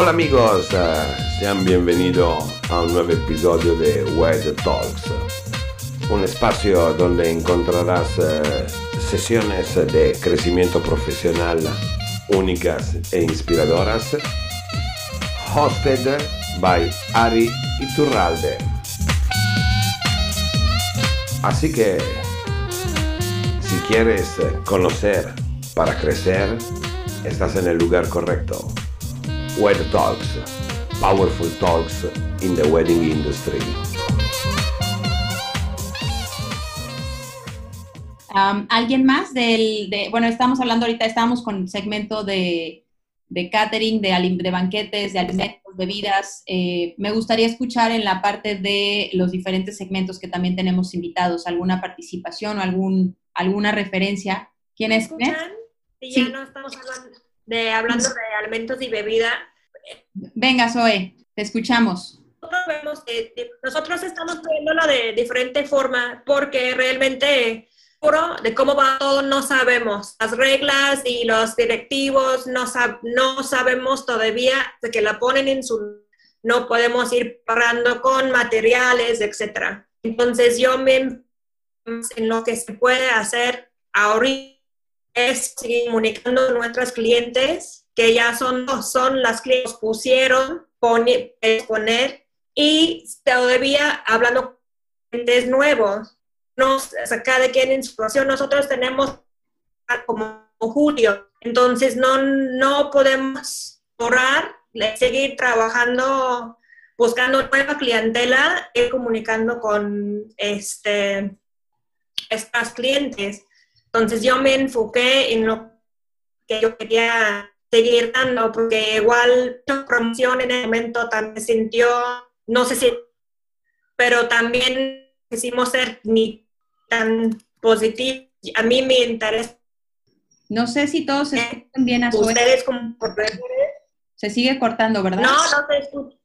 Hola amigos, uh, sean bienvenidos a un nuevo episodio de Web Talks, un espacio donde encontrarás uh, sesiones de crecimiento profesional únicas e inspiradoras, hosted by Ari Iturralde. Así que, si quieres conocer para crecer, estás en el lugar correcto. Wed Talks, Powerful Talks in the Wedding Industry. ¿Alguien más del, de, bueno, estamos hablando ahorita, estamos con segmento de, de catering, de, de, banquetes, de alimentos, bebidas. Eh, me gustaría escuchar en la parte de los diferentes segmentos que también tenemos invitados, alguna participación o algún, alguna referencia. ¿Quién es? ¿Escuchan? Sí, ya no estamos hablando de, hablando de alimentos y bebida. Venga, Zoe, te escuchamos. Nosotros, nosotros estamos viéndolo de diferente forma porque realmente de cómo va todo no sabemos. Las reglas y los directivos no, no sabemos todavía de que la ponen en su... No podemos ir parando con materiales, etc. Entonces yo me en lo que se puede hacer ahorita es comunicando a nuestros clientes que ya son, son las que pusieron poner, y todavía hablando clientes nuevos nos, cada quien en situación, nosotros tenemos como julio, entonces no, no podemos borrar, seguir trabajando, buscando nueva clientela y comunicando con este, estas clientes. Entonces yo me enfoqué en lo que yo quería seguir dando, porque igual la promoción en el momento también sintió, no sé si, pero también quisimos ser ni tan positivo. A mí me interesa. No sé si todos se escuchan bien a Ustedes como Se sigue cortando, ¿verdad? No, no se escucha.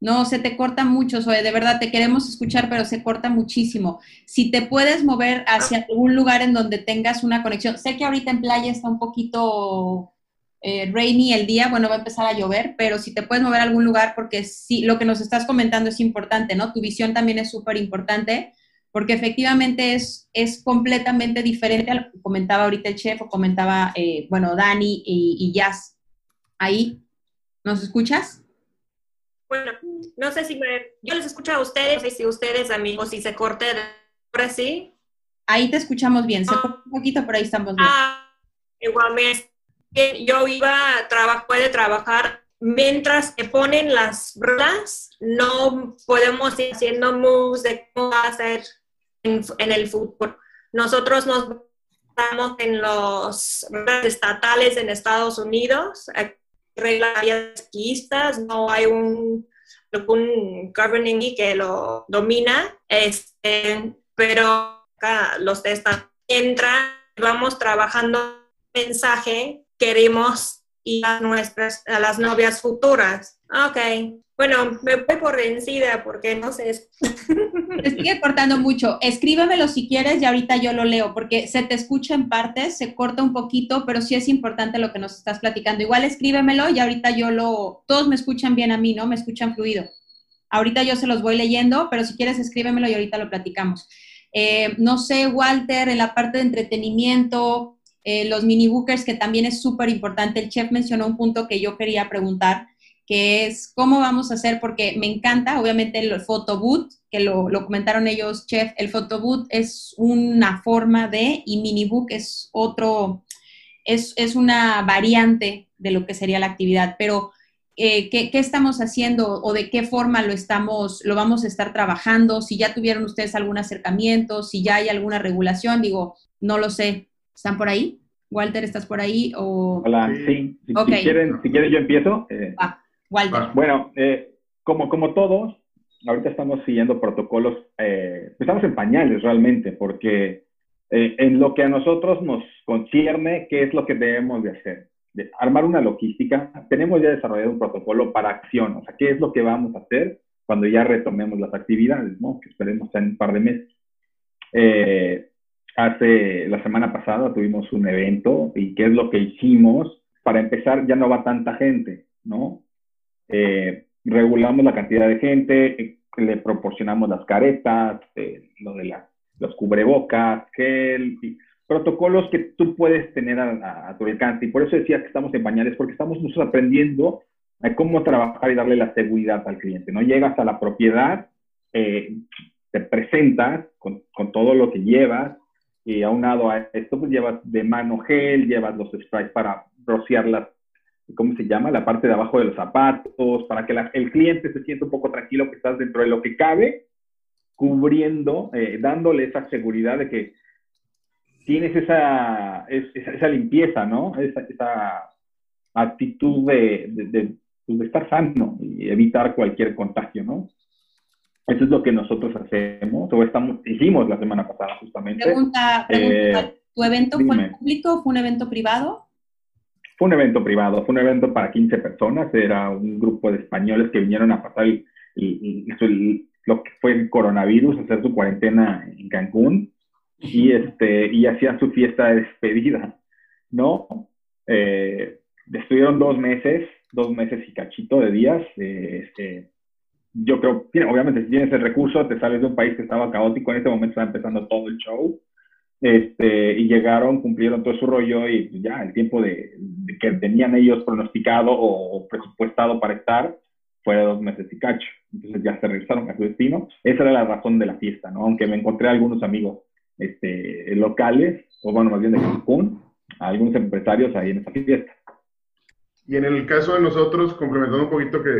No, se te corta mucho, Zoe, de verdad te queremos escuchar, pero se corta muchísimo. Si te puedes mover hacia algún lugar en donde tengas una conexión, sé que ahorita en playa está un poquito eh, rainy el día, bueno, va a empezar a llover, pero si te puedes mover a algún lugar, porque sí, lo que nos estás comentando es importante, ¿no? Tu visión también es súper importante porque efectivamente es, es completamente diferente a lo que comentaba ahorita el chef o comentaba, eh, bueno, Dani y, y Jazz. Ahí, ¿nos escuchas? Bueno, no sé si me, yo les escucho a ustedes, y si ustedes, amigos, si se corte, ahora sí. Ahí te escuchamos bien, se ah. corta un poquito, pero ahí estamos bien. Ah, igualmente, yo iba a puede trabajar mientras que ponen las ruedas, no podemos ir haciendo moves de cómo hacer en, el fútbol. Nosotros nos estamos en los estatales en Estados Unidos, reglas esquistas, no hay un algún governing que lo domina, este, pero acá los de esta entran, vamos trabajando mensaje, queremos ir a nuestras, a las novias futuras. Ok, bueno, me voy por vencida porque no sé. Te sigue cortando mucho. Escríbemelo si quieres y ahorita yo lo leo porque se te escucha en partes, se corta un poquito, pero sí es importante lo que nos estás platicando. Igual escríbemelo y ahorita yo lo... Todos me escuchan bien a mí, ¿no? Me escuchan fluido. Ahorita yo se los voy leyendo, pero si quieres escríbemelo y ahorita lo platicamos. Eh, no sé, Walter, en la parte de entretenimiento, eh, los mini bookers, que también es súper importante. El chef mencionó un punto que yo quería preguntar que es cómo vamos a hacer, porque me encanta, obviamente, el photoboot, que lo, comentaron ellos, chef, el photoboot es una forma de, y minibook es otro, es, una variante de lo que sería la actividad, pero eh, ¿qué, estamos haciendo o de qué forma lo estamos, lo vamos a estar trabajando? Si ya tuvieron ustedes algún acercamiento, si ya hay alguna regulación, digo, no lo sé. ¿Están por ahí? Walter, ¿estás por ahí? O... Hola, sí. Si, quieren, si quieren yo empiezo. Eh, bueno, eh, como, como todos, ahorita estamos siguiendo protocolos, eh, estamos en pañales realmente, porque eh, en lo que a nosotros nos concierne, ¿qué es lo que debemos de hacer? De armar una logística, tenemos ya desarrollado un protocolo para acción, o sea, ¿qué es lo que vamos a hacer cuando ya retomemos las actividades, ¿no? Que esperemos en un par de meses. Hace, la semana pasada tuvimos un evento y ¿qué es lo que hicimos? Para empezar, ya no va tanta gente, ¿no? eh, regulamos la cantidad de gente, eh, le proporcionamos las caretas, eh, lo de los cubrebocas, gel, protocolos que tú puedes tener a, tu alcance. Y por eso decía que estamos en pañales, porque estamos nosotros aprendiendo a cómo trabajar y darle la seguridad al cliente. No llegas a la propiedad, te presentas con, con, todo lo que llevas y aunado a esto, pues llevas de mano gel, llevas los sprays para rociar las ¿cómo se llama? La parte de abajo de los zapatos, para que el cliente se sienta un poco tranquilo que estás dentro de lo que cabe, cubriendo, eh, dándole esa seguridad de que tienes esa, esa, limpieza, ¿no? Esa, esa actitud de, de, pues, de, estar sano y evitar cualquier contagio, ¿no? Eso es lo que nosotros hacemos, o estamos, hicimos la semana pasada justamente. Pregunta, eh, ¿tu evento fue público o fue un evento privado? Fue un evento privado, fue un evento para 15 personas, era un grupo de españoles que vinieron a pasar lo que fue el coronavirus, hacer su cuarentena en Cancún y, este, y hacían su fiesta de despedida, ¿no? Eh, estuvieron dos meses, dos meses y cachito de días. Eh, este, yo creo, obviamente si tienes el recurso, te sales de un país que estaba caótico, en este momento está empezando todo el show. Este, y llegaron, cumplieron todo su rollo y ya el tiempo de, que tenían ellos pronosticado o, presupuestado para estar fue de dos meses y cacho. Entonces ya se regresaron a su destino. Esa era la razón de la fiesta, ¿no? Aunque me encontré a algunos amigos este, locales, o bueno, más bien de Cancún, algunos empresarios ahí en esa fiesta. Y en el caso de nosotros, complementando un poquito que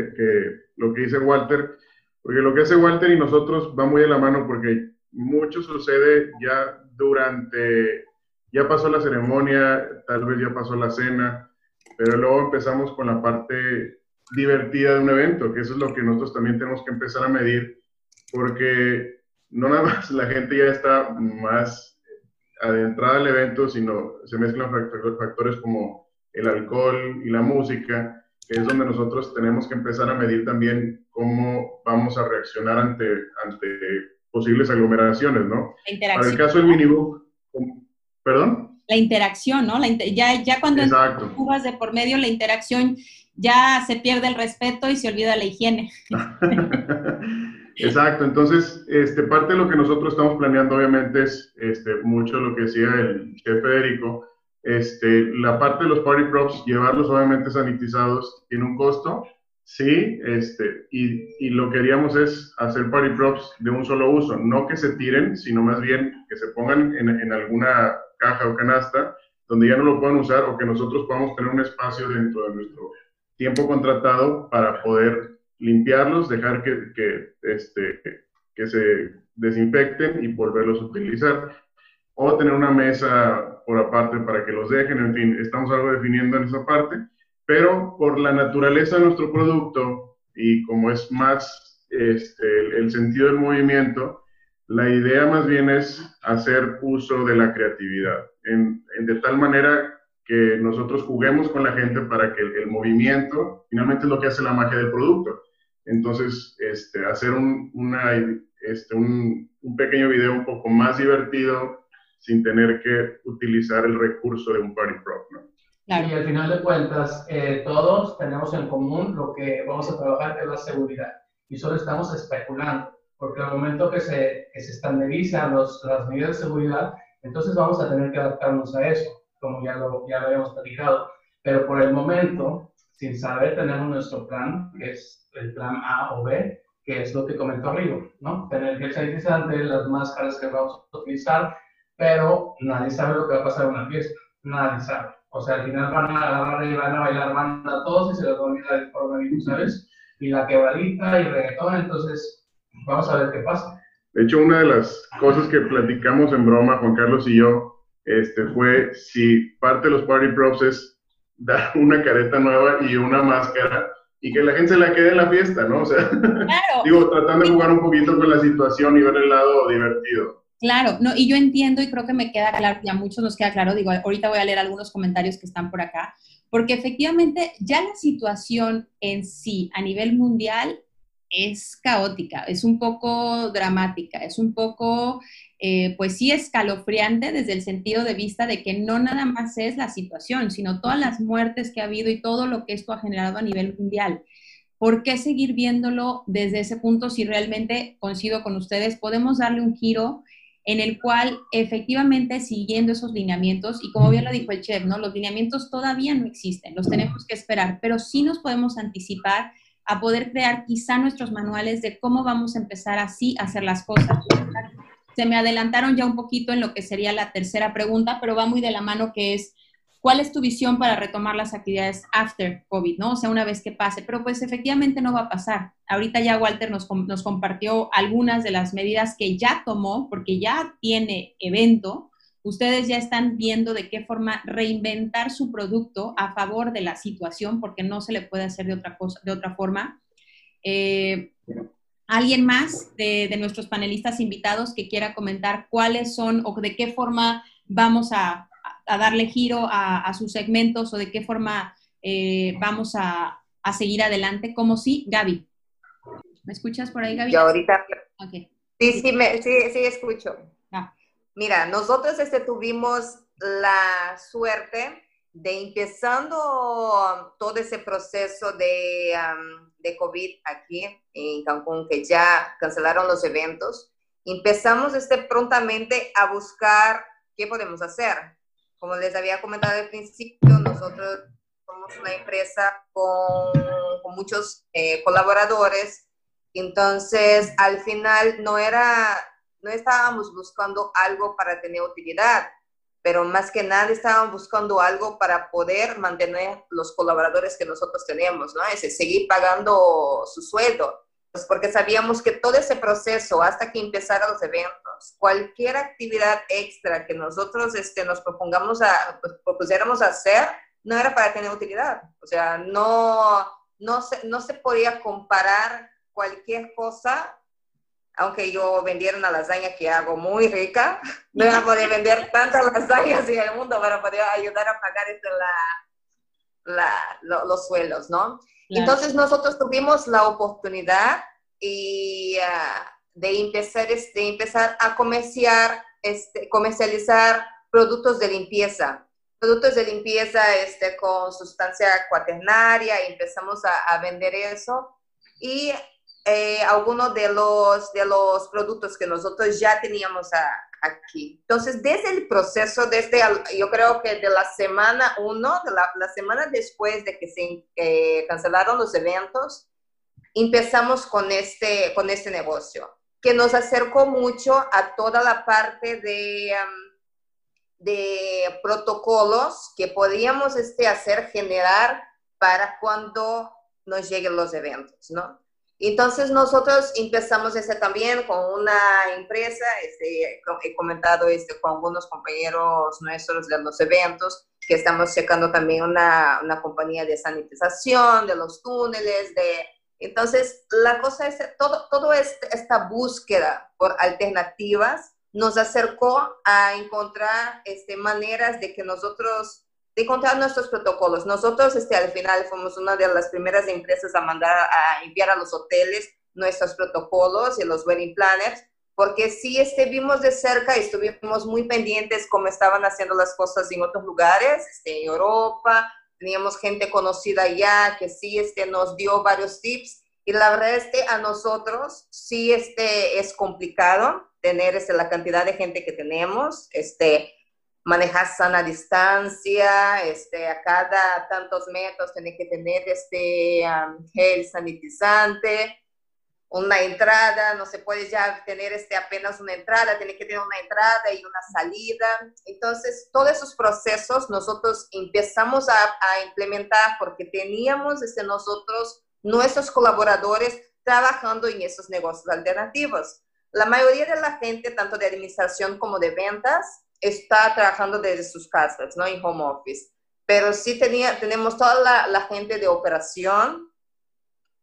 lo que dice Walter, porque lo que hace Walter y nosotros va muy de la mano porque mucho sucede ya durante, ya pasó la ceremonia, tal vez ya pasó la cena, pero luego empezamos con la parte divertida de un evento, que eso es lo que nosotros también tenemos que empezar a medir, porque no nada más la gente ya está más adentrada al evento, sino se mezclan factores como el alcohol y la música, que es donde nosotros tenemos que empezar a medir también cómo vamos a reaccionar ante, ante posibles aglomeraciones, ¿no? La interacción. Para el caso del minibook, ¿perdón? La interacción, ¿no? ya, ya cuando jugas de por medio, la interacción ya se pierde el respeto y se olvida la higiene. Exacto, entonces, este, parte de lo que nosotros estamos planeando, obviamente, es este, mucho lo que decía el chef Federico, este, la parte de los party props, llevarlos obviamente sanitizados tiene un costo, Sí, este, y, y, lo que haríamos es hacer party props de un solo uso, no que se tiren, sino más bien que se pongan en, en, alguna caja o canasta donde ya no lo puedan usar o que nosotros podamos tener un espacio dentro de nuestro tiempo contratado para poder limpiarlos, dejar que, que, este, que se desinfecten y volverlos a utilizar. O tener una mesa por aparte para que los dejen, en fin, estamos algo definiendo en esa parte pero por la naturaleza de nuestro producto y como es más este, el, sentido del movimiento, la idea más bien es hacer uso de la creatividad, en, de tal manera que nosotros juguemos con la gente para que el, movimiento finalmente es lo que hace la magia del producto. Entonces, este, hacer un, una, este, un, un pequeño video un poco más divertido sin tener que utilizar el recurso de un party prop, ¿no? Y al final de cuentas, eh, todos tenemos en común lo que vamos a trabajar, que es la seguridad. Y solo estamos especulando, porque al momento que se, que se estandarizan los, las medidas de seguridad, entonces vamos a tener que adaptarnos a eso, como ya lo, ya lo habíamos platicado. Pero por el momento, sin saber, tenemos nuestro plan, que es el plan A o B, que es lo que comentó arriba, ¿no? Tener el sanitizante, las máscaras que vamos a utilizar, pero nadie sabe lo que va a pasar en una fiesta, nadie sabe. O sea, al final van a agarrar y van a bailar banda todos y se les va a olvidar el coronavirus, ¿sabes? Y la quebradita y reggaetón, entonces vamos a ver qué pasa. De hecho, una de las cosas que platicamos en broma, Juan Carlos y yo, este, fue si parte de los party props es dar una careta nueva y una máscara y que la gente se la quede en la fiesta, ¿no? O sea, digo, tratando de jugar un poquito con la situación y ver el lado divertido. Claro, no, y yo entiendo y creo que me queda claro, y a muchos nos queda claro, digo, ahorita voy a leer algunos comentarios que están por acá, porque efectivamente ya la situación en sí a nivel mundial es caótica, es un poco dramática, es un poco, eh, pues sí, escalofriante desde el sentido de vista de que no nada más es la situación, sino todas las muertes que ha habido y todo lo que esto ha generado a nivel mundial. ¿por qué seguir viéndolo desde ese punto si realmente, coincido con ustedes, podemos darle un giro en el cual efectivamente siguiendo esos lineamientos, y como bien lo dijo el chef, ¿no? Los lineamientos todavía no existen, los tenemos que esperar, pero sí nos podemos anticipar a poder crear quizá nuestros manuales de cómo vamos a empezar así a hacer las cosas. Se me adelantaron ya un poquito en lo que sería la tercera pregunta, pero va muy de la mano que es, ¿cuál es tu visión para retomar las actividades after COVID, no? O sea, una vez que pase, pero pues efectivamente no va a pasar. Ahorita ya Walter nos, nos compartió algunas de las medidas que ya tomó, porque ya tiene evento, ustedes ya están viendo de qué forma reinventar su producto a favor de la situación, porque no se le puede hacer de otra, cosa, de otra forma. Eh, ¿Alguien más de, nuestros panelistas invitados que quiera comentar cuáles son o de qué forma vamos a, darle giro a, sus segmentos o de qué forma eh, vamos a, seguir adelante? Como sí, Gaby. ¿Me escuchas por ahí, Gaby? Yo ahorita. Sí, sí, me, sí, sí, escucho. Ah. Mira, nosotros este, tuvimos la suerte de empezando todo ese proceso de, de COVID aquí en Cancún, que ya cancelaron los eventos, empezamos este, prontamente a buscar qué podemos hacer. Como les había comentado al principio, nosotros somos una empresa con, muchos eh, colaboradores, entonces al final no era, no estábamos buscando algo para tener utilidad, pero más que nada estaban buscando algo para poder mantener los colaboradores que nosotros tenemos, ¿no? Es seguir pagando su sueldo, porque sabíamos que todo ese proceso, hasta que empezaran los eventos, cualquier actividad extra que nosotros este, nos propongamos a, pues, propusiéramos hacer, no era para tener utilidad. O sea, no, no, se, no se podía comparar cualquier cosa aunque yo vendiera una lasaña que hago muy rica, no iba a poder vender tantas lasañas en el mundo para poder ayudar a pagar este, la, los suelos, ¿no? Entonces nosotros tuvimos la oportunidad ah, de, empezar, de empezar a este, comercializar productos de limpieza. Productos de limpieza este, con sustancia cuaternaria, empezamos a, a vender eso. Y eh, algunos de los, de los productos que nosotros ya teníamos aquí. Entonces, desde el proceso, desde yo creo que de la semana uno, de la, la semana después de que se eh, cancelaron los eventos, empezamos con este, con este negocio, que nos acercó mucho a toda la parte de, de protocolos que podíamos este, hacer generar para cuando nos lleguen los eventos, ¿no? Entonces nosotros empezamos ese también con una empresa, este, he comentado este, con algunos compañeros nuestros de los eventos, que estamos checando también una, una compañía de sanitización, de los túneles, de... Entonces, la cosa es, todo, todo este, esta búsqueda por alternativas nos acercó a encontrar este, maneras de que nosotros de encontrar nuestros protocolos. Nosotros este, al final fuimos una de las primeras empresas a mandar a enviar a los hoteles nuestros protocolos y los wedding planners, porque sí este, vimos de cerca y estuvimos muy pendientes cómo estaban haciendo las cosas en otros lugares, este, en Europa, teníamos gente conocida ya que sí este, nos dio varios tips y la verdad es que a nosotros sí este, es complicado tener este, la cantidad de gente que tenemos, este, manejar sana distancia, este, a cada tantos metros tiene que tener este gel sanitizante, una entrada, no se puede ya tener este, apenas una entrada, tiene que tener una entrada y una salida. Entonces, todos esos procesos nosotros empezamos a, a implementar porque teníamos este, nosotros, nuestros colaboradores, trabajando en esos negocios alternativos. La mayoría de la gente, tanto de administración como de ventas, está trabajando desde sus casas, ¿no? En home office. Pero sí tenía, tenemos toda la, la gente de operación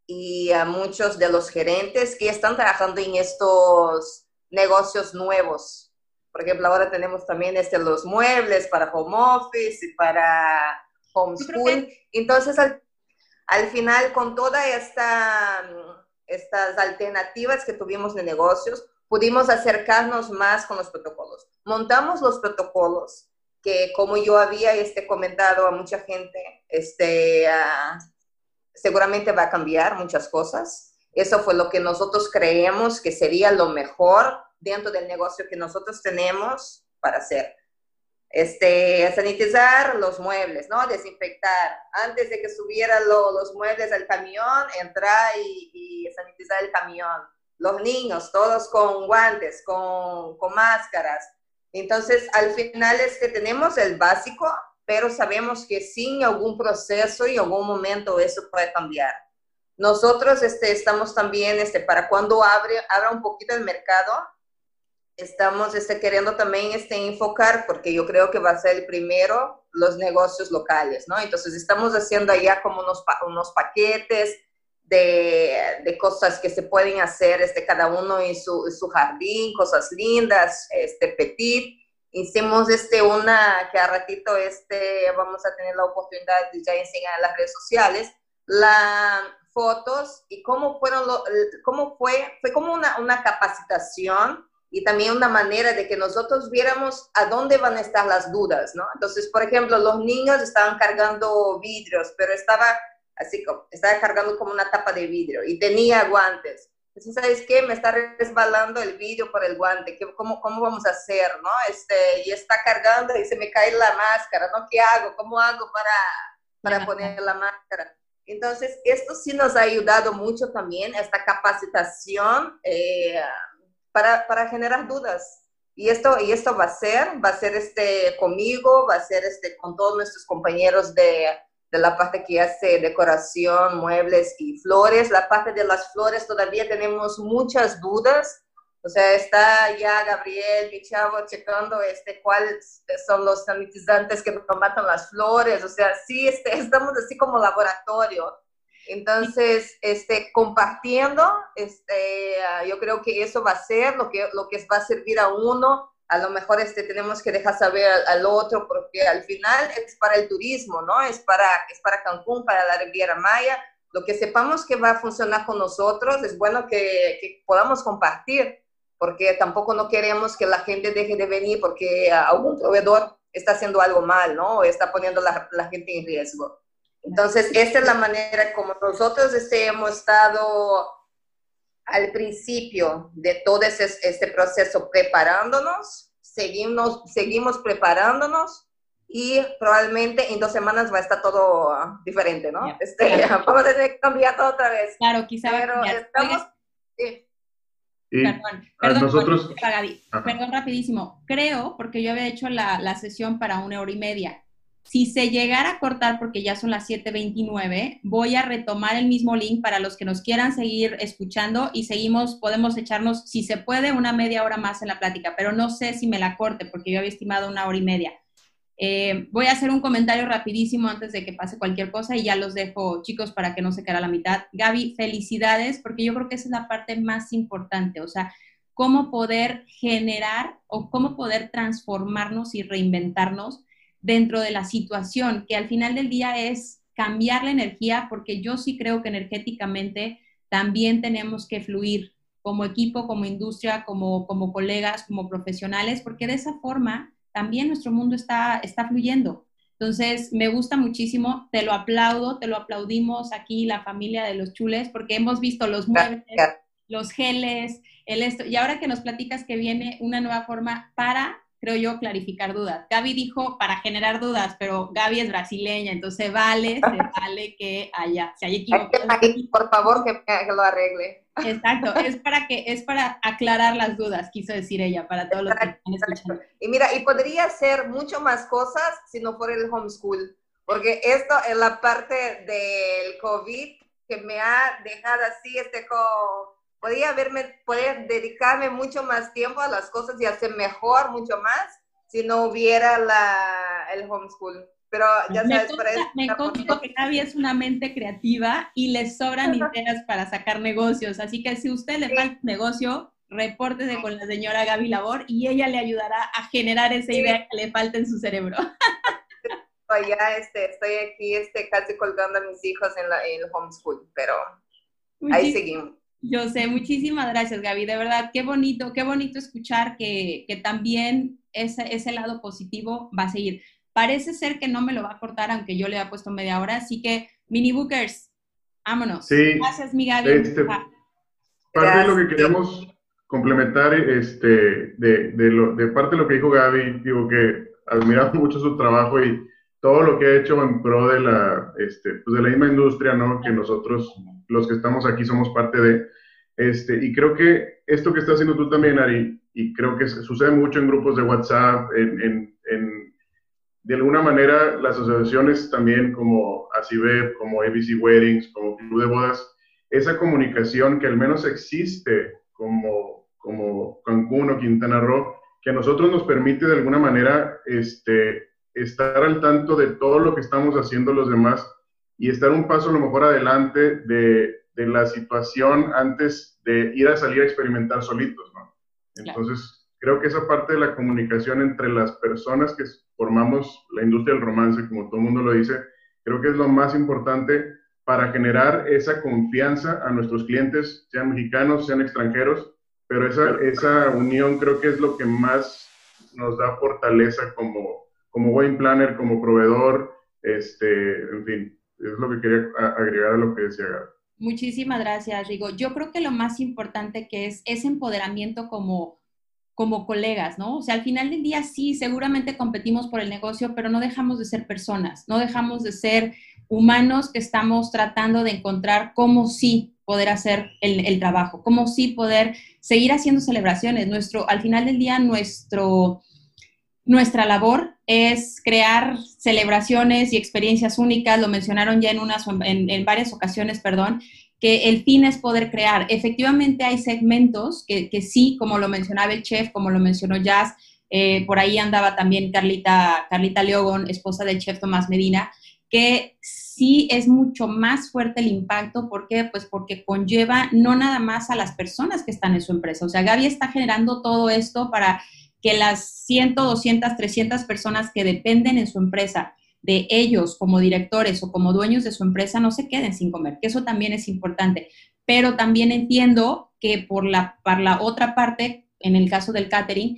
y a muchos de los gerentes que están trabajando en estos negocios nuevos. Por ejemplo, ahora tenemos también este, los muebles para home office y para homeschool. Entonces, al, al, final, con todas esta, estas alternativas que tuvimos de negocios, pudimos acercarnos más con los protocolos. Montamos los protocolos que, como yo había este, comentado a mucha gente, este, seguramente va a cambiar muchas cosas. Eso fue lo que nosotros creemos que sería lo mejor dentro del negocio que nosotros tenemos para hacer. Este, sanitizar los muebles, ¿no? Desinfectar. Antes de que subieran los muebles al camión, entrar y, y, sanitizar el camión. Los niños, todos con guantes, con, con máscaras. Entonces, al final es que tenemos el básico, pero sabemos que sin algún proceso y algún momento eso puede cambiar. Nosotros este, estamos también, este, para cuando abre, abra un poquito el mercado, estamos este, queriendo también este, enfocar, porque yo creo que va a ser el primero, los negocios locales, ¿no? Entonces estamos haciendo allá como unos, unos paquetes de, cosas que se pueden hacer, este, cada uno en su, su jardín, cosas lindas, este, petit. Hicimos este, una que a ratito este, vamos a tener la oportunidad de ya enseñar en las redes sociales, las fotos y cómo fueron, cómo fue, fue como una, una capacitación y también una manera de que nosotros viéramos a dónde van a estar las dudas, ¿no? Entonces, por ejemplo, los niños estaban cargando vidrios, pero estaba así como, estaba cargando como una tapa de vidrio y tenía guantes. Entonces, ¿sabes qué? Me está resbalando el vidrio por el guante, ¿Qué, cómo, ¿cómo vamos a hacer, no? Este, y está cargando y se me cae la máscara, ¿no? ¿Qué hago? ¿Cómo hago para, para poner la máscara? Entonces, esto sí nos ha ayudado mucho también, esta capacitación eh, para, para, generar dudas. Y esto, y esto va a ser, va a ser este conmigo, va a ser este con todos nuestros compañeros de, de la parte que hace decoración, muebles y flores. La parte de las flores todavía tenemos muchas dudas. O sea, está ya Gabriel, mi chavo, checando este, cuáles son los sanitizantes que matan las flores. O sea, sí, este, estamos así como laboratorio. Entonces, este, compartiendo, este, yo creo que eso va a ser lo que, lo que va a servir a uno. A lo mejor este, tenemos que dejar saber al, otro, porque al final es para el turismo, ¿no? Es para, es para Cancún, para la Riviera Maya. Lo que sepamos que va a funcionar con nosotros, es bueno que, que podamos compartir, porque tampoco no queremos que la gente deje de venir porque algún proveedor está haciendo algo mal, ¿no? O está poniendo la, la gente en riesgo. Entonces, esta es la manera como nosotros este, hemos estado al principio de todo ese, este proceso preparándonos, seguimos, seguimos preparándonos y probablemente en dos semanas va a estar todo diferente, ¿no? Este, vamos a tener que cambiar todo otra vez. Claro, quizá Pero estamos... perdón, perdón, nosotros... perdón, rapidísimo. Creo, porque yo había hecho la, la sesión para una hora y media si se llegara a cortar, porque ya son las 7.29, voy a retomar el mismo link para los que nos quieran seguir escuchando y seguimos, podemos echarnos, si se puede, una media hora más en la plática, pero no sé si me la corte porque yo había estimado una hora y media. Eh, voy a hacer un comentario rapidísimo antes de que pase cualquier cosa y ya los dejo, chicos, para que no se quede a la mitad. Gaby, felicidades, porque yo creo que esa es la parte más importante, o sea, cómo poder generar o cómo poder transformarnos y reinventarnos dentro de la situación, que al final del día es cambiar la energía, porque yo sí creo que energéticamente también tenemos que fluir como equipo, como industria, como, como colegas, como profesionales, porque de esa forma también nuestro mundo está, está fluyendo. Entonces, me gusta muchísimo, te lo aplaudo, te lo aplaudimos aquí la familia de los chules, porque hemos visto los muebles, los geles, el esto, y ahora que nos platicas que viene una nueva forma para creo yo, clarificar dudas. Gaby dijo para generar dudas, pero Gaby es brasileña, entonces vale, se vale que haya, si hay equivocado. Por favor, que, lo arregle. Exacto, es para que, es para aclarar las dudas, quiso decir ella, para todos los que están escuchando. Y mira, y podría ser mucho más cosas si no fuera el homeschool, porque esto es la parte del COVID que me ha dejado así, este, como podía haberme, poder dedicarme mucho más tiempo a las cosas y hacer mejor, mucho más, si no hubiera la, el homeschool. Pero ya sabes, para. Me consta que Gaby es una mente creativa y le sobran ideas para sacar negocios. Así que si usted le falta negocio, repórtese con la señora Gaby Labor y ella le ayudará a generar esa idea que le falta en su cerebro. ya este, estoy aquí este, casi colgando a mis hijos en, la, en el homeschool, pero ahí seguimos. Yo sé, muchísimas gracias Gaby, de verdad, qué bonito, qué bonito escuchar que, que también ese, ese lado positivo va a seguir. Parece ser que no me lo va a cortar, aunque yo le he puesto media hora, así que mini bookers, Vámonos. Sí. Gracias, mi Gaby. Este, parte de lo que queríamos complementar, este, de, de, lo, de parte de lo que dijo Gaby, digo que admiramos mucho su trabajo y todo lo que ha hecho en pro de la, este, pues de la misma industria, ¿no? Que nosotros, los que estamos aquí, somos parte de. Este, y creo que esto que estás haciendo tú también, Ari, y creo que sucede mucho en grupos de WhatsApp, en, en, en de alguna manera las asociaciones también como ACIBEP, como ABC Weddings, como Club de Bodas, esa comunicación que al menos existe como, como Cancún o Quintana Roo, que a nosotros nos permite de alguna manera este, estar al tanto de todo lo que estamos haciendo los demás y estar un paso a lo mejor adelante de, de la situación antes de ir a salir a experimentar solitos, ¿no? Entonces, creo que esa parte de la comunicación entre las personas que formamos la industria del romance, como todo el mundo lo dice, creo que es lo más importante para generar esa confianza a nuestros clientes, sean mexicanos, sean extranjeros, pero esa, esa unión creo que es lo que más nos da fortaleza como, como wedding planner, como proveedor, este, en fin, es lo que quería agregar a lo que decía Gaby. Muchísimas gracias, Rigo. Yo creo que lo más importante que es ese empoderamiento como, como colegas, ¿no? O sea, al final del día sí, seguramente competimos por el negocio, pero no dejamos de ser personas, no dejamos de ser humanos que estamos tratando de encontrar cómo sí poder hacer el, el trabajo, cómo sí poder seguir haciendo celebraciones. Nuestro, al final del día, nuestro, nuestra labor es crear celebraciones y experiencias únicas, lo mencionaron ya en, unas, en, varias ocasiones, perdón, que el fin es poder crear. Efectivamente hay segmentos que, que sí, como lo mencionaba el chef, como lo mencionó Jazz, eh, por ahí andaba también Carlita, Carlita Leogón, esposa del chef Tomás Medina, que sí es mucho más fuerte el impacto. ¿Por qué? Pues porque conlleva no nada más a las personas que están en su empresa. O sea, Gaby está generando todo esto para que las 100, 200, 300 personas que dependen en su empresa de ellos como directores o como dueños de su empresa no se queden sin comer, que eso también es importante. Pero también entiendo que por la, por la otra parte, en el caso del catering,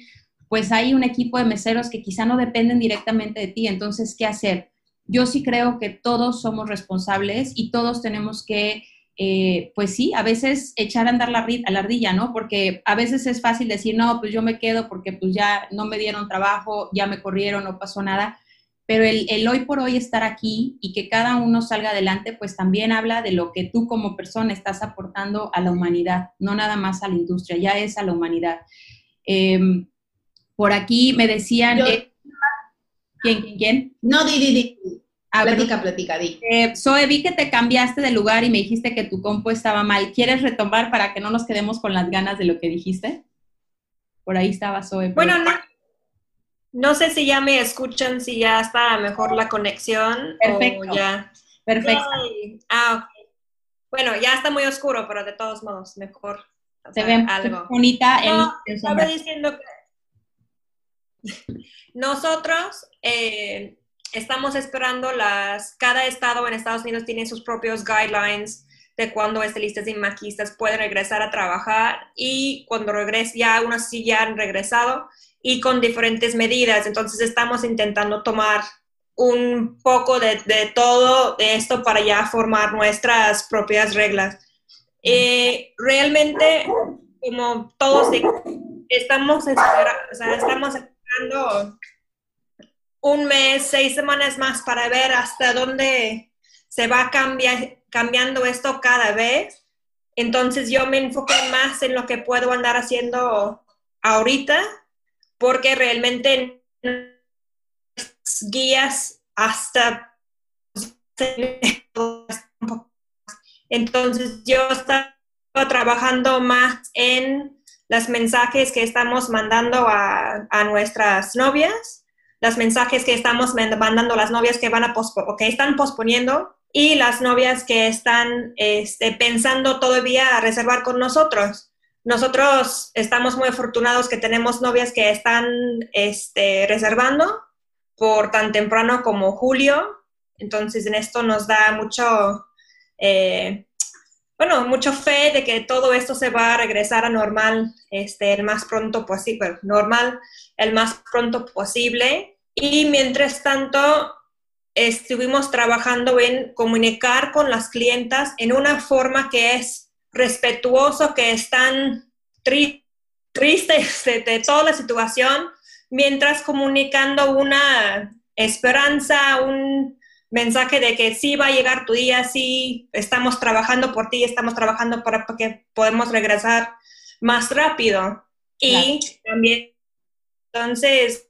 pues hay un equipo de meseros que quizá no dependen directamente de ti. Entonces, ¿qué hacer? Yo sí creo que todos somos responsables y todos tenemos que eh, pues sí, a veces echar a andar la, a la ardilla, ¿no? Porque a veces es fácil decir, no, pues yo me quedo porque pues ya no me dieron trabajo, ya me corrieron, no pasó nada. Pero el, el hoy por hoy estar aquí y que cada uno salga adelante, pues también habla de lo que tú como persona estás aportando a la humanidad, no nada más a la industria, ya es a la humanidad. Em, por aquí me decían... ¿Quién, quién, quién? No, di, di, di. Ah, platica, platica, di. Eh, Zoe, vi que te cambiaste de lugar y me dijiste que tu compo estaba mal. ¿Quieres retomar para que no nos quedemos con las ganas de lo que dijiste? Por ahí estaba Zoe. Bueno, no, no sé si ya me escuchan, si ya está mejor la conexión. Perfecto. O ya. Perfecto. Ah, ok. Bueno, ya está muy oscuro, pero de todos modos, mejor. Se ve algo. bonita. No, estaba diciendo que nosotros eh, estamos esperando las, cada estado en Estados Unidos tiene sus propios guidelines de cuando estilistas y maquistas pueden regresar a trabajar y cuando regresen, ya unos sí ya han regresado y con diferentes medidas. Entonces estamos intentando tomar un poco de, de todo esto para ya formar nuestras propias reglas. Eh, realmente, como todos estamos, o sea, estamos esperando un mes, seis semanas más para ver hasta dónde se va cambiando esto cada vez. Entonces yo me enfoqué más en lo que puedo andar haciendo ahorita, porque realmente guías hasta... Entonces yo estaba trabajando más en los mensajes que estamos mandando a, a nuestras novias los mensajes que estamos mandando las novias que van a o que están posponiendo y las novias que están este, pensando todavía a reservar con nosotros. Nosotros estamos muy afortunados que tenemos novias que están este, reservando por tan temprano como julio. Entonces, en esto nos da mucho, eh, bueno, mucho fe de que todo esto se va a regresar a normal este, el más pronto posible, normal el más pronto posible. Y mientras tanto, estuvimos trabajando en comunicar con las clientas en una forma que es respetuoso, que están tristes de, toda la situación, mientras comunicando una esperanza, un mensaje de que sí va a llegar tu día, sí estamos trabajando por ti, estamos trabajando para que podemos regresar más rápido. Y también, entonces,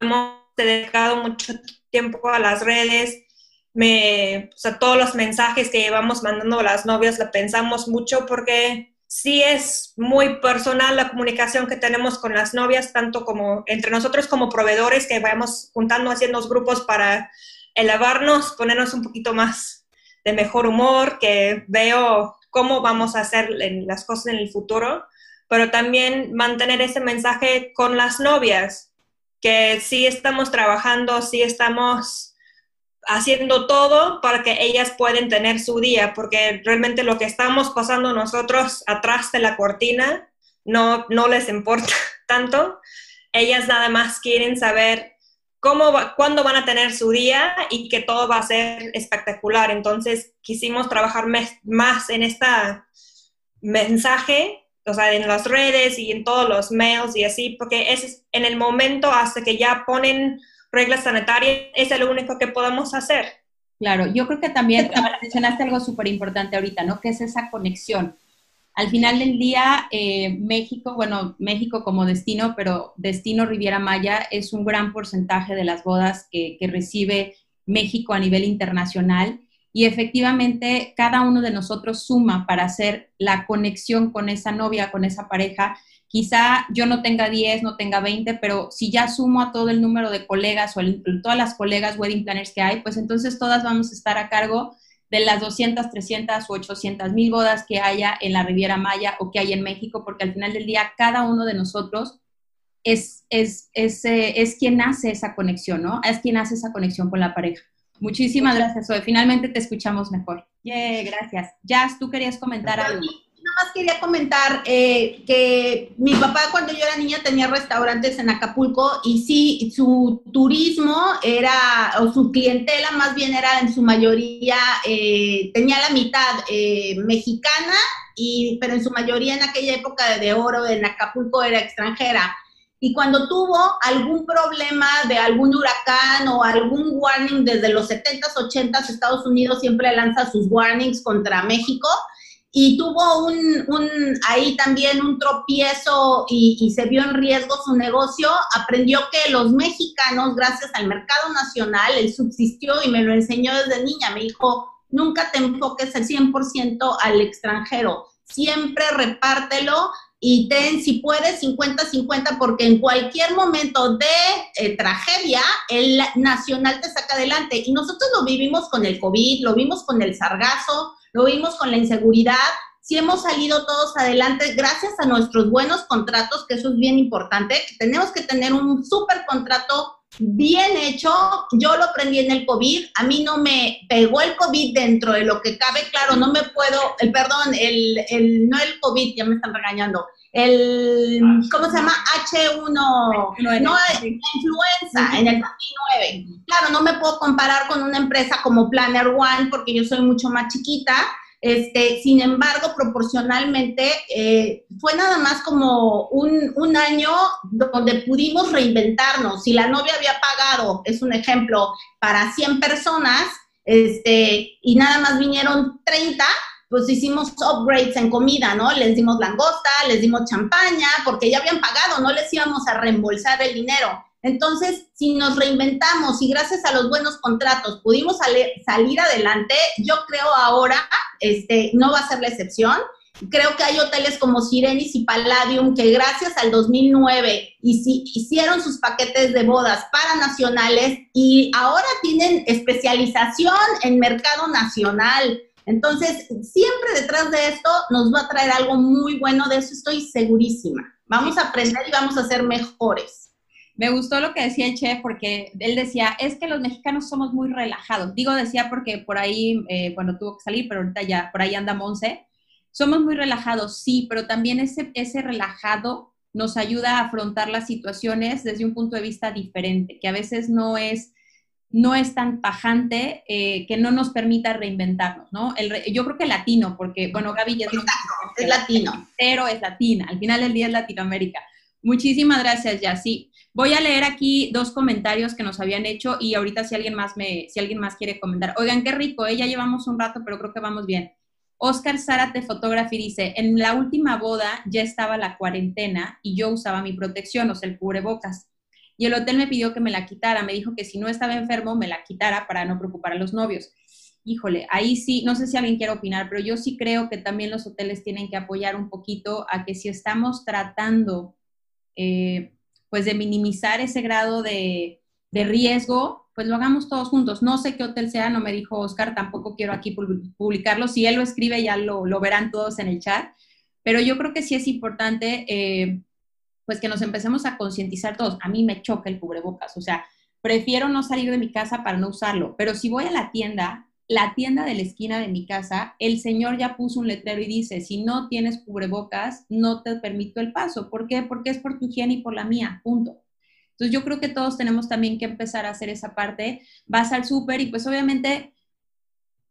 hemos dedicado mucho tiempo a las redes, me, o sea, todos los mensajes que llevamos mandando a las novias, la pensamos mucho porque sí es muy personal la comunicación que tenemos con las novias, tanto como entre nosotros como proveedores, que vayamos juntando, haciendo grupos para elevarnos, ponernos un poquito más de mejor humor, que veo cómo vamos a hacer las cosas en el futuro, pero también mantener ese mensaje con las novias, que sí estamos trabajando, sí estamos haciendo todo para que ellas puedan tener su día, porque realmente lo que estamos pasando nosotros atrás de la cortina no, no les importa tanto. Ellas nada más quieren saber cómo cuándo van a tener su día y que todo va a ser espectacular. Entonces quisimos trabajar más en este mensaje o sea, en las redes y en todos los mails y así, porque es en el momento hasta que ya ponen reglas sanitarias, es lo único que podemos hacer. Claro, yo creo que también mencionaste algo súper importante ahorita, ¿no? Que es esa conexión. Al final del día, eh, México, bueno, México como destino, pero destino Riviera Maya es un gran porcentaje de las bodas que, que recibe México a nivel internacional y efectivamente cada uno de nosotros suma para hacer la conexión con esa novia, con esa pareja. Quizá yo no tenga 10, no tenga 20, pero si ya sumo a todo el número de colegas o todas las colegas wedding planners que hay, pues entonces todas vamos a estar a cargo de las 200, 300 o 800 mil bodas que haya en la Riviera Maya o que hay en México, porque al final del día cada uno de nosotros es, es, es, eh, es quien hace esa conexión, ¿no? Es quien hace esa conexión con la pareja. Muchísimas gracias, Zoe. Finalmente te escuchamos mejor. Yeah, gracias. Jazz, tú querías comentar algo. Nada más quería comentar eh, que mi papá cuando yo era niña tenía restaurantes en Acapulco y sí, su turismo era, o su clientela más bien era en su mayoría, eh, tenía la mitad eh, mexicana, y, pero en su mayoría en aquella época de oro en Acapulco era extranjera y cuando tuvo algún problema de algún huracán o algún warning desde los 70s, 80s, Estados Unidos siempre lanza sus warnings contra México. Y tuvo un, un ahí también un tropiezo y, y, se vio en riesgo su negocio, aprendió que los mexicanos, gracias al mercado nacional, él subsistió y me lo enseñó desde niña, me dijo, nunca te enfoques al 100% al extranjero, siempre repártelo y ten, si puedes, 50-50, porque en cualquier momento de eh, tragedia, el nacional te saca adelante. Y nosotros lo vivimos con el COVID, lo vimos con el sargazo, lo vimos con la inseguridad. Si hemos salido todos adelante gracias a nuestros buenos contratos, que eso es bien importante, tenemos que tener un súper contrato bien hecho. Yo lo aprendí en el COVID. A mí no me pegó el COVID dentro de lo que cabe. Claro, no me puedo, el perdón, el, el, no el COVID, ya me están regañando. El, ¿cómo se llama? H1, no, la influenza en el 2009. Claro, no me puedo comparar con una empresa como Planner One porque yo soy mucho más chiquita este, sin embargo, proporcionalmente, eh, fue nada más como un, un, año donde pudimos reinventarnos. Si la novia había pagado, es un ejemplo, para 100 personas, este, y nada más vinieron 30, pues hicimos upgrades en comida, ¿no? Les dimos langosta, les dimos champaña, porque ya habían pagado, no les íbamos a reembolsar el dinero. Entonces, si nos reinventamos y gracias a los buenos contratos pudimos salir adelante, yo creo ahora este, no va a ser la excepción. Creo que hay hoteles como Sirenis y Palladium que gracias al 2009 hicieron sus paquetes de bodas para nacionales y ahora tienen especialización en mercado nacional. Entonces, siempre detrás de esto nos va a traer algo muy bueno, de eso estoy segurísima. Vamos a aprender y vamos a ser mejores. Me gustó lo que decía el chef porque él decía, es que los mexicanos somos muy relajados. Digo, decía porque por ahí, eh, cuando tuvo que salir, pero ahorita ya, por ahí anda Monse. Somos muy relajados, sí, pero también ese, ese relajado nos ayuda a afrontar las situaciones desde un punto de vista diferente, que a veces no es no es tan tajante eh, que no nos permita reinventarnos, ¿no? yo creo que latino, porque, bueno, Gaby ya es, latino. Pero es latina, al final del día es Latinoamérica. Muchísimas gracias, sí. Voy a leer aquí dos comentarios que nos habían hecho y ahorita si alguien más me, si alguien más quiere comentar. Oigan, qué rico, ¿eh? ya llevamos un rato, pero creo que vamos bien. Oscar Zárate Photography dice, en la última boda ya estaba la cuarentena y yo usaba mi protección, o sea, el cubrebocas. Y el hotel me pidió que me la quitara, me dijo que si no estaba enfermo me la quitara para no preocupar a los novios. Híjole, ahí sí, no sé si alguien quiere opinar, pero yo sí creo que también los hoteles tienen que apoyar un poquito a que si estamos tratando eh, pues de minimizar ese grado de, riesgo, pues lo hagamos todos juntos. No sé qué hotel sea, no me dijo Oscar, tampoco quiero aquí publicarlo. Si él lo escribe, ya lo, verán todos en el chat. Pero yo creo que sí es importante, eh, pues que nos empecemos a concientizar todos. A mí me choca el cubrebocas, o sea, prefiero no salir de mi casa para no usarlo. Pero si voy a la tienda, la tienda de la esquina de mi casa, el señor ya puso un letrero y dice, si no tienes cubrebocas, no te permito el paso. ¿Por qué? Porque es por tu higiene y por la mía, punto. Entonces yo creo que todos tenemos también que empezar a hacer esa parte. Vas al súper y pues obviamente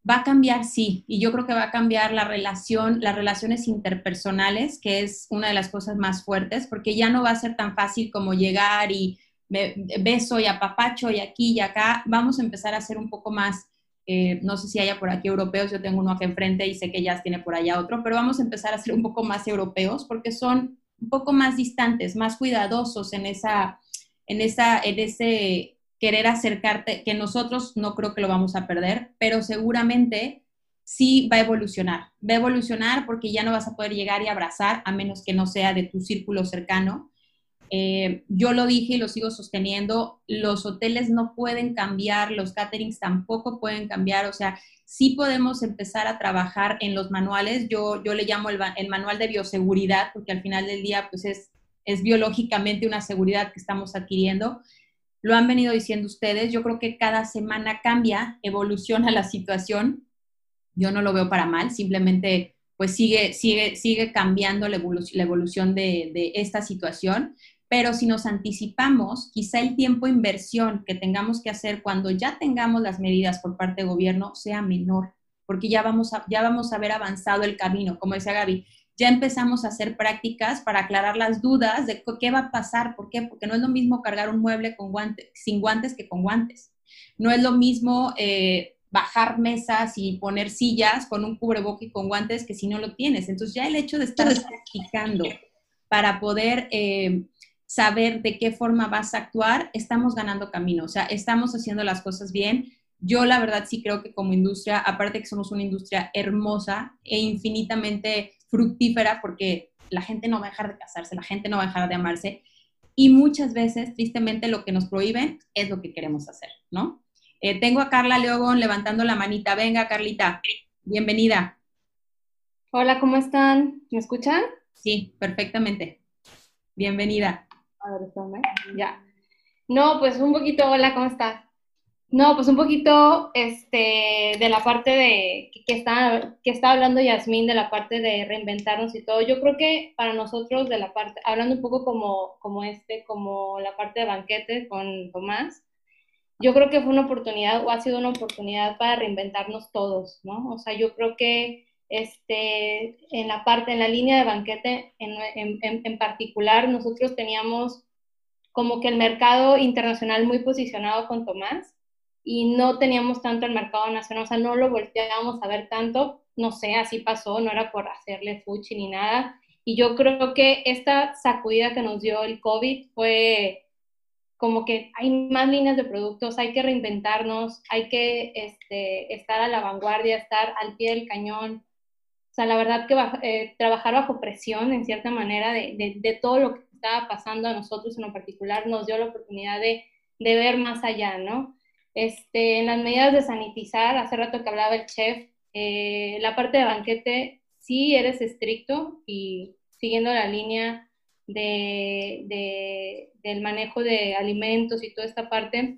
va a cambiar, sí, y yo creo que va a cambiar la relación, las relaciones interpersonales, que es una de las cosas más fuertes, porque ya no va a ser tan fácil como llegar y beso y apapacho y aquí y acá. Vamos a empezar a ser un poco más eh, no sé si haya por aquí europeos, yo tengo uno aquí enfrente y sé que Jazz tiene por allá otro, pero vamos a empezar a ser un poco más europeos porque son un poco más distantes, más cuidadosos en esa, en esa, en ese querer acercarte, que nosotros no creo que lo vamos a perder, pero seguramente sí va a evolucionar. Va a evolucionar porque ya no vas a poder llegar y abrazar a menos que no sea de tu círculo cercano. Eh, yo lo dije y lo sigo sosteniendo, los hoteles no pueden cambiar, los caterings tampoco pueden cambiar, o sea, sí podemos empezar a trabajar en los manuales, yo, yo le llamo el, manual de bioseguridad, porque al final del día, pues es, es biológicamente una seguridad que estamos adquiriendo. Lo han venido diciendo ustedes, yo creo que cada semana cambia, evoluciona la situación, yo no lo veo para mal, simplemente pues sigue, sigue, sigue cambiando la evolución, de, de, esta situación pero si nos anticipamos, quizá el tiempo de inversión que tengamos que hacer cuando ya tengamos las medidas por parte del gobierno sea menor, porque ya vamos a, ya vamos a haber avanzado el camino, como decía Gaby, ya empezamos a hacer prácticas para aclarar las dudas de qué va a pasar, ¿por qué? Porque no es lo mismo cargar un mueble con sin guantes que con guantes. No es lo mismo eh, bajar mesas y poner sillas con un cubreboca y con guantes que si no lo tienes. Entonces ya el hecho de estar practicando para poder... Eh, saber de qué forma vas a actuar, estamos ganando camino, o sea, estamos haciendo las cosas bien. Yo la verdad sí creo que como industria, aparte que somos una industria hermosa e infinitamente fructífera, porque la gente no va a dejar de casarse, la gente no va a dejar de amarse, y muchas veces, tristemente, lo que nos prohíben es lo que queremos hacer, ¿no? Eh, tengo a Carla Leogón levantando la manita. Venga, Carlita, bienvenida. Hola, ¿cómo están? ¿Me escuchan? Sí, perfectamente. Bienvenida. A ver, Ya. No, pues un poquito, hola, ¿cómo estás? No, pues un poquito este, de la parte de que, está, que está hablando Yasmín, de la parte de reinventarnos y todo. Yo creo que para nosotros, de la parte, hablando un poco como, como este, como la parte de banquete con Tomás, yo creo que fue una oportunidad o ha sido una oportunidad para reinventarnos todos, ¿no? O sea, yo creo que este, en la parte, en la línea de banquete en, particular, nosotros teníamos como que el mercado internacional muy posicionado con Tomás y no teníamos tanto el mercado nacional, o sea, no lo volteábamos a ver tanto, no sé, así pasó, no era por hacerle fuchi ni nada. Y yo creo que esta sacudida que nos dio el COVID fue como que hay más líneas de productos, hay que reinventarnos, hay que este, estar a la vanguardia, estar al pie del cañón, sea, la verdad que eh, trabajar bajo presión, en cierta manera, de, todo lo que estaba pasando a nosotros en lo particular, nos dio la oportunidad de, ver más allá, ¿no? Este, en las medidas de sanitizar, hace rato que hablaba el chef, eh, la parte de banquete, sí eres estricto y siguiendo la línea de, del manejo de alimentos y toda esta parte,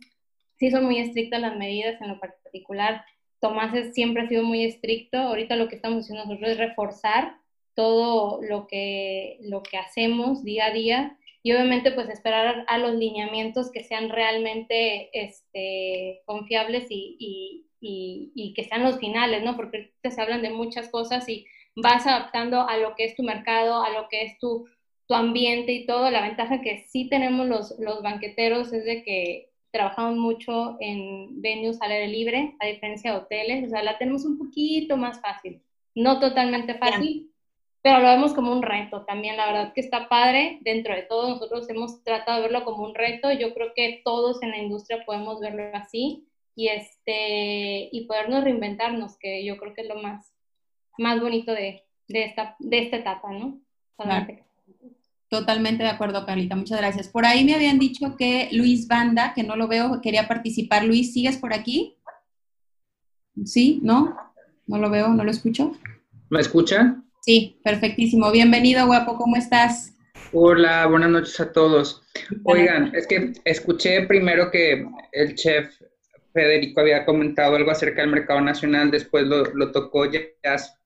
sí son muy estrictas las medidas en lo particular Tomás siempre ha sido muy estricto. Ahorita lo que estamos haciendo nosotros es reforzar todo lo que, lo que hacemos día a día y obviamente pues esperar a los lineamientos que sean realmente este, confiables y, y, que sean los finales, ¿no? Porque se hablan de muchas cosas y vas adaptando a lo que es tu mercado, a lo que es tu, tu ambiente y todo. La ventaja que sí tenemos los, los banqueteros es de que trabajamos mucho en venues al aire libre, a diferencia de hoteles, o sea, la tenemos un poquito más fácil. No totalmente fácil, pero lo vemos como un reto también. La verdad que está padre. Dentro de todo, nosotros hemos tratado de verlo como un reto. Yo creo que todos en la industria podemos verlo así y, este, y podernos reinventarnos, que yo creo que es lo más, más bonito de, de esta, de esta etapa, ¿no? Totalmente de acuerdo, Carlita. Muchas gracias. Por ahí me habían dicho que Luis Banda, que no lo veo, quería participar. Luis, ¿sigues por aquí? ¿Sí? ¿No? ¿No lo veo? ¿No lo escucho? ¿Me escuchan? Sí, perfectísimo. Bienvenido, guapo. ¿Cómo estás? Hola, buenas noches a todos. Oigan, es que escuché primero que el chef Federico había comentado algo acerca del mercado nacional, después lo, lo tocó Jazz,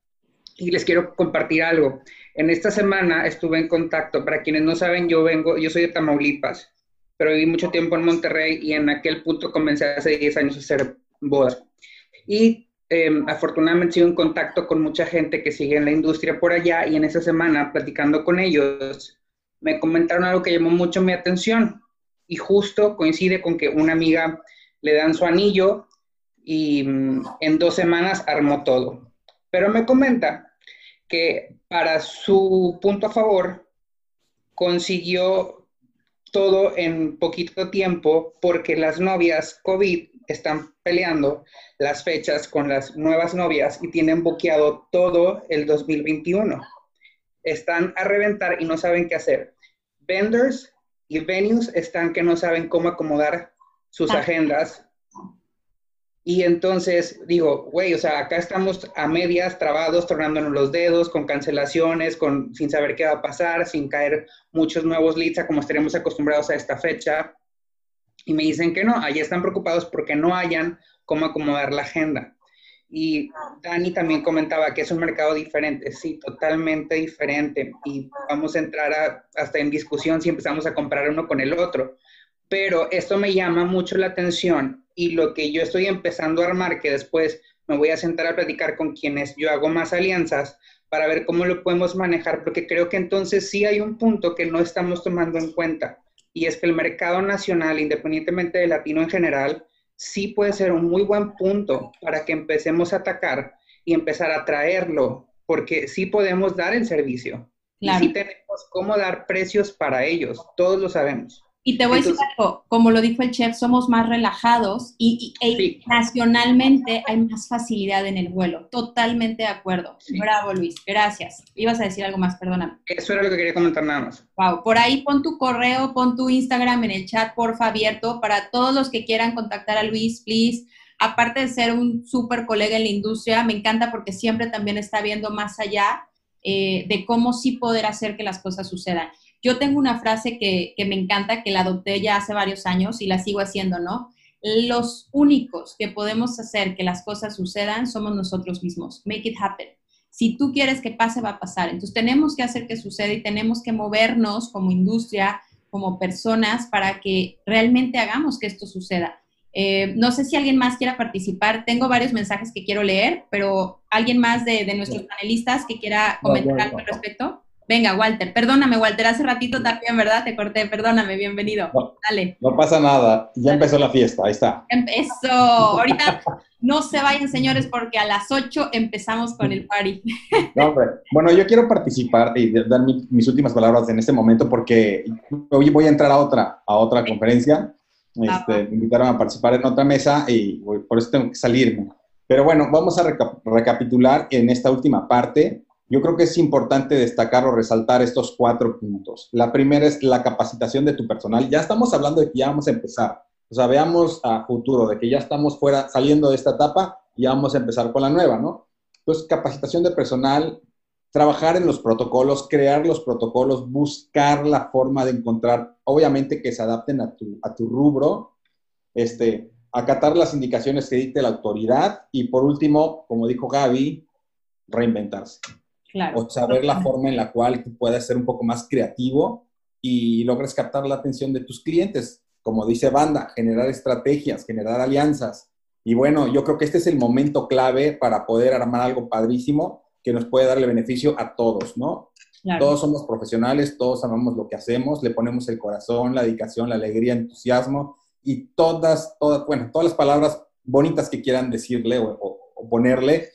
y les quiero compartir algo. En esta semana estuve en contacto, para quienes no saben, yo vengo, yo soy de Tamaulipas, pero viví mucho tiempo en Monterrey y en aquel punto comencé hace 10 años a hacer bodas. Y Em, afortunadamente sigo en contacto con mucha gente que sigue en la industria por allá y en esa semana platicando con ellos me comentaron algo que llamó mucho mi atención y justo coincide con que una amiga le dan su anillo y mm, en dos semanas armó todo. Pero me comenta que para su punto a favor consiguió todo en poquito tiempo porque las novias COVID están peleando las fechas con las nuevas novias y tienen bloqueado todo el 2021. Están a reventar y no saben qué hacer. Vendors y venues están que no saben cómo acomodar sus ah. agendas. Y entonces digo, güey, o sea, acá estamos a medias, trabados, tornándonos los dedos, con cancelaciones, con, sin saber qué va a pasar, sin caer muchos nuevos leads a como estaremos acostumbrados a esta fecha. Y me dicen que no, allí están preocupados porque no hayan cómo acomodar la agenda. Y Dani también comentaba que es un mercado diferente, sí, totalmente diferente. Y vamos a entrar hasta en discusión si empezamos a comparar uno con el otro. Pero esto me llama mucho la atención y lo que yo estoy empezando a armar, que después me voy a sentar a platicar con quienes yo hago más alianzas para ver cómo lo podemos manejar, porque creo que entonces sí hay un punto que no estamos tomando en cuenta y es que el mercado nacional, independientemente de latino en general, sí puede ser un muy buen punto para que empecemos a atacar y empezar a traerlo, porque sí podemos dar el servicio. Y sí tenemos cómo dar precios para ellos, todos lo sabemos. Y te voy a decir algo, como lo dijo el chef, somos más relajados y, e nacionalmente hay más facilidad en el vuelo. Totalmente de acuerdo. Bravo, Luis. Gracias. Ibas a decir algo más, perdóname. Eso era lo que quería comentar nada más. Wow. Por ahí pon tu correo, pon tu Instagram en el chat, porfa, abierto para todos los que quieran contactar a Luis, please. Aparte de ser un súper colega en la industria, me encanta porque siempre también está viendo más allá eh, de cómo sí poder hacer que las cosas sucedan. Yo tengo una frase que, me encanta, que la adopté ya hace varios años y la sigo haciendo, ¿no? Los únicos que podemos hacer que las cosas sucedan somos nosotros mismos. Make it happen. Si tú quieres que pase, va a pasar. Entonces tenemos que hacer que suceda y tenemos que movernos como industria, como personas, para que realmente hagamos que esto suceda. Eh, no sé si alguien más quiera participar. Tengo varios mensajes que quiero leer, pero alguien más de, nuestros panelistas que quiera comentar algo al respecto. Venga, Walter, perdóname, Walter, hace ratito también, ¿verdad? Te corté, perdóname, bienvenido. Dale. No pasa nada, ya empezó la fiesta, ahí está. Empezó. Ahorita no se vayan, señores, porque a las 8 empezamos con el party. No, hombre. Bueno, yo quiero participar y dar mis últimas palabras en este momento porque hoy voy a entrar a otra, a otra conferencia. Este, me invitaron a participar en otra mesa y por eso tengo que salirme. Pero bueno, vamos a recapitular en esta última parte yo creo que es importante destacar o resaltar estos cuatro puntos. La primera es la capacitación de tu personal. Ya estamos hablando de que ya vamos a empezar. O sea, veamos a futuro, de que ya estamos fuera, saliendo de esta etapa y ya vamos a empezar con la nueva, ¿no? Entonces, capacitación de personal, trabajar en los protocolos, crear los protocolos, buscar la forma de encontrar, obviamente que se adapten a tu, a tu rubro, este, acatar las indicaciones que dicte la autoridad y por último, como dijo Gaby, reinventarse. O saber la forma en la cual tú puedes ser un poco más creativo y logres captar la atención de tus clientes. Como dice Banda, generar estrategias, generar alianzas. Y bueno, yo creo que este es el momento clave para poder armar algo padrísimo que nos puede darle beneficio a todos, ¿no? Todos somos profesionales, todos amamos lo que hacemos, le ponemos el corazón, la dedicación, la alegría, entusiasmo y todas, todas, bueno, todas las palabras bonitas que quieran decirle o, ponerle.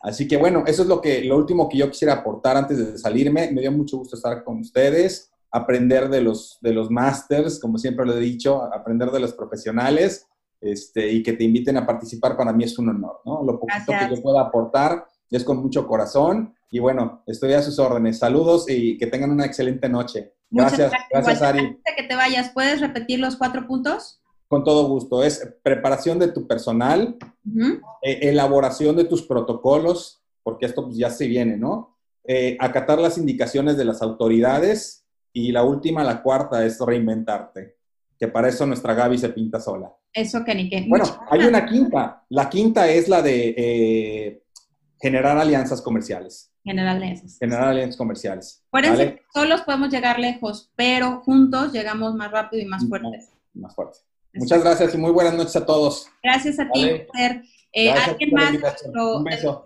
Así que bueno, eso es lo, que, lo último que yo quisiera aportar antes de salirme. Me dio mucho gusto estar con ustedes, aprender de los, de los masters, como siempre lo he dicho, aprender de los profesionales este, y que te inviten a participar para mí es un honor, ¿no? Lo poquito que yo pueda aportar es con mucho corazón y bueno, estoy a sus órdenes. Saludos y que tengan una excelente noche. Gracias, gracias, Ari. Antes de que te vayas, ¿puedes repetir los cuatro puntos? Con todo gusto. Es preparación de tu personal, eh, elaboración de tus protocolos, porque esto pues, ya se viene, ¿no? Eh, acatar las indicaciones de las autoridades y la última, la cuarta, es reinventarte, que para eso nuestra Gaby se pinta sola. Eso que ni qué. Bueno, hay una quinta. La quinta es la de eh, generar alianzas comerciales. Generar alianzas. Generar alianzas comerciales. Por eso solos podemos llegar lejos, pero juntos llegamos más rápido y más fuertes. Más, fuertes. Muchas gracias y muy buenas noches a todos. Gracias a ti. Eh, ¿Alguien más de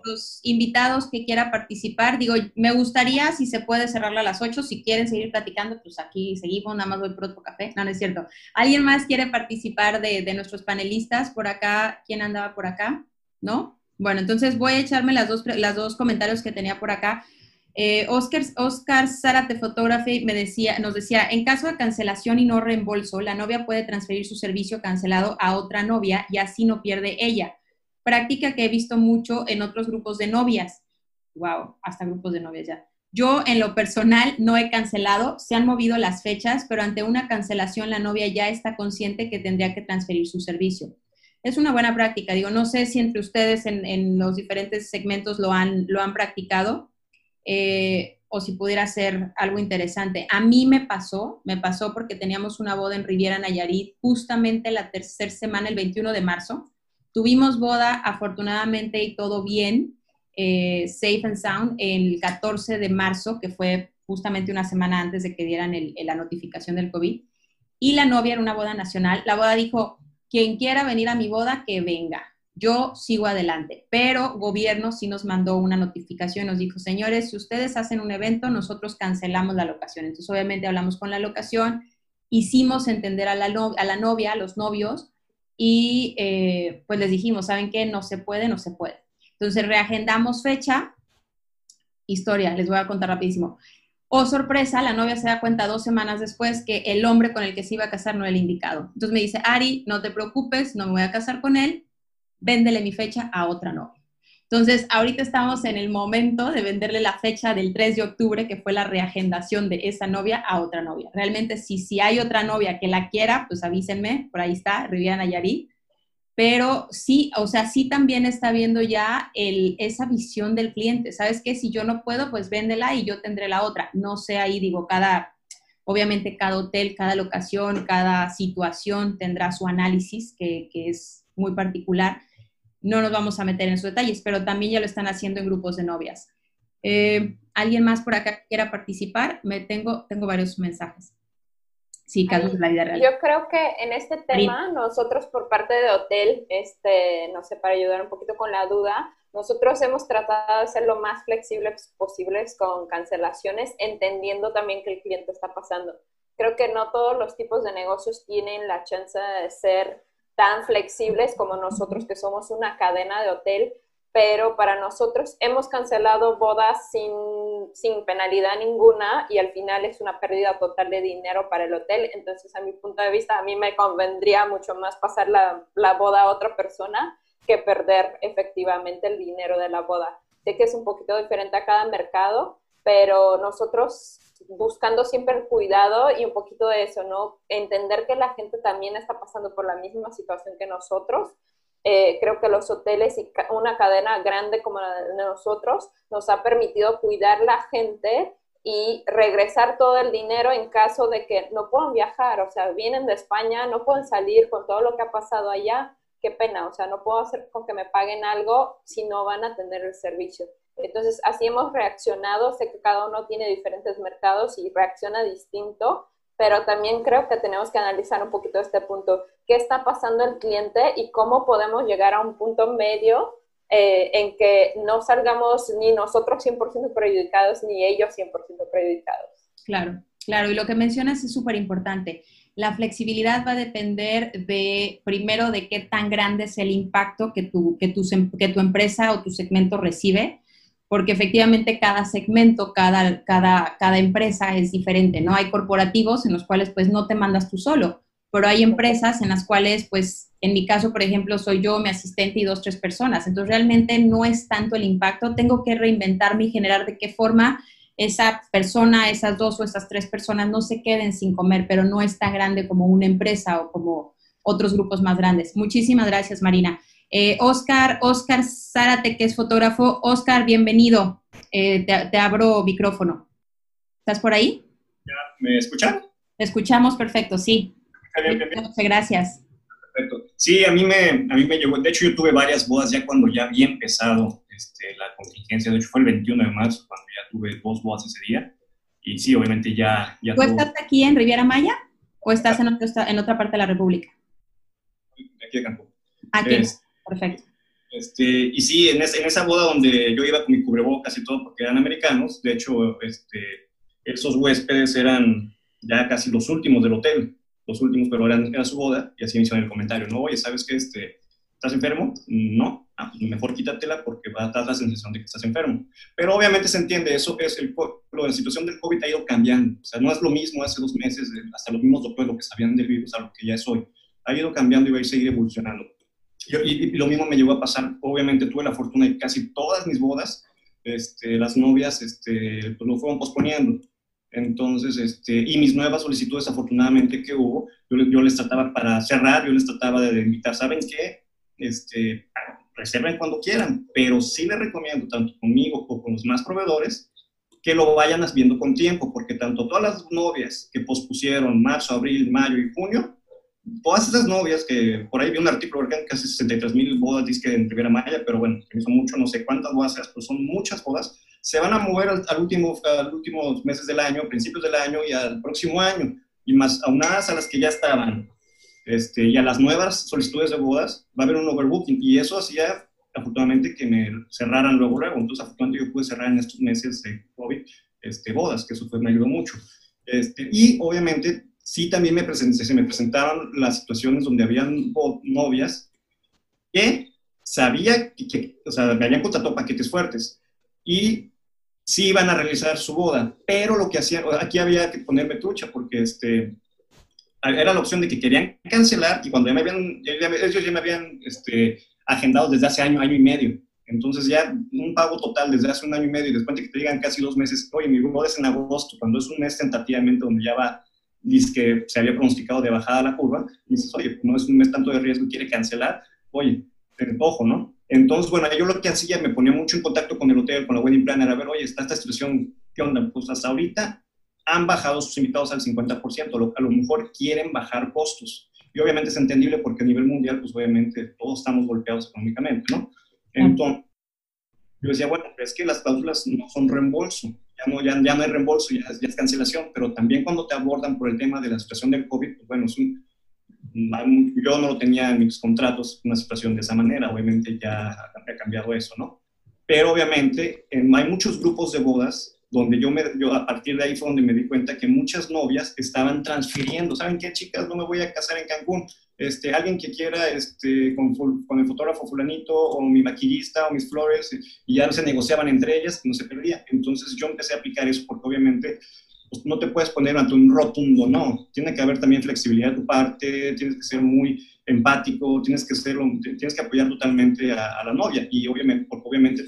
los invitados que quiera participar? Digo, me gustaría, si se puede, cerrarla a las 8. Si quieren seguir platicando, pues aquí seguimos, nada más voy por otro café. No, no es cierto. ¿Alguien más quiere participar de, de nuestros panelistas? Por acá, ¿quién andaba por acá? ¿No? Bueno, entonces voy a echarme las dos, las dos comentarios que tenía por acá. Eh, Oscar, Oscar Zárate Photography me decía, nos decía, en caso de cancelación y no reembolso, la novia puede transferir su servicio cancelado a otra novia y así no pierde ella. Práctica que he visto mucho en otros grupos de novias. Wow, hasta grupos de novias ya. Yo en lo personal no he cancelado, se han movido las fechas, pero ante una cancelación la novia ya está consciente que tendría que transferir su servicio es una buena práctica. Digo, no sé si entre ustedes en, los diferentes segmentos lo han, lo han practicado eh, o si pudiera ser algo interesante. A mí me pasó, me pasó porque teníamos una boda en Riviera Nayarit justamente la tercera semana, el 21 de marzo. Tuvimos boda, afortunadamente, y todo bien, eh, safe and sound, el 14 de marzo, que fue justamente una semana antes de que dieran la notificación del COVID. Y la novia era una boda nacional. La boda dijo, quien quiera venir a mi boda, que venga. Yo sigo adelante, pero gobierno sí nos mandó una notificación, nos dijo, señores, si ustedes hacen un evento, nosotros cancelamos la locación. Entonces, obviamente hablamos con la locación, hicimos entender a la, novia, a los novios, y eh, pues les dijimos, ¿saben qué? No se puede, no se puede. Entonces, reagendamos fecha. Historia, les voy a contar rapidísimo. O sorpresa, la novia se da cuenta dos semanas después que el hombre con el que se iba a casar no era el indicado. Entonces me dice, Ari, no te preocupes, no me voy a casar con él, véndele mi fecha a otra novia. Entonces, ahorita estamos en el momento de venderle la fecha del 3 de octubre, que fue la reagendación de esa novia a otra novia. Realmente, si, si hay otra novia que la quiera, pues avísenme, por ahí está, Riviera Nayarit pero sí, o sea, sí también está viendo ya el, esa visión del cliente. ¿Sabes qué? Si yo no puedo, pues véndela y yo tendré la otra. No sé ahí, digo, cada, obviamente cada hotel, cada locación, cada situación tendrá su análisis, que, que es muy particular. No nos vamos a meter en esos detalles, pero también ya lo están haciendo en grupos de novias. Eh, ¿Alguien más por acá quiera participar? Me tengo, tengo varios mensajes. Sí, casos de la vida real. Yo creo que en este tema, nosotros por parte de hotel, este, no sé, para ayudar un poquito con la duda, nosotros hemos tratado de ser lo más flexibles posibles con cancelaciones, entendiendo también que el cliente está pasando. Creo que no todos los tipos de negocios tienen la chance de ser tan flexibles como nosotros, que somos una cadena de hotel pero para nosotros hemos cancelado bodas sin, sin, penalidad ninguna y al final es una pérdida total de dinero para el hotel. Entonces, a mi punto de vista, a mí me convendría mucho más pasar la, la boda a otra persona que perder efectivamente el dinero de la boda. Sé que es un poquito diferente a cada mercado, pero nosotros buscando siempre el cuidado y un poquito de eso, ¿no? Entender que la gente también está pasando por la misma situación que nosotros eh, creo que los hoteles y una cadena grande como la de nosotros nos ha permitido cuidar la gente y regresar todo el dinero en caso de que no puedan viajar, o sea, vienen de España, no pueden salir con todo lo que ha pasado allá, qué pena, o sea, no puedo hacer con que me paguen algo si no van a tener el servicio. Entonces, así hemos reaccionado, sé que cada uno tiene diferentes mercados y reacciona distinto, pero también creo que tenemos que analizar un poquito este punto, qué está pasando el cliente y cómo podemos llegar a un punto medio eh, en que no salgamos ni nosotros 100% perjudicados ni ellos 100% perjudicados. Claro, claro, y lo que mencionas es súper importante. La flexibilidad va a depender de, primero, de qué tan grande es el impacto que tu, que tu, que tu empresa o tu segmento recibe porque efectivamente cada segmento, cada, cada, cada empresa es diferente, ¿no? Hay corporativos en los cuales pues no te mandas tú solo, pero hay empresas en las cuales pues en mi caso, por ejemplo, soy yo, mi asistente y dos, tres personas. Entonces realmente no es tanto el impacto, tengo que reinventarme y generar de qué forma esa persona, esas dos o esas tres personas no se queden sin comer, pero no es tan grande como una empresa o como otros grupos más grandes. Muchísimas gracias, Marina. Eh, Oscar, Oscar Zárate, que es fotógrafo. Oscar, bienvenido. Eh, te, abro micrófono. ¿Estás por ahí? ¿Me escuchan? Te escuchamos perfecto, sí. Muchas gracias. Perfecto. Sí, a mí, me, a mí me llegó, de hecho yo tuve varias bodas ya cuando ya había empezado este, la contingencia, de hecho fue el 21 de marzo cuando ya tuve dos bodas ese día, y sí, obviamente ya... ya ¿Tú estás aquí en Riviera Maya o estás en, en otra parte de la República? Aquí de Cancún. Aquí. Perfecto. Este, y sí, en, esa boda donde yo iba con mi cubrebocas y todo, porque eran americanos, de hecho, este, esos huéspedes eran ya casi los últimos del hotel, los últimos, pero eran, era su boda, y así me hicieron el comentario, no, oye, ¿sabes qué? Este, ¿Estás enfermo? No, ah, pues mejor quítatela porque va a dar la sensación de que estás enfermo. Pero obviamente se entiende, eso es el, la situación del COVID ha ido cambiando, o sea, no es lo mismo hace dos meses, hasta los mismos doctores lo que sabían del virus a lo que ya es hoy, ha ido cambiando y va a seguir evolucionando y, lo mismo me llegó a pasar, obviamente tuve la fortuna de casi todas mis bodas, este, las novias este, pues lo fueron posponiendo. Entonces, este, y mis nuevas solicitudes, afortunadamente que hubo, yo, les trataba para cerrar, yo les trataba de invitar, ¿saben qué? Este, reserven cuando quieran, pero sí les recomiendo, tanto conmigo o con los más proveedores, que lo vayan viendo con tiempo, porque tanto todas las novias que pospusieron marzo, abril, mayo y junio, todas esas novias que por ahí vi un artículo que casi 63 mil bodas disque en Rivera Maya, pero bueno, son mucho, no sé cuántas bodas, pero son muchas bodas, se van a mover al, último, al últimos meses del año, principios del año y al próximo año, y más aunadas a las que ya estaban, este, y a las nuevas solicitudes de bodas, va a haber un overbooking, y eso hacía afortunadamente que me cerraran luego, luego, entonces afortunadamente yo pude cerrar en estos meses de COVID este, bodas, que eso fue, me ayudó mucho. Este, y obviamente sí también me se me presentaron las situaciones donde habían novias que sabía que, o sea, me habían contratado paquetes fuertes y sí iban a realizar su boda, pero lo que hacían, aquí había que ponerme trucha porque este, era la opción de que querían cancelar y cuando ya me habían, ellos ya me habían este, agendado desde hace año, año y medio. Entonces ya un pago total desde hace un año y medio y después de que te digan casi dos meses, oye, mi boda es en agosto, cuando es un mes tentativamente donde ya va dice que se había pronosticado de bajada la curva, y dices, oye, no es un mes tanto de riesgo, quiere cancelar, oye, ojo, ¿no? Entonces, bueno, yo lo que hacía, me ponía mucho en contacto con el hotel, con la wedding planner, a ver, oye, está esta situación, ¿qué onda? Pues hasta ahorita han bajado sus invitados al 50%, a lo mejor quieren bajar costos. Y obviamente es entendible porque a nivel mundial, pues obviamente todos estamos golpeados económicamente, ¿no? Entonces, yo decía, bueno, es que las cláusulas no son reembolso ya no, ya, no hay reembolso, ya, es cancelación, pero también cuando te abordan por el tema de la situación del COVID, pues bueno, es un, yo no lo tenía en mis contratos, una situación de esa manera, obviamente ya ha cambiado eso, ¿no? Pero obviamente hay muchos grupos de bodas donde yo, me, yo a partir de ahí fue donde me di cuenta que muchas novias estaban transfiriendo, ¿saben qué, chicas? No me voy a casar en Cancún, este, alguien que quiera este, con, con, el fotógrafo fulanito o mi maquillista o mis flores, y ya se negociaban entre ellas, no se perdía. Entonces yo empecé a aplicar eso porque obviamente pues, no te puedes poner ante un rotundo no, tiene que haber también flexibilidad de tu parte, tienes que ser muy empático, tienes que, ser, tienes que apoyar totalmente a, la novia y obviamente, porque obviamente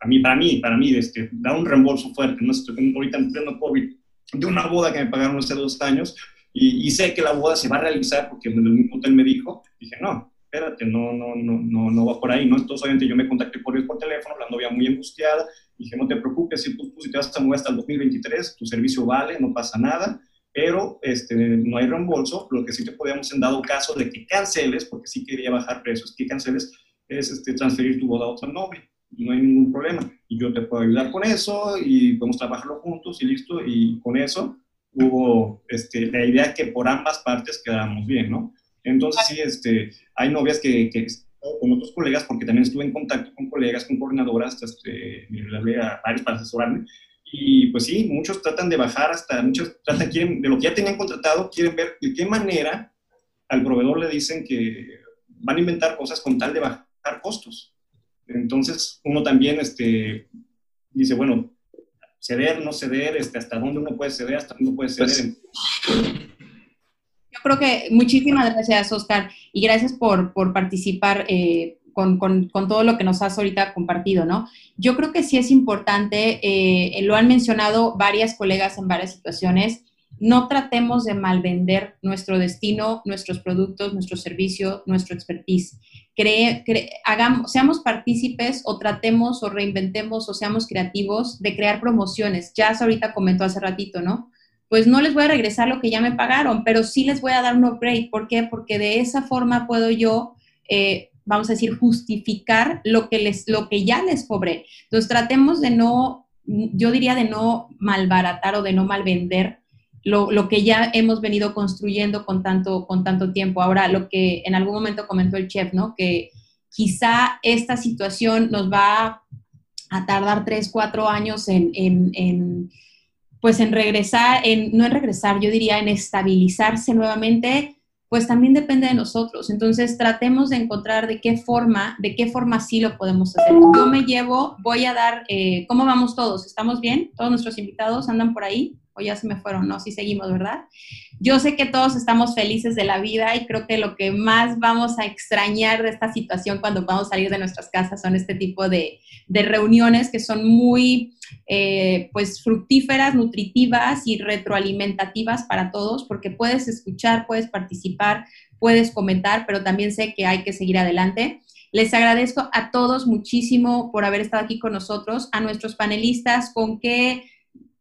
a mí, para mí, para mí, este, da un reembolso fuerte, ¿no? Estoy ahorita en pleno COVID, de una boda que me pagaron hace dos años, y, sé que la boda se va a realizar porque el mismo hotel me dijo, dije, no, espérate, no, no, no, no, no va por ahí, ¿no? Entonces, obviamente, yo me contacté por, por teléfono, la novia muy angustiada, dije, no te preocupes, si tú, si te vas a mover hasta el 2023, tu servicio vale, no pasa nada, pero este, no hay reembolso, lo que sí te podíamos en dado caso de que canceles, porque sí quería bajar precios, que canceles, es este, transferir tu boda a otra novia, no hay ningún problema, y yo te puedo ayudar con eso, y podemos trabajarlo juntos, y listo, y con eso hubo este, la idea que por ambas partes quedáramos bien, ¿no? Entonces, sí, este, hay novias que, que con otros colegas, porque también estuve en contacto con colegas, con coordinadoras, este, le hablé a varios para asesorarme, y pues sí, muchos tratan de bajar hasta, muchos tratan, quieren, de lo que ya tenían contratado, quieren ver de qué manera al proveedor le dicen que van a inventar cosas con tal de bajar costos. Entonces, uno también este, dice, bueno, ceder, no ceder, este, hasta dónde uno puede ceder, hasta dónde uno puede ceder. Yo creo que muchísimas gracias, Oscar, y gracias por, por participar eh, con, con, con, todo lo que nos has ahorita compartido, ¿no? Yo creo que sí es importante, eh, lo han mencionado varias colegas en varias situaciones, no tratemos de malvender nuestro destino, nuestros productos, nuestro servicio, nuestro expertise. Cree, hagamos, seamos partícipes o tratemos o reinventemos o seamos creativos de crear promociones. Ya ahorita comentó hace ratito, ¿no? Pues no les voy a regresar lo que ya me pagaron, pero sí les voy a dar un upgrade. ¿Por qué? Porque de esa forma puedo yo eh, vamos a decir, justificar lo que, les, lo que ya les cobré. Entonces, tratemos de no, yo diría de no malbaratar o de no malvender lo, lo que ya hemos venido construyendo con tanto, con tanto tiempo. Ahora, lo que en algún momento comentó el chef, ¿no? Que quizá esta situación nos va a tardar tres, cuatro años en, en, en pues en regresar, en, no en regresar, yo diría en estabilizarse nuevamente pues también depende de nosotros. Entonces, tratemos de encontrar de qué forma, de qué forma sí lo podemos hacer. Yo me llevo, voy a dar, eh, ¿cómo vamos todos? ¿Estamos bien? ¿Todos nuestros invitados andan por ahí? ¿O ya se me fueron? No, sí seguimos, ¿verdad? Yo sé que todos estamos felices de la vida y creo que lo que más vamos a extrañar de esta situación cuando vamos a salir de nuestras casas son este tipo de, de reuniones que son muy eh, pues fructíferas, nutritivas y retroalimentativas para todos, porque puedes escuchar, puedes participar, puedes comentar, pero también sé que hay que seguir adelante. Les agradezco a todos muchísimo por haber estado aquí con nosotros, a nuestros panelistas, con qué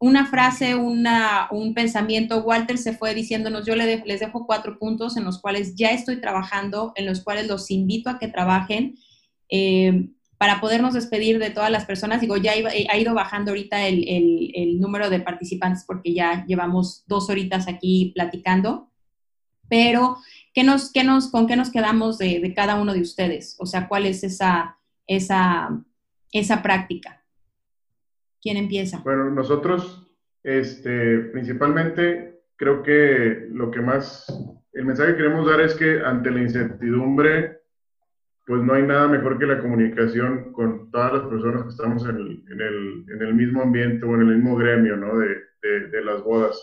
una frase, una, un pensamiento. Walter se fue diciéndonos, yo les dejo cuatro puntos en los cuales ya estoy trabajando, en los cuales los invito a que trabajen. Eh, para podernos despedir de todas las personas. Digo, ya ha ido bajando ahorita el, número de participantes porque ya llevamos dos horitas aquí platicando, pero ¿qué nos, qué nos, ¿con qué nos quedamos de, cada uno de ustedes? O sea, ¿cuál es esa, esa, esa práctica? ¿Quién empieza? Bueno, nosotros este, principalmente creo que lo que más, el mensaje que queremos dar es que ante la incertidumbre, pues no hay nada mejor que la comunicación con todas las personas que estamos en el, en el, en el mismo ambiente o en el mismo gremio, ¿no? De, de, de, las bodas.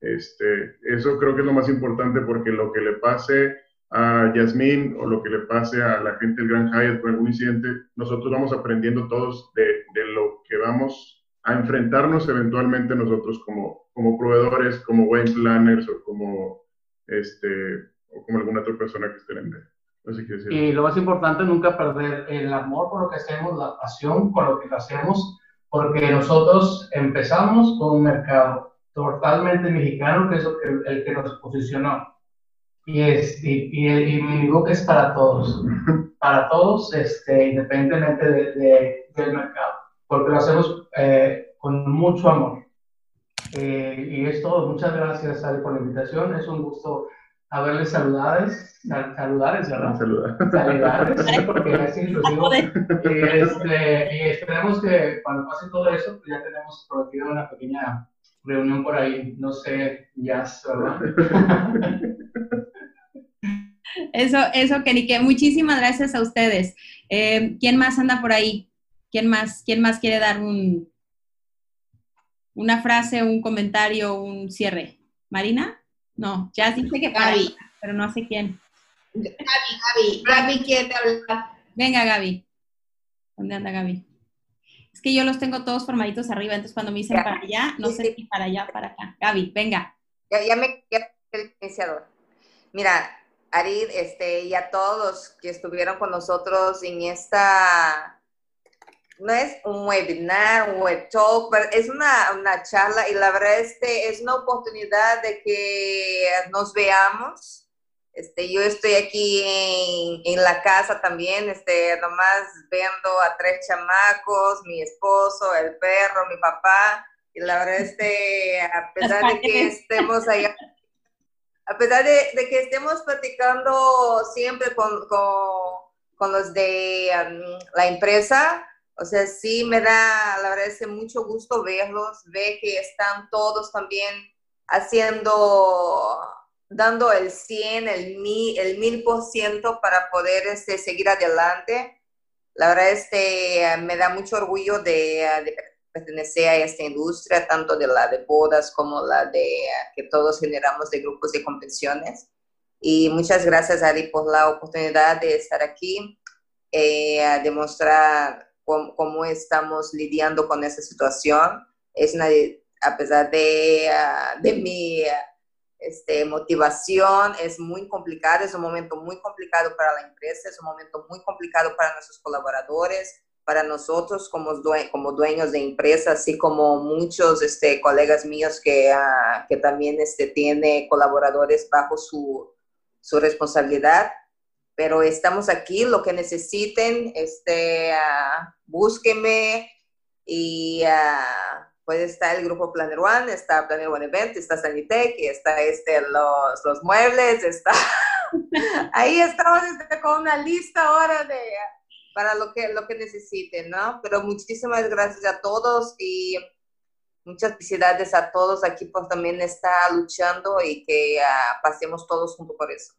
Este, eso creo que es lo más importante porque lo que le pase a Yasmín o lo que le pase a la gente del Gran Hyatt por algún incidente, nosotros vamos aprendiendo todos de, de lo que vamos a enfrentarnos eventualmente nosotros como, como proveedores, como wedding planners o como, este, o como alguna otra persona que esté en el y lo más importante, nunca perder el amor por lo que hacemos, la pasión por lo que hacemos, porque nosotros empezamos con un mercado totalmente mexicano, que es el, que nos posicionó. Y, es, y, y, mi book es para todos, para todos, este, independientemente de, del mercado, porque lo hacemos eh, con mucho amor. Eh, y es todo. Muchas gracias, Ale, por la invitación. Es un gusto a verles saludades, saludades, ¿verdad? Saludades. porque es inclusivo. Y, este, y esperemos que cuando pase todo eso, pues ya tenemos prometido una pequeña reunión por ahí, no sé, ya, ¿verdad? Eso, eso, Kenike. Muchísimas gracias a ustedes. Eh, ¿Quién más anda por ahí? ¿Quién más, quién más quiere dar un, una frase, un comentario, un cierre? ¿Marina? No, ya dice que Gaby, pero no sé quién. Gaby, Gaby, Gaby quiere hablar. Venga, Gaby. ¿Dónde anda Gaby? Es que yo los tengo todos formaditos arriba, entonces cuando me dicen para allá, no sé si para allá o para acá. Gaby, venga. Ya, ya me quedé el iniciador. Mira, Arid, este, y a todos que estuvieron con nosotros en esta no es un webinar, un web talk, pero es una, una charla y la verdad este, es una oportunidad de que nos veamos. Este, yo estoy aquí en, en, la casa también, este, nomás viendo a tres chamacos, mi esposo, el perro, mi papá, Y la verdad, este, a pesar de que estemos allá, a pesar de, que estemos platicando siempre con, con, los de um, la empresa, o sea, sí me da, la verdad, es mucho gusto verlos, ver que están todos también haciendo, dando el 100, el mil, el mil por ciento para poder este, seguir adelante. La verdad, este, me da mucho orgullo de, de pertenecer a esta industria, tanto de la de bodas como la de que todos generamos de grupos de convenciones. Y muchas gracias, Ari, por la oportunidad de estar aquí, eh, a demostrar cómo, estamos lidiando con esta situación. Es una, a pesar de, ah, de mi este, motivación, es muy complicado, es un momento muy complicado para la empresa, es un momento muy complicado para nuestros colaboradores, para nosotros como, como dueños de empresa, así como muchos este, colegas míos que, uh, que también este, tiene colaboradores bajo su, su, responsabilidad. Pero estamos aquí, lo que necesiten, este, uh, búsquenme y uh, puede estar el grupo Planner One, está Planner One Event, está Sanitec, está este, los, los muebles, está... Ahí estamos este, con una lista ahora de para lo que, lo que necesiten, ¿no? Pero muchísimas gracias a todos y muchas felicidades a todos. Aquí pues también está luchando y que uh, pasemos todos juntos por eso.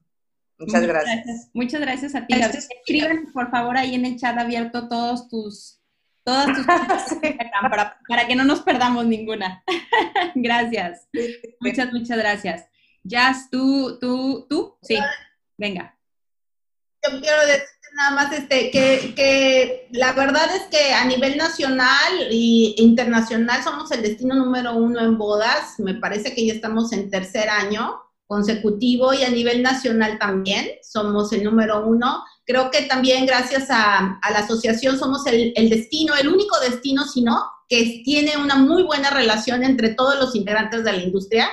Muchas, gracias. Muchas gracias a ti. Escriban, por favor, ahí en el chat abierto todos tus, todas tus para, para que no nos perdamos ninguna. gracias. Muchas, muchas gracias. Jazz, tú, tú, tú, sí, venga. Yo quiero decir nada más este, que, que, la verdad es que a nivel nacional e internacional somos el destino número uno en bodas. Me parece que ya estamos en tercer año consecutivo y a nivel nacional también somos el número uno. Creo que también gracias a, la asociación somos el, el, destino, el único destino, sino que tiene una muy buena relación entre todos los integrantes de la industria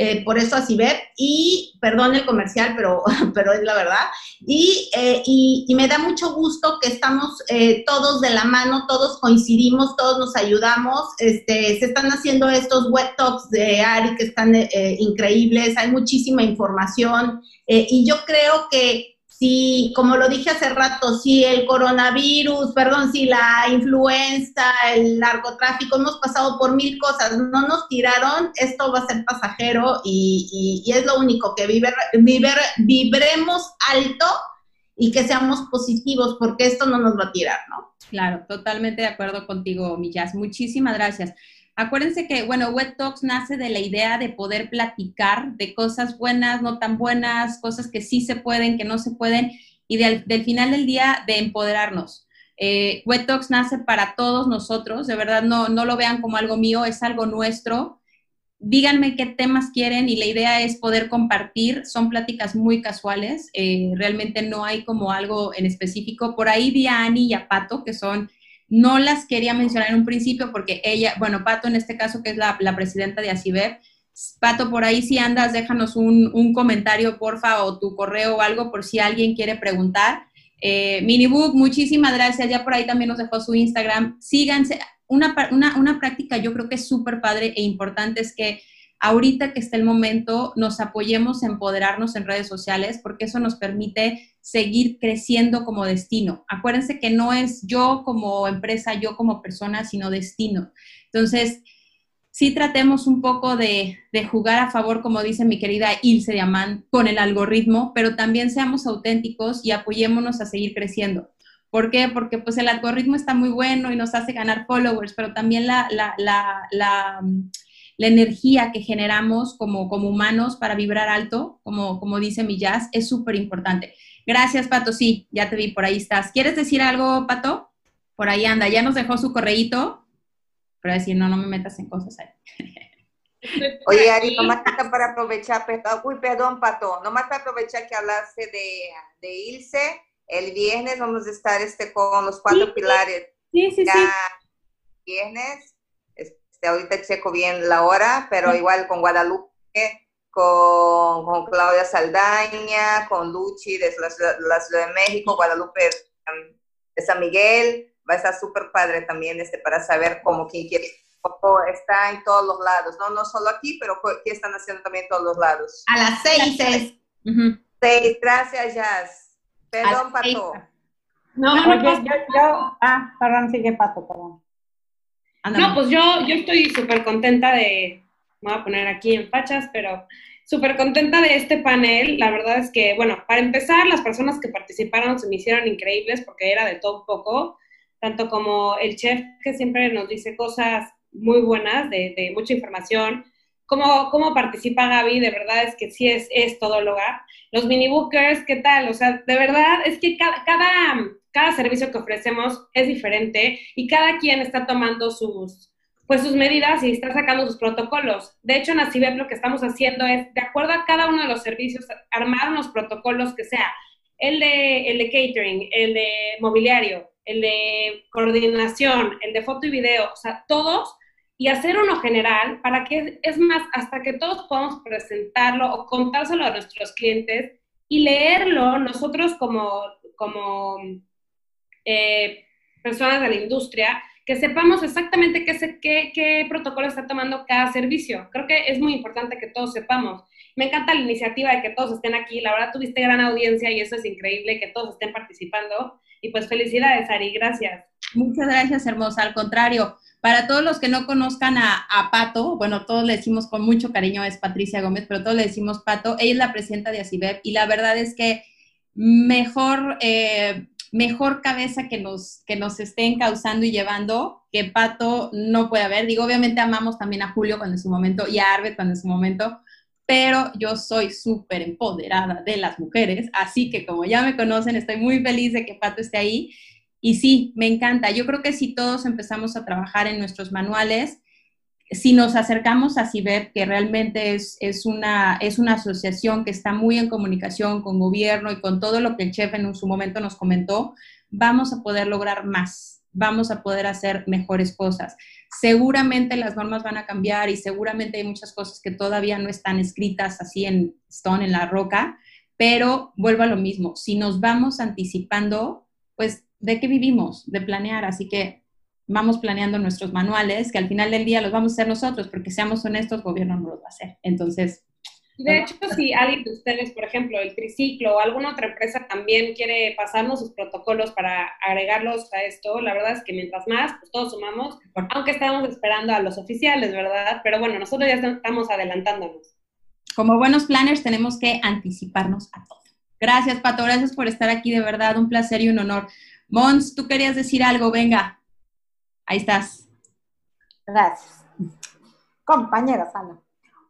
eh, por eso así ver, y perdón el comercial, pero, pero es la verdad, y, eh, y, me da mucho gusto que estamos eh, todos de la mano, todos coincidimos, todos nos ayudamos, este, se están haciendo estos web talks de Ari que están increíbles, hay muchísima información, y yo creo que si, como lo dije hace rato, si el coronavirus, perdón, si la influenza, el narcotráfico, hemos pasado por mil cosas, no nos tiraron, esto va a ser pasajero y, es lo único, que vibre, vibremos alto y que seamos positivos, porque esto no nos va a tirar, ¿no? Claro, totalmente de acuerdo contigo, Millas. Muchísimas gracias. Acuérdense que, bueno, Web Talks nace de la idea de poder platicar de cosas buenas, no tan buenas, cosas que sí se pueden, que no se pueden, y del, final del día de empoderarnos. Eh, Talks nace para todos nosotros, de verdad no, no lo vean como algo mío, es algo nuestro. Díganme qué temas quieren y la idea es poder compartir. Son pláticas muy casuales, eh, realmente no hay como algo en específico. Por ahí vi a Ani y a Pato, que son no las quería mencionar en un principio porque ella, bueno, Pato en este caso, que es la, presidenta de ACIBEP, Pato, por ahí si andas, déjanos un, comentario, porfa, o tu correo o algo por si alguien quiere preguntar. Eh, Minibook, muchísimas gracias. Ya por ahí también nos dejó su Instagram. Síganse. Una, una, una práctica yo creo que es súper padre e importante es que ahorita que está el momento, nos apoyemos a empoderarnos en redes sociales porque eso nos permite seguir creciendo como destino. Acuérdense que no es yo como empresa, yo como persona, sino destino. Entonces, sí tratemos un poco de, jugar a favor, como dice mi querida Ilse Diamant, con el algoritmo, pero también seamos auténticos y apoyémonos a seguir creciendo. ¿Por qué? Porque pues el algoritmo está muy bueno y nos hace ganar followers, pero también la, energía que generamos como, como humanos para vibrar alto, como, como dice mi jazz, es súper importante. Gracias, Pato. Sí, ya te vi, por ahí estás. ¿Quieres decir algo, Pato? Por ahí anda, ya nos dejó su correíto, pero decir, no, no me metas en cosas ahí. Oye, Ari, nomás para aprovechar, perdón, uy, perdón, Pato, nomás para aprovechar que hablaste de, de Ilse, el viernes vamos a estar este, con los cuatro pilares. Sí, sí, sí. Viernes, este, ahorita checo bien la hora, pero igual con Guadalupe, con, Claudia Saldaña, con Luchi de la, Ciudad de México, Guadalupe de San Miguel, va a estar súper padre también este, para saber cómo quién quiere está en todos los lados, ¿no? No solo aquí, pero ¿qué están haciendo también en todos los lados? A las seis es. Seis, gracias, Jazz. Perdón, Pato. No, no, pues, yo, yo, ah, perdón, sigue Pato, perdón. No, pues yo, yo estoy súper contenta de, me voy a poner aquí en fachas, pero súper contenta de este panel. La verdad es que, bueno, para empezar, las personas que participaron se me hicieron increíbles porque era de todo un poco, tanto como el chef que siempre nos dice cosas muy buenas, de, de mucha información, cómo, cómo participa Gaby, de verdad es que sí es, es todo lugar. Los mini bookers, ¿qué tal? O sea, de verdad es que cada, cada, cada servicio que ofrecemos es diferente y cada quien está tomando sus, pues sus medidas y está sacando sus protocolos. De hecho, en ACIBEP lo que estamos haciendo es, de acuerdo a cada uno de los servicios, armar unos protocolos que sea el de, el de catering, el de mobiliario, el de coordinación, el de foto y video, o sea, todos, y hacer uno general para que, es más, hasta que todos podamos presentarlo o contárselo a nuestros clientes y leerlo nosotros como, como eh, personas de la industria, que sepamos exactamente qué, qué, qué protocolo está tomando cada servicio. Creo que es muy importante que todos sepamos. Me encanta la iniciativa de que todos estén aquí. La verdad, tuviste gran audiencia y eso es increíble, que todos estén participando. Y pues felicidades, Ari, gracias. Muchas gracias, hermosa. Al contrario, para todos los que no conozcan a, a, Pato, bueno, todos le decimos con mucho cariño, es Patricia Gómez, pero todos le decimos Pato. Ella es la presidenta de ACIBEP y la verdad es que mejor... Eh, mejor cabeza que nos, que nos estén causando y llevando que Pato no puede haber. Digo, obviamente amamos también a Julio cuando en su momento y a Arbet cuando en su momento, pero yo soy súper empoderada de las mujeres, así que como ya me conocen, estoy muy feliz de que Pato esté ahí. Y sí, me encanta. Yo creo que si todos empezamos a trabajar en nuestros manuales, si nos acercamos a CIBEP, que realmente es, es, una, es una asociación que está muy en comunicación con gobierno y con todo lo que el chef en su momento nos comentó, vamos a poder lograr más, vamos a poder hacer mejores cosas. Seguramente las normas van a cambiar y seguramente hay muchas cosas que todavía no están escritas así en stone, en la roca, pero vuelvo a lo mismo, si nos vamos anticipando, pues, ¿de qué vivimos? De planear, así que vamos planeando nuestros manuales, que al final del día los vamos a hacer nosotros, porque seamos honestos, el gobierno no los va a hacer. Entonces... De hecho, si alguien de ustedes, por ejemplo, el Triciclo o alguna otra empresa también quiere pasarnos sus protocolos para agregarlos a esto, la verdad es que mientras más, pues todos sumamos, aunque estamos esperando a los oficiales, ¿verdad? Pero bueno, nosotros ya estamos adelantándonos. Como buenos planners tenemos que anticiparnos a todo. Gracias, Pato, gracias por estar aquí, de verdad, un placer y un honor. Mons, tú querías decir algo, venga. Ahí estás. Gracias. Compañera Sana.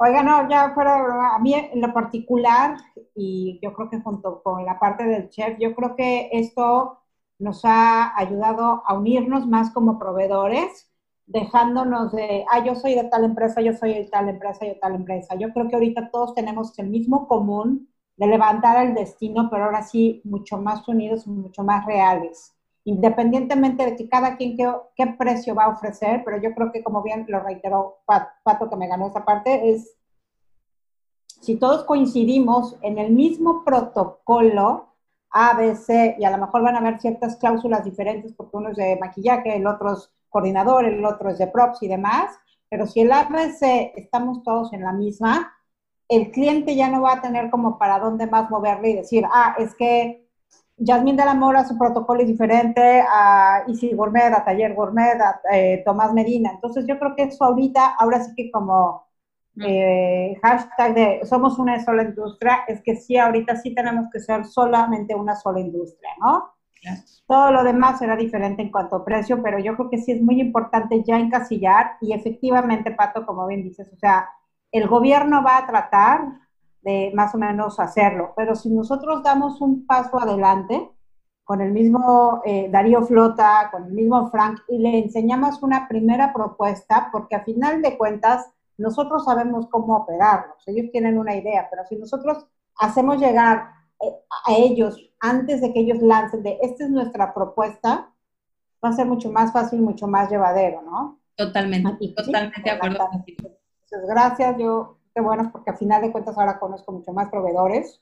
Oiga, no, ya fuera, a mí en lo particular, y yo creo que junto con la parte del chef, yo creo que esto nos ha ayudado a unirnos más como proveedores, dejándonos de, ah, yo soy de tal empresa, yo soy de tal empresa, yo de tal empresa. Yo creo que ahorita todos tenemos el mismo común de levantar el destino, pero ahora sí mucho más unidos, mucho más reales independientemente de que cada quien qué, precio va a ofrecer, pero yo creo que como bien lo reiteró Pato que me ganó esa parte, es si todos coincidimos en el mismo protocolo, ABC, y a lo mejor van a haber ciertas cláusulas diferentes porque uno es de maquillaje, el otro es coordinador, el otro es de props y demás, pero si el ABC estamos todos en la misma, el cliente ya no va a tener como para dónde más moverle y decir, ah, es que Yasmín de la Mora, su protocolo es diferente a Easy Gourmet, a Taller Gourmet, a eh, Tomás Medina. Entonces yo creo que eso ahorita, ahora sí que como eh, hashtag de somos una sola industria, es que sí, ahorita sí tenemos que ser solamente una sola industria, ¿no? Todo lo demás será diferente en cuanto a precio, pero yo creo que sí es muy importante ya encasillar y efectivamente, Pato, como bien dices, o sea, el gobierno va a tratar de más o menos hacerlo. Pero si nosotros damos un paso adelante con el mismo eh, Darío Flota, con el mismo Frank, y le enseñamos una primera propuesta, porque a final de cuentas nosotros sabemos cómo operarlos, ellos tienen una idea, pero si nosotros hacemos llegar eh, a ellos antes de que ellos lancen de esta es nuestra propuesta, va a ser mucho más fácil, mucho más llevadero, ¿no? Totalmente, totalmente de acuerdo. Entonces, gracias, yo buenos porque al final de cuentas ahora conozco mucho más proveedores,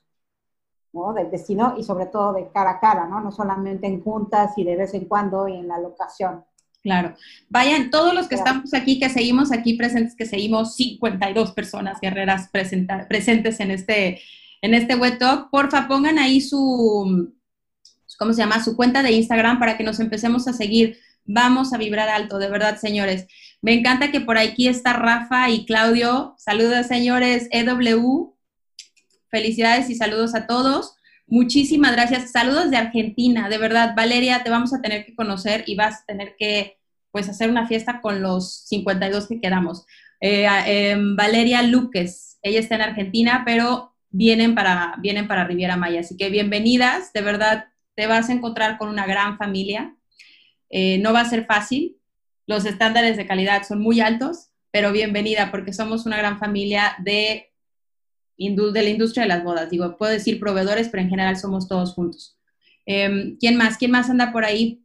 ¿no? Del destino y sobre todo de cara a cara, ¿no? No solamente en juntas y de vez en cuando y en la locación. Claro. Vayan, todos los que estamos aquí, que seguimos aquí presentes, que seguimos 52 personas guerreras presentes en este, en este web talk, porfa, pongan ahí su, ¿cómo se llama? Su cuenta de Instagram para que nos empecemos a seguir. Vamos a vibrar alto, de verdad, señores. Me encanta que por aquí está Rafa y Claudio. Saludos, señores. EW. Felicidades y saludos a todos. Muchísimas gracias. Saludos de Argentina, de verdad. Valeria, te vamos a tener que conocer y vas a tener que pues hacer una fiesta con los 52 que quedamos. Eh, em, Valeria Luques, ella está en Argentina, pero vienen para, vienen para Riviera Maya. Así que bienvenidas, de verdad, te vas a encontrar con una gran familia. Eh, no va a ser fácil, los estándares de calidad son muy altos, pero bienvenida porque somos una gran familia de de la industria de las bodas. Digo, puedo decir proveedores, pero en general somos todos juntos. Em, ¿Quién más? ¿Quién más anda por ahí?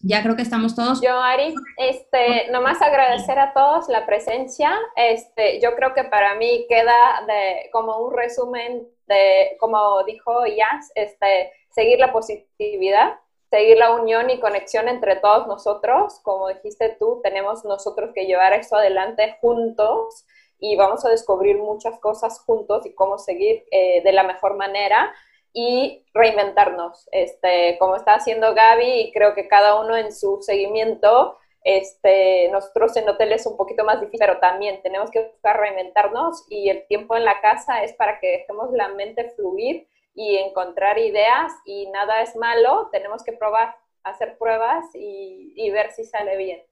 Ya creo que estamos todos. Yo, Ari, este, nomás agradecer a todos la presencia. Este, yo creo que para mí queda de, como un resumen de, como dijo Yas, este, seguir la positividad, seguir la unión y conexión entre todos nosotros. Como dijiste tú, tenemos nosotros que llevar esto adelante juntos y vamos a descubrir muchas cosas juntos y cómo seguir eh, de la mejor manera y reinventarnos, este, como está haciendo Gaby y creo que cada uno en su seguimiento, este, nosotros en hotel es un poquito más difícil, pero también tenemos que buscar reinventarnos y el tiempo en la casa es para que dejemos la mente fluir y encontrar ideas y nada es malo, tenemos que probar, hacer pruebas y, y ver si sale bien.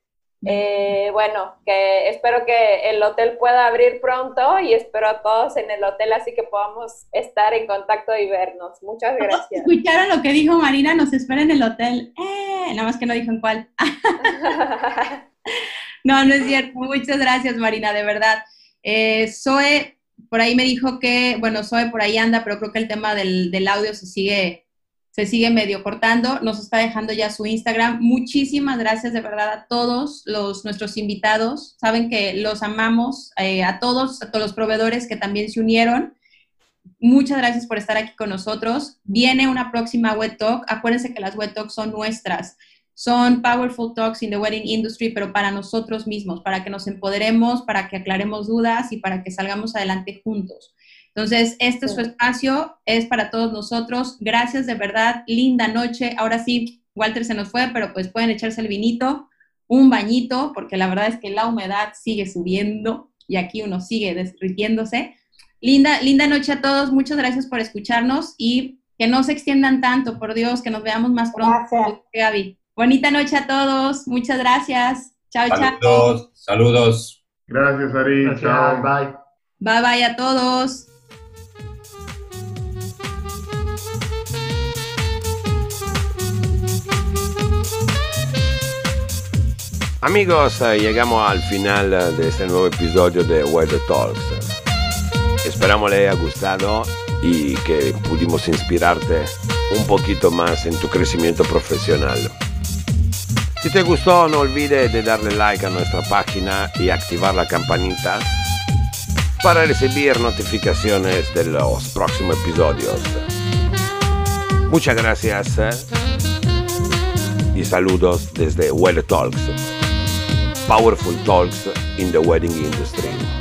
Eh, bueno, que espero que el hotel pueda abrir pronto y espero a todos en el hotel así que podamos estar en contacto y vernos. Muchas gracias. Escucharon lo que dijo Marina, nos espera en el hotel. Eh, nada más que no dijo en cuál. no, no es cierto. Muchas gracias, Marina, de verdad. Eh, Zoe, por ahí me dijo que, bueno, Zoe por ahí anda, pero creo que el tema del, del audio se sigue se sigue medio cortando, nos está dejando ya su Instagram. Muchísimas gracias de verdad a todos los, nuestros invitados. Saben que los amamos, eh, a todos, a todos los proveedores que también se unieron. Muchas gracias por estar aquí con nosotros. Viene una próxima Web Talk. Acuérdense que las Web Talks son nuestras. Son powerful talks in the wedding industry, pero para nosotros mismos, para que nos empoderemos, para que aclaremos dudas y para que salgamos adelante juntos. Entonces, este es su espacio, es para todos nosotros. Gracias de verdad, linda noche. Ahora sí, Walter se nos fue, pero pues pueden echarse el vinito, un bañito, porque la verdad es que la humedad sigue subiendo y aquí uno sigue derritiéndose. Linda, linda noche a todos, muchas gracias por escucharnos y que no se extiendan tanto, por Dios, que nos veamos más pronto. Gracias. Gaby. Bonita noche a todos, muchas gracias. Chao, chao. Saludos. Gracias, Ari. Chao. Bye. Bye, bye a todos. Amigos, eh, llegamos al final eh, de este nuevo episodio de Weather Talks. Esperamos le haya gustado y que pudimos inspirarte un poquito más en tu crecimiento profesional. Si te gustó, no olvides de darle like a nuestra página y activar la campanita para recibir notificaciones de los próximos episodios. Muchas gracias eh, y saludos desde Weather Talks. powerful talks in the wedding industry.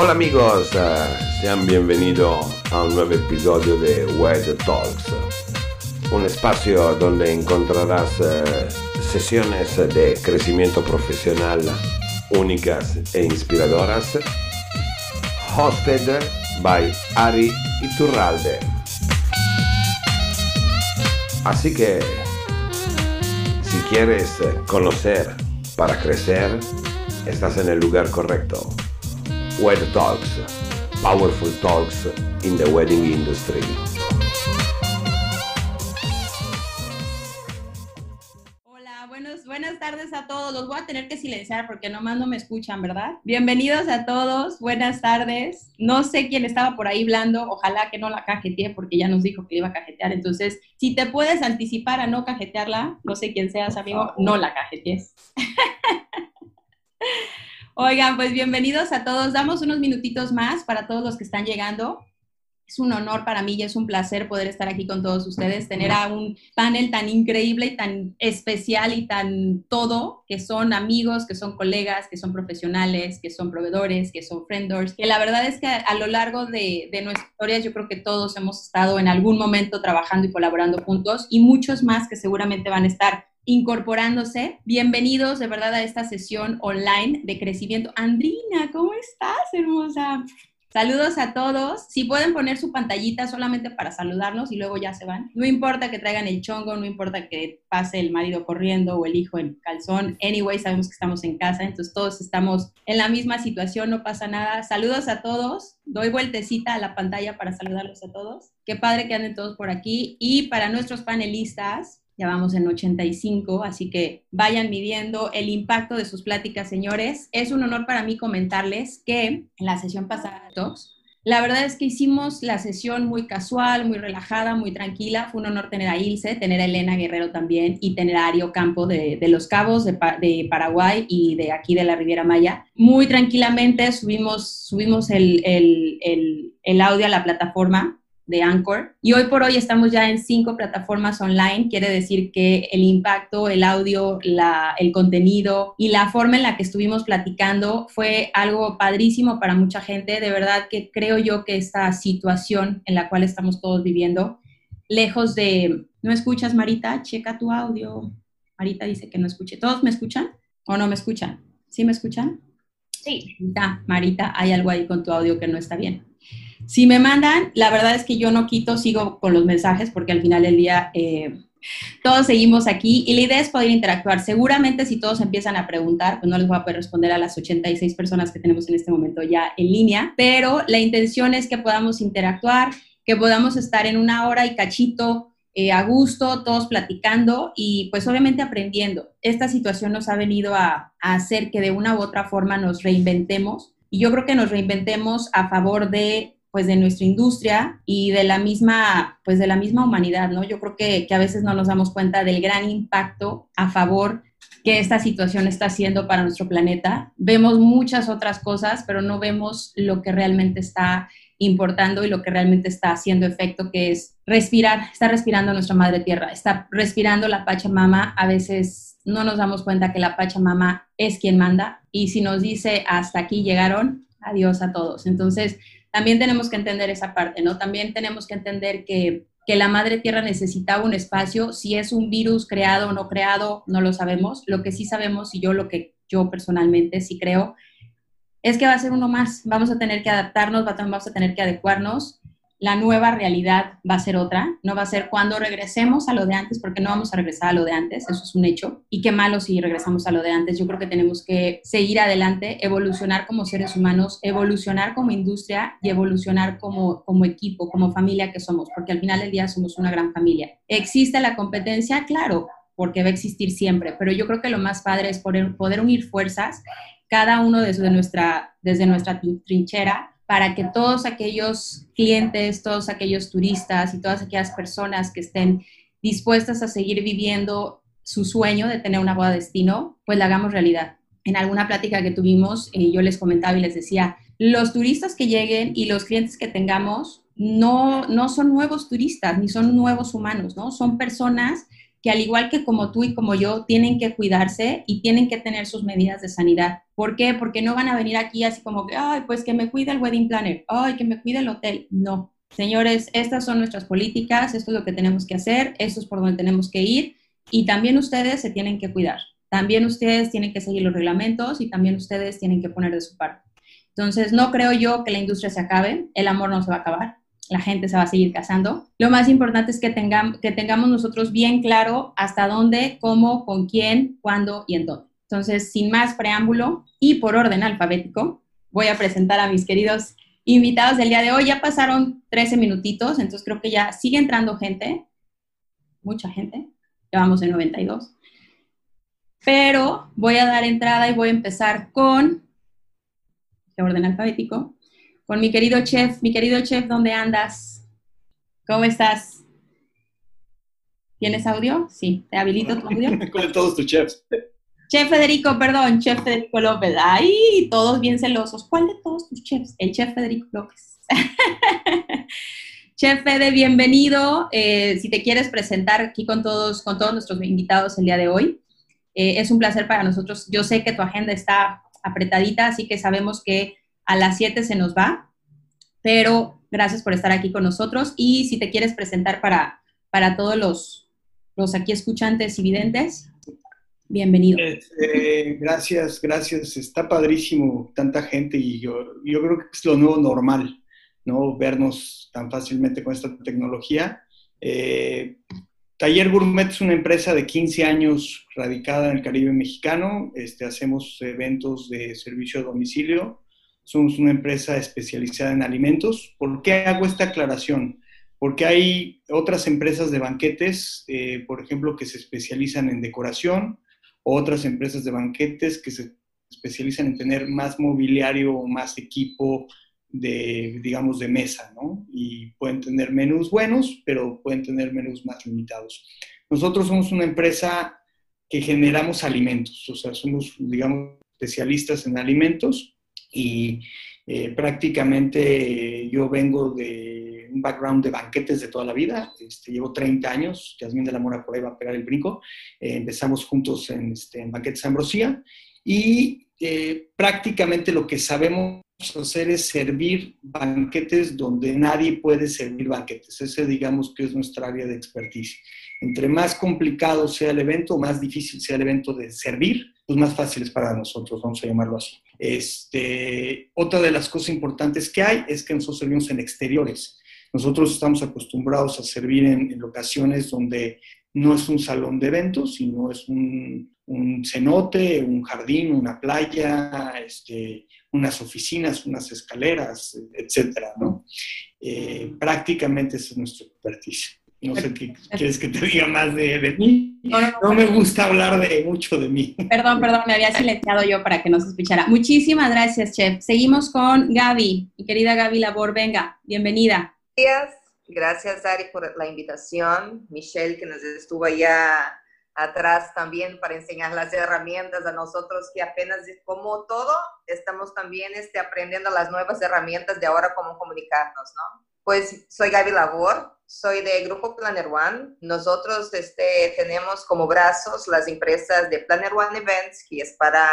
Hola amigos, uh, sean bienvenidos a un nuevo episodio de Web Talks, un espacio donde encontrarás uh, sesiones de crecimiento profesional únicas e inspiradoras, hosted by Ari Iturralde. Así que, si quieres conocer para crecer, estás en el lugar correcto. Wed Talks, Powerful Talks in the Wedding Industry. Hola, buenos, buenas tardes a todos. Los voy a tener que silenciar porque nomás no me escuchan, ¿verdad? Bienvenidos a todos, buenas tardes. No sé quién estaba por ahí hablando, ojalá que no la cajeteé porque ya nos dijo que iba a cajetear. Entonces, si te puedes anticipar a no cajetearla, no sé quién seas, amigo, no la cajetees. Oigan, pues bienvenidos a todos. Damos unos minutitos más para todos los que están llegando. Es un honor para mí y es un placer poder estar aquí con todos ustedes, tener a un panel tan increíble y tan especial y tan todo, que son amigos, que son colegas, que son profesionales, que son proveedores, que son frienders, que la verdad es que a lo largo de, de nuestra historia yo creo que todos hemos estado en algún momento trabajando y colaborando juntos y muchos más que seguramente van a estar incorporándose. Bienvenidos de verdad a esta sesión online de crecimiento. Andrina, ¿cómo estás, hermosa? Saludos a todos. Si pueden poner su pantallita solamente para saludarnos y luego ya se van. No importa que traigan el chongo, no importa que pase el marido corriendo o el hijo en calzón. Anyway, sabemos que estamos en casa, entonces todos estamos en la misma situación, no pasa nada. Saludos a todos. Doy vueltecita a la pantalla para saludarlos a todos. Qué padre que anden todos por aquí. Y para nuestros panelistas, ya vamos en 85, así que vayan midiendo el impacto de sus pláticas, señores. Es un honor para mí comentarles que en la sesión pasada, la verdad es que hicimos la sesión muy casual, muy relajada, muy tranquila. Fue un honor tener a Ilse, tener a Elena Guerrero también y tener a Ario Campo de, Los Cabos, de, Paraguay y de aquí de la Riviera Maya. Muy tranquilamente subimos, subimos el, el audio a la plataforma de Anchor. Y hoy por hoy estamos ya en cinco plataformas online. Quiere decir que el impacto, el audio, la, el contenido y la forma en la que estuvimos platicando fue algo padrísimo para mucha gente. De verdad que creo yo que esta situación en la cual estamos todos viviendo, lejos de... ¿No escuchas, Marita? Checa tu audio. Marita dice que no escuche. ¿Todos me escuchan o no me escuchan? ¿Sí me escuchan? Sí. Marita, Marita, hay algo ahí con tu audio que no está bien. Si me mandan, la verdad es que yo no quito, sigo con los mensajes porque al final del día eh, todos seguimos aquí y la idea es poder interactuar. Seguramente si todos empiezan a preguntar, pues no les voy a poder responder a las 86 personas que tenemos en este momento ya en línea, pero la intención es que podamos interactuar, que podamos estar en una hora y cachito eh, a gusto, todos platicando y pues obviamente aprendiendo. Esta situación nos ha venido a hacer que de una u otra forma nos reinventemos y yo creo que nos reinventemos a favor de pues de nuestra industria y de la misma, pues de la misma humanidad, ¿no? Yo creo que, que a veces no nos damos cuenta del gran impacto a favor que esta situación está haciendo para nuestro planeta. Vemos muchas otras cosas, pero no vemos lo que realmente está importando y lo que realmente está haciendo efecto, que es respirar, está respirando nuestra madre tierra, está respirando la Pachamama. A veces no nos damos cuenta que la Pachamama es quien manda y si nos dice hasta aquí llegaron, adiós a todos. Entonces, también tenemos que entender esa parte, ¿no? También tenemos que entender que, que la madre tierra necesitaba un espacio, si es un virus creado o no creado, no lo sabemos. Lo que sí sabemos, y yo lo que yo personalmente sí creo, es que va a ser uno más. Vamos a tener que adaptarnos, vamos a tener que adecuarnos la nueva realidad va a ser otra, no va a ser cuando regresemos a lo de antes, porque no vamos a regresar a lo de antes, eso es un hecho, y qué malo si regresamos a lo de antes. Yo creo que tenemos que seguir adelante, evolucionar como seres humanos, evolucionar como industria y evolucionar como, como equipo, como familia que somos, porque al final del día somos una gran familia. ¿Existe la competencia? Claro, porque va a existir siempre, pero yo creo que lo más padre es poder, poder unir fuerzas, cada uno desde nuestra, desde nuestra trinchera, para que todos aquellos clientes, todos aquellos turistas y todas aquellas personas que estén dispuestas a seguir viviendo su sueño de tener una boda destino, pues la hagamos realidad. En alguna plática que tuvimos, eh, yo les comentaba y les decía, los turistas que lleguen y los clientes que tengamos no, no son nuevos turistas ni son nuevos humanos, ¿no? Son personas que al igual que como tú y como yo, tienen que cuidarse y tienen que tener sus medidas de sanidad. ¿Por qué? Porque no van a venir aquí así como que, ay, pues que me cuide el wedding planner, ay, que me cuide el hotel. No, señores, estas son nuestras políticas, esto es lo que tenemos que hacer, esto es por donde tenemos que ir y también ustedes se tienen que cuidar. También ustedes tienen que seguir los reglamentos y también ustedes tienen que poner de su parte. Entonces, no creo yo que la industria se acabe, el amor no se va a acabar, la gente se va a seguir casando. Lo más importante es que, tengamos, que tengamos nosotros bien claro hasta dónde, cómo, con quién, cuándo y en dónde. Entonces, sin más preámbulo y por orden alfabético, voy a presentar a mis queridos invitados del día de hoy. Ya pasaron 13 minutitos, entonces creo que ya sigue entrando gente, mucha gente, ya vamos en 92. Pero voy a dar entrada y voy a empezar con, de orden alfabético, con mi querido chef. Mi querido chef, ¿dónde andas? ¿Cómo estás? ¿Tienes audio? Sí, te habilito tu audio. con todos tus chefs. Chef Federico, perdón, Chef Federico López. Ay, todos bien celosos. ¿Cuál de todos tus chefs? El Chef Federico López. chef Fede, bienvenido. Eh, si te quieres presentar aquí con todos, con todos nuestros invitados el día de hoy, eh, es un placer para nosotros. Yo sé que tu agenda está apretadita, así que sabemos que a las 7 se nos va, pero gracias por estar aquí con nosotros y si te quieres presentar para, para todos los, los aquí escuchantes y videntes, bienvenido. Eh, gracias, gracias. Está padrísimo tanta gente y yo, yo creo que es lo nuevo normal, ¿no? Vernos tan fácilmente con esta tecnología. Eh, Taller Gourmet es una empresa de 15 años radicada en el Caribe mexicano. Este, hacemos eventos de servicio a domicilio somos una empresa especializada en alimentos. ¿Por qué hago esta aclaración? Porque hay otras empresas de banquetes, eh, por ejemplo, que se especializan en decoración, otras empresas de banquetes que se especializan en tener más mobiliario o más equipo de, digamos, de mesa, ¿no? Y pueden tener menús buenos, pero pueden tener menús más limitados. Nosotros somos una empresa que generamos alimentos, o sea, somos, digamos, especialistas en alimentos y eh, prácticamente yo vengo de un background de banquetes de toda la vida, este, llevo 30 años, Yasmín de la Mora por ahí va a pegar el brinco, eh, empezamos juntos en, este, en Banquetes Ambrosía y eh, prácticamente lo que sabemos hacer es servir banquetes donde nadie puede servir banquetes. Ese digamos que es nuestra área de expertise. Entre más complicado sea el evento, más difícil sea el evento de servir, pues más fácil es para nosotros, vamos a llamarlo así. Este, otra de las cosas importantes que hay es que nosotros servimos en exteriores. Nosotros estamos acostumbrados a servir en, locaciones donde no es un salón de eventos, sino es un, cenote, un jardín, una playa, este, unas oficinas, unas escaleras, etcétera, ¿no? Eh, prácticamente esa es nuestra expertise. No sé qué quieres que te diga más de, mí. No, me gusta hablar de mucho de mí. Perdón, perdón, me había silenciado yo para que no se escuchara. Muchísimas gracias, Chef. Seguimos con Gaby, mi querida Gaby Labor. Venga, bienvenida. Gracias, gracias Ari por la invitación. Michelle, que nos estuvo allá atrás también para enseñar las herramientas a nosotros que apenas, como todo, estamos también este, aprendiendo las nuevas herramientas de ahora cómo comunicarnos, ¿no? Pues soy Gaby Labor, soy de Grupo Planner One. Nosotros este, tenemos como brazos las empresas de Planner One Events, que es para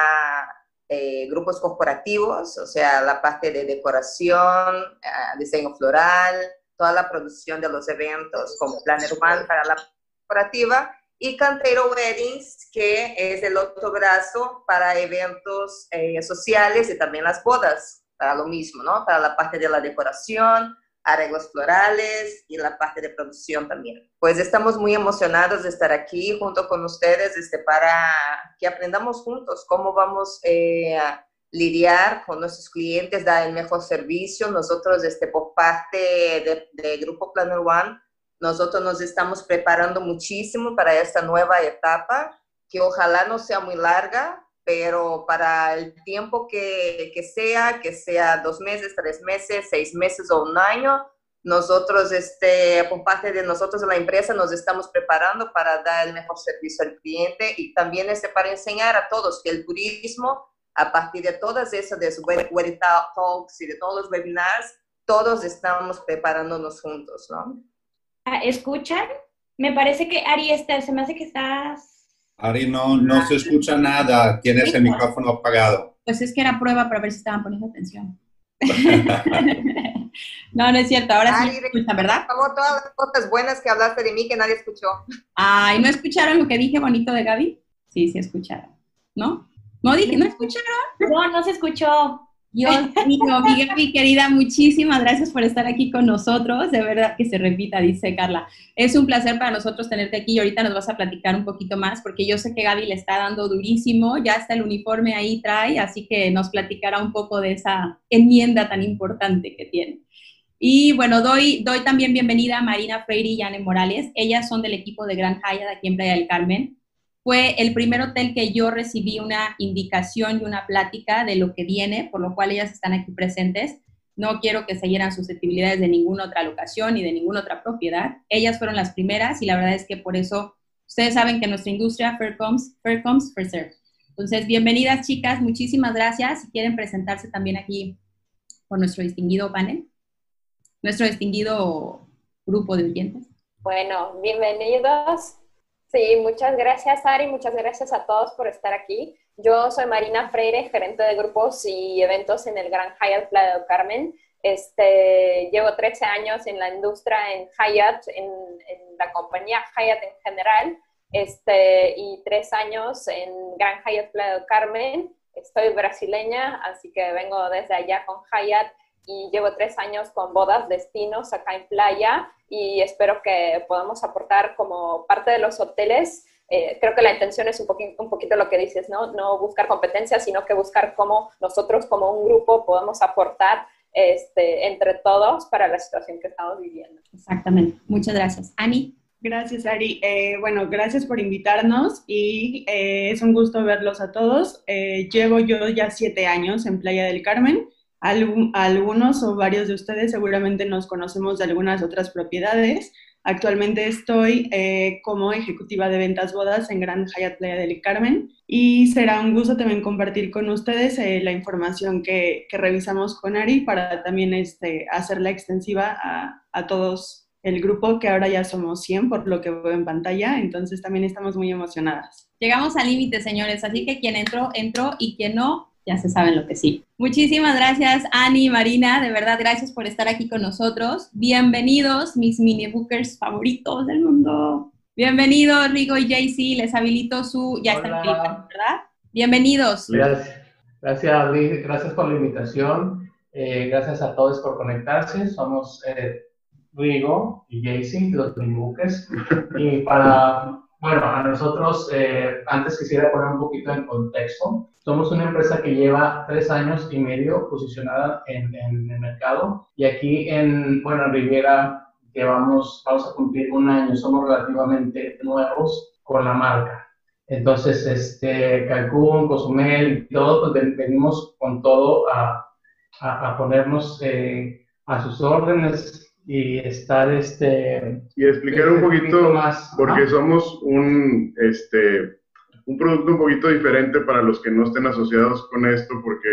eh, grupos corporativos, o sea, la parte de decoración, eh, diseño floral, toda la producción de los eventos como Planner One para la corporativa. Y Cantero Weddings, que es el otro brazo para eventos eh, sociales y también las bodas, para lo mismo, ¿no? Para la parte de la decoración, arreglos florales y la parte de producción también. Pues estamos muy emocionados de estar aquí junto con ustedes este, para que aprendamos juntos cómo vamos eh, a lidiar con nuestros clientes, dar el mejor servicio. Nosotros, este, por parte de, de Grupo Planner One, nosotros nos estamos preparando muchísimo para esta nueva etapa, que ojalá no sea muy larga, pero para el tiempo que, que, sea, que sea dos meses, tres meses, seis meses o un año, nosotros, este, por parte de nosotros la empresa, nos estamos preparando para dar el mejor servicio al cliente y también este, para enseñar a todos que el turismo, a partir de todas esas, de web talks y de todos los webinars, todos estamos preparándonos juntos, ¿no? Ah, ¿Escuchan? Me parece que Ari, está, se me hace que estás... Ari, no, no se escucha nada, tienes el micrófono apagado. Pues es que era prueba para ver si estaban poniendo atención. no, no es cierto, ahora sí escuchan, ¿verdad? Como todas las cosas buenas que hablaste de mí que nadie escuchó. Ay, ¿no escucharon lo que dije bonito de Gaby? Sí, sí escucharon, ¿no? No dije, ¿no escucharon? No, no se escuchó. Dios mío, mi querida, muchísimas gracias por estar aquí con nosotros. De verdad que se repita, dice Carla. Es un placer para nosotros tenerte aquí y ahorita nos vas a platicar un poquito más porque yo sé que Gaby le está dando durísimo, ya está el uniforme ahí trae, así que nos platicará un poco de esa enmienda tan importante que tiene. Y bueno, doy, doy también bienvenida a Marina Freire y Anne Morales. Ellas son del equipo de Gran Haya de aquí en Playa del Carmen fue el primer hotel que yo recibí una indicación y una plática de lo que viene, por lo cual ellas están aquí presentes. No quiero que se hieran susceptibilidades de ninguna otra locación ni de ninguna otra propiedad. Ellas fueron las primeras y la verdad es que por eso ustedes saben que nuestra industria fair comes, fair. Entonces, bienvenidas chicas, muchísimas gracias. Si quieren presentarse también aquí con nuestro distinguido panel, nuestro distinguido grupo de oyentes. Bueno, bienvenidos. Sí, muchas gracias Ari, muchas gracias a todos por estar aquí. Yo soy Marina Freire, gerente de grupos y eventos en el Gran Hyatt Playa del Carmen. Este, llevo 13 años en la industria en Hyatt, en, la compañía Hyatt en general, este, y tres años en Gran Hyatt Playa del Carmen. Estoy brasileña, así que vengo desde allá con Hyatt y llevo tres años con bodas, destinos acá en playa y espero que podamos aportar como parte de los hoteles. Eh, creo que la intención es un, poquito, un poquito lo que dices, ¿no? No buscar competencia, sino que buscar cómo nosotros como un grupo podemos aportar este, entre todos para la situación que estamos viviendo. Exactamente. Muchas gracias. Ani. Gracias, Ari. Eh, bueno, gracias por invitarnos y eh, es un gusto verlos a todos. llevo yo ya siete años en Playa del Carmen algunos o varios de ustedes seguramente nos conocemos de algunas otras propiedades. Actualmente estoy eh, como ejecutiva de ventas bodas en Gran Hyatt Playa del Carmen y será un gusto también compartir con ustedes eh, la información que, revisamos con Ari para también este, hacerla extensiva a, a, todos el grupo, que ahora ya somos 100 por lo que veo en pantalla, entonces también estamos muy emocionadas. Llegamos al límite, señores, así que quien entró, entró y quien no, ya se saben lo que sí. Muchísimas gracias, Ani y Marina. De verdad, gracias por estar aquí con nosotros. Bienvenidos, mis mini bookers favoritos del mundo. Bienvenidos, Rigo y JC. Les habilito su. Ya está el ¿verdad? Bienvenidos. Gracias. Gracias, Liz. Gracias por la invitación. Eh, gracias a todos por conectarse. Somos eh, Rigo y JC, los mini bookers. y para bueno, a nosotros, eh, antes quisiera poner un poquito en contexto. Somos una empresa que lleva tres años y medio posicionada en, el mercado. Y aquí en, bueno, en Riviera llevamos, vamos a cumplir un año, somos relativamente nuevos con la marca. Entonces, este, Cancún, Cozumel, todo, pues venimos con todo a, a, ponernos eh, a sus órdenes, y estar este y explicar un poquito más porque somos un este un producto un poquito diferente para los que no estén asociados con esto porque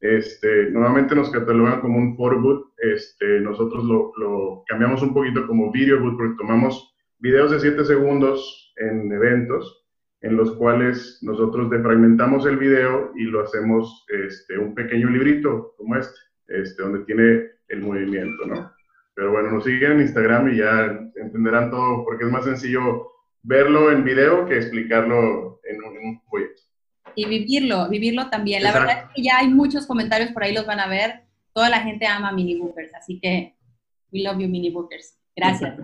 este normalmente nos catalogan como un photo este nosotros lo, cambiamos un poquito como video boot porque tomamos videos de 7 segundos en eventos en los cuales nosotros defragmentamos el video y lo hacemos este un pequeño librito como este este donde tiene el movimiento no pero bueno, nos siguen en Instagram y ya entenderán todo, porque es más sencillo verlo en video que explicarlo en un, en proyecto. Y vivirlo, vivirlo también. La verdad es que ya hay muchos comentarios por ahí, los van a ver. Toda la gente ama mini bookers, así que we love you mini bookers. Gracias.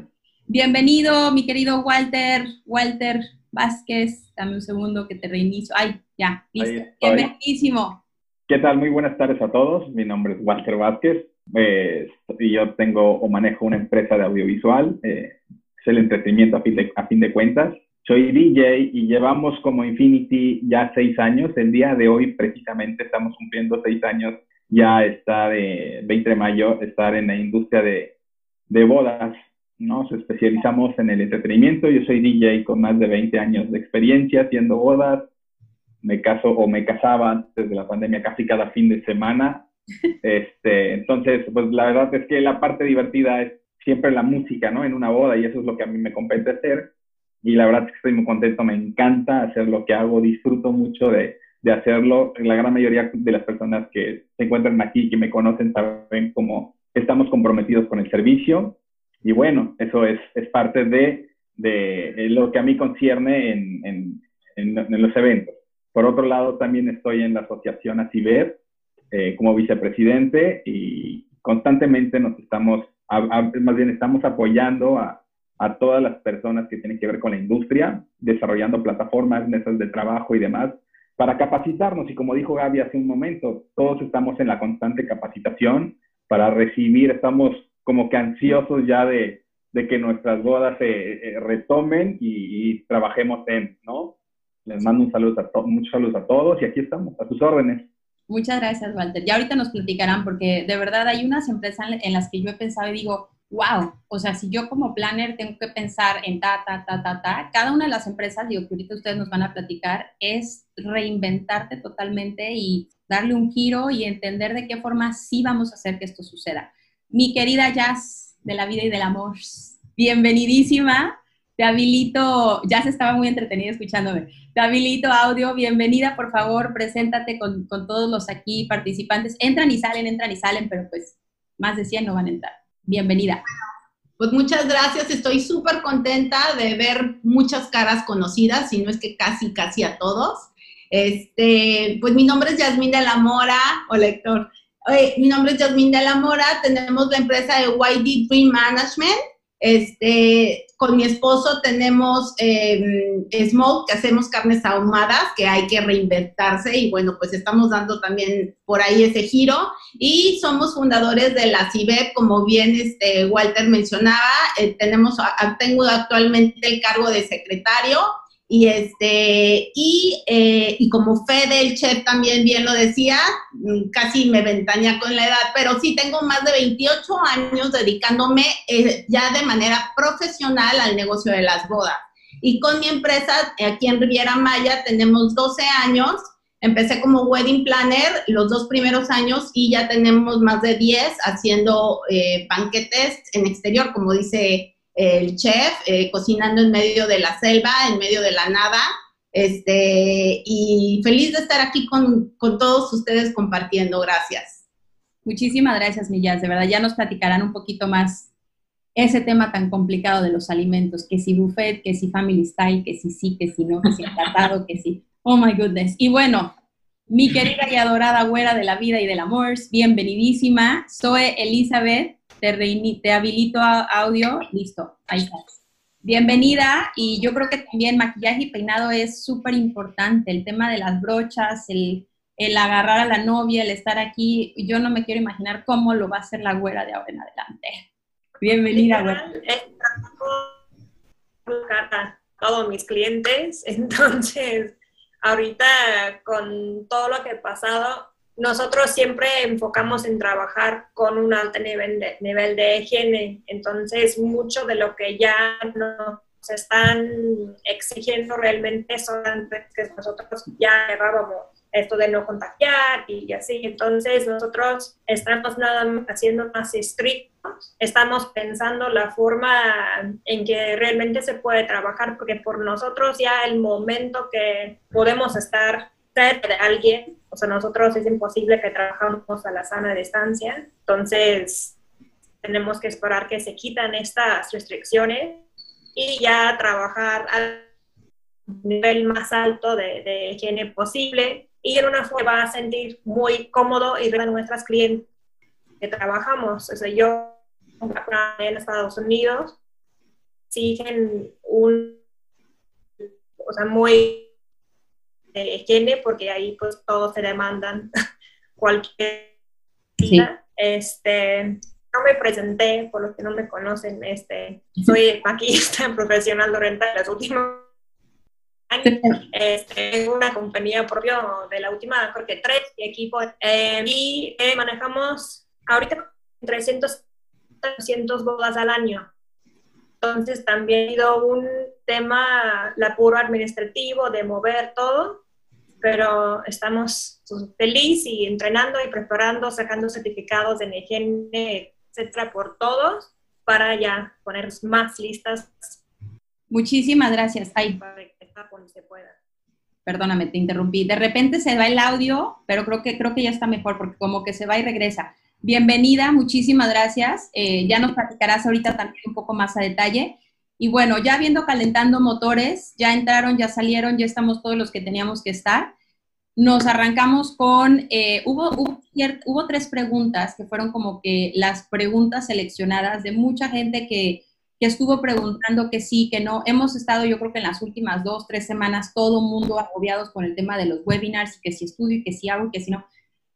Bienvenido, mi querido Walter, Walter Vázquez. Dame un segundo que te reinicio. Ay, ya, listo. Bienvenidísimo. ¿Qué tal? Muy buenas tardes a todos. Mi nombre es Walter Vázquez. Eh, y yo tengo o manejo una empresa de audiovisual, eh, es el entretenimiento a fin, de, a fin de cuentas. Soy DJ y llevamos como Infinity ya seis años. El día de hoy precisamente estamos cumpliendo seis años. Ya está de 20 de mayo, estar en la industria de, de bodas. Nos especializamos en el entretenimiento. Yo soy DJ con más de 20 años de experiencia haciendo bodas. Me caso o me casaba antes de la pandemia casi cada fin de semana este, entonces, pues la verdad es que la parte divertida es siempre la música, ¿no? En una boda y eso es lo que a mí me compete hacer. Y la verdad es que estoy muy contento, me encanta hacer lo que hago, disfruto mucho de, de hacerlo. La gran mayoría de las personas que se encuentran aquí, que me conocen, saben cómo estamos comprometidos con el servicio. Y bueno, eso es, es parte de, de, lo que a mí concierne en, en, en, los eventos. Por otro lado, también estoy en la asociación ACIBER eh, como vicepresidente y constantemente nos estamos más bien estamos apoyando a, a todas las personas que tienen que ver con la industria, desarrollando plataformas, mesas de trabajo y demás, para capacitarnos. Y como dijo Gaby hace un momento, todos estamos en la constante capacitación para recibir, estamos como que ansiosos ya de, de que nuestras bodas se eh, retomen y, trabajemos en, ¿no? Les mando un saludo a muchos saludos a todos y aquí estamos, a sus órdenes. Muchas gracias, Walter. Ya ahorita nos platicarán porque de verdad hay unas empresas en las que yo he pensado y digo, wow, o sea, si yo como planner tengo que pensar en ta, ta, ta, ta, ta, cada una de las empresas, digo que ahorita ustedes nos van a platicar, es reinventarte totalmente y darle un giro y entender de qué forma sí vamos a hacer que esto suceda. Mi querida Jazz de la vida y del amor, bienvenidísima. Te habilito, ya se estaba muy entretenida escuchándome. Te habilito audio, bienvenida, por favor, preséntate con, con todos los aquí participantes. Entran y salen, entran y salen, pero pues más de 100 no van a entrar. Bienvenida. Pues muchas gracias, estoy súper contenta de ver muchas caras conocidas, si no es que casi, casi a todos. Este, pues mi nombre es Yasmín de la Mora, o lector. mi nombre es Yasmín de la Mora, tenemos la empresa de YD Dream Management. Este, con mi esposo tenemos eh, Smoke, que hacemos carnes ahumadas, que hay que reinventarse y bueno, pues estamos dando también por ahí ese giro. Y somos fundadores de la CIBEP, como bien este, Walter mencionaba, eh, tenemos, tengo actualmente el cargo de secretario y, este, y, eh, y como Fede, el chef, también bien lo decía, mm, casi me ventaña con la edad, pero sí tengo más de 28 años dedicándome eh, ya de manera profesional al negocio de las bodas. Y con mi empresa, aquí en Riviera Maya, tenemos 12 años. Empecé como wedding planner los dos primeros años y ya tenemos más de 10 haciendo eh, banquetes en exterior, como dice el chef, eh, cocinando en medio de la selva, en medio de la nada. Este, y feliz de estar aquí con, todos ustedes compartiendo. Gracias. Muchísimas gracias, Millas. De verdad, ya nos platicarán un poquito más ese tema tan complicado de los alimentos, que si buffet, que si family style, que si sí, que si no, que si encantado, que si... Oh, my goodness. Y bueno, mi querida y adorada güera de la vida y del amor, bienvenidísima. Soy Elizabeth te, habilito audio, listo, ahí estás. Bienvenida y yo creo que también maquillaje y peinado es súper importante, el tema de las brochas, el, el, agarrar a la novia, el estar aquí, yo no me quiero imaginar cómo lo va a hacer la güera de ahora en adelante. Bienvenida, güera. A todos mis clientes, entonces ahorita con todo lo que he pasado, nosotros siempre enfocamos en trabajar con un alto nivel de, nivel de higiene, entonces mucho de lo que ya nos están exigiendo realmente son que nosotros ya errábamos esto de no contagiar y así. Entonces nosotros estamos nada haciendo más estrictos, estamos pensando la forma en que realmente se puede trabajar, porque por nosotros ya el momento que podemos estar cerca de alguien o sea, nosotros es imposible que trabajamos a la sana distancia, entonces tenemos que esperar que se quitan estas restricciones y ya trabajar al nivel más alto de, de higiene posible y en una forma va a sentir muy cómodo y de nuestras clientes que trabajamos. O sea, yo en Estados Unidos exigen un, o sea, muy de higiene, porque ahí pues todos se demandan cualquier Este, no me presenté, por los que no me conocen, este, soy maquillista profesional durante los últimos años. Este, tengo una compañía propia de la última, creo que tres equipos, eh, y eh, manejamos ahorita 300, 300 bodas al año. Entonces también ha sido un tema, la puro administrativo, de mover todo, pero estamos felices y entrenando y preparando, sacando certificados de higiene, etcétera, por todos. para ya poner más listas. Muchísimas gracias. Ay. se pueda. Perdóname, te interrumpí. De repente se va el audio, pero creo que, creo que ya está mejor porque como que se va y regresa. Bienvenida, muchísimas gracias. Eh, ya nos platicarás ahorita también un poco más a detalle. Y bueno, ya viendo calentando motores, ya entraron, ya salieron, ya estamos todos los que teníamos que estar. Nos arrancamos con, eh, hubo, hubo, tres preguntas que fueron como que las preguntas seleccionadas de mucha gente que, que estuvo preguntando que sí, que no. Hemos estado, yo creo que en las últimas dos, tres semanas, todo mundo agobiados con el tema de los webinars, que si estudio y que si hago y que si no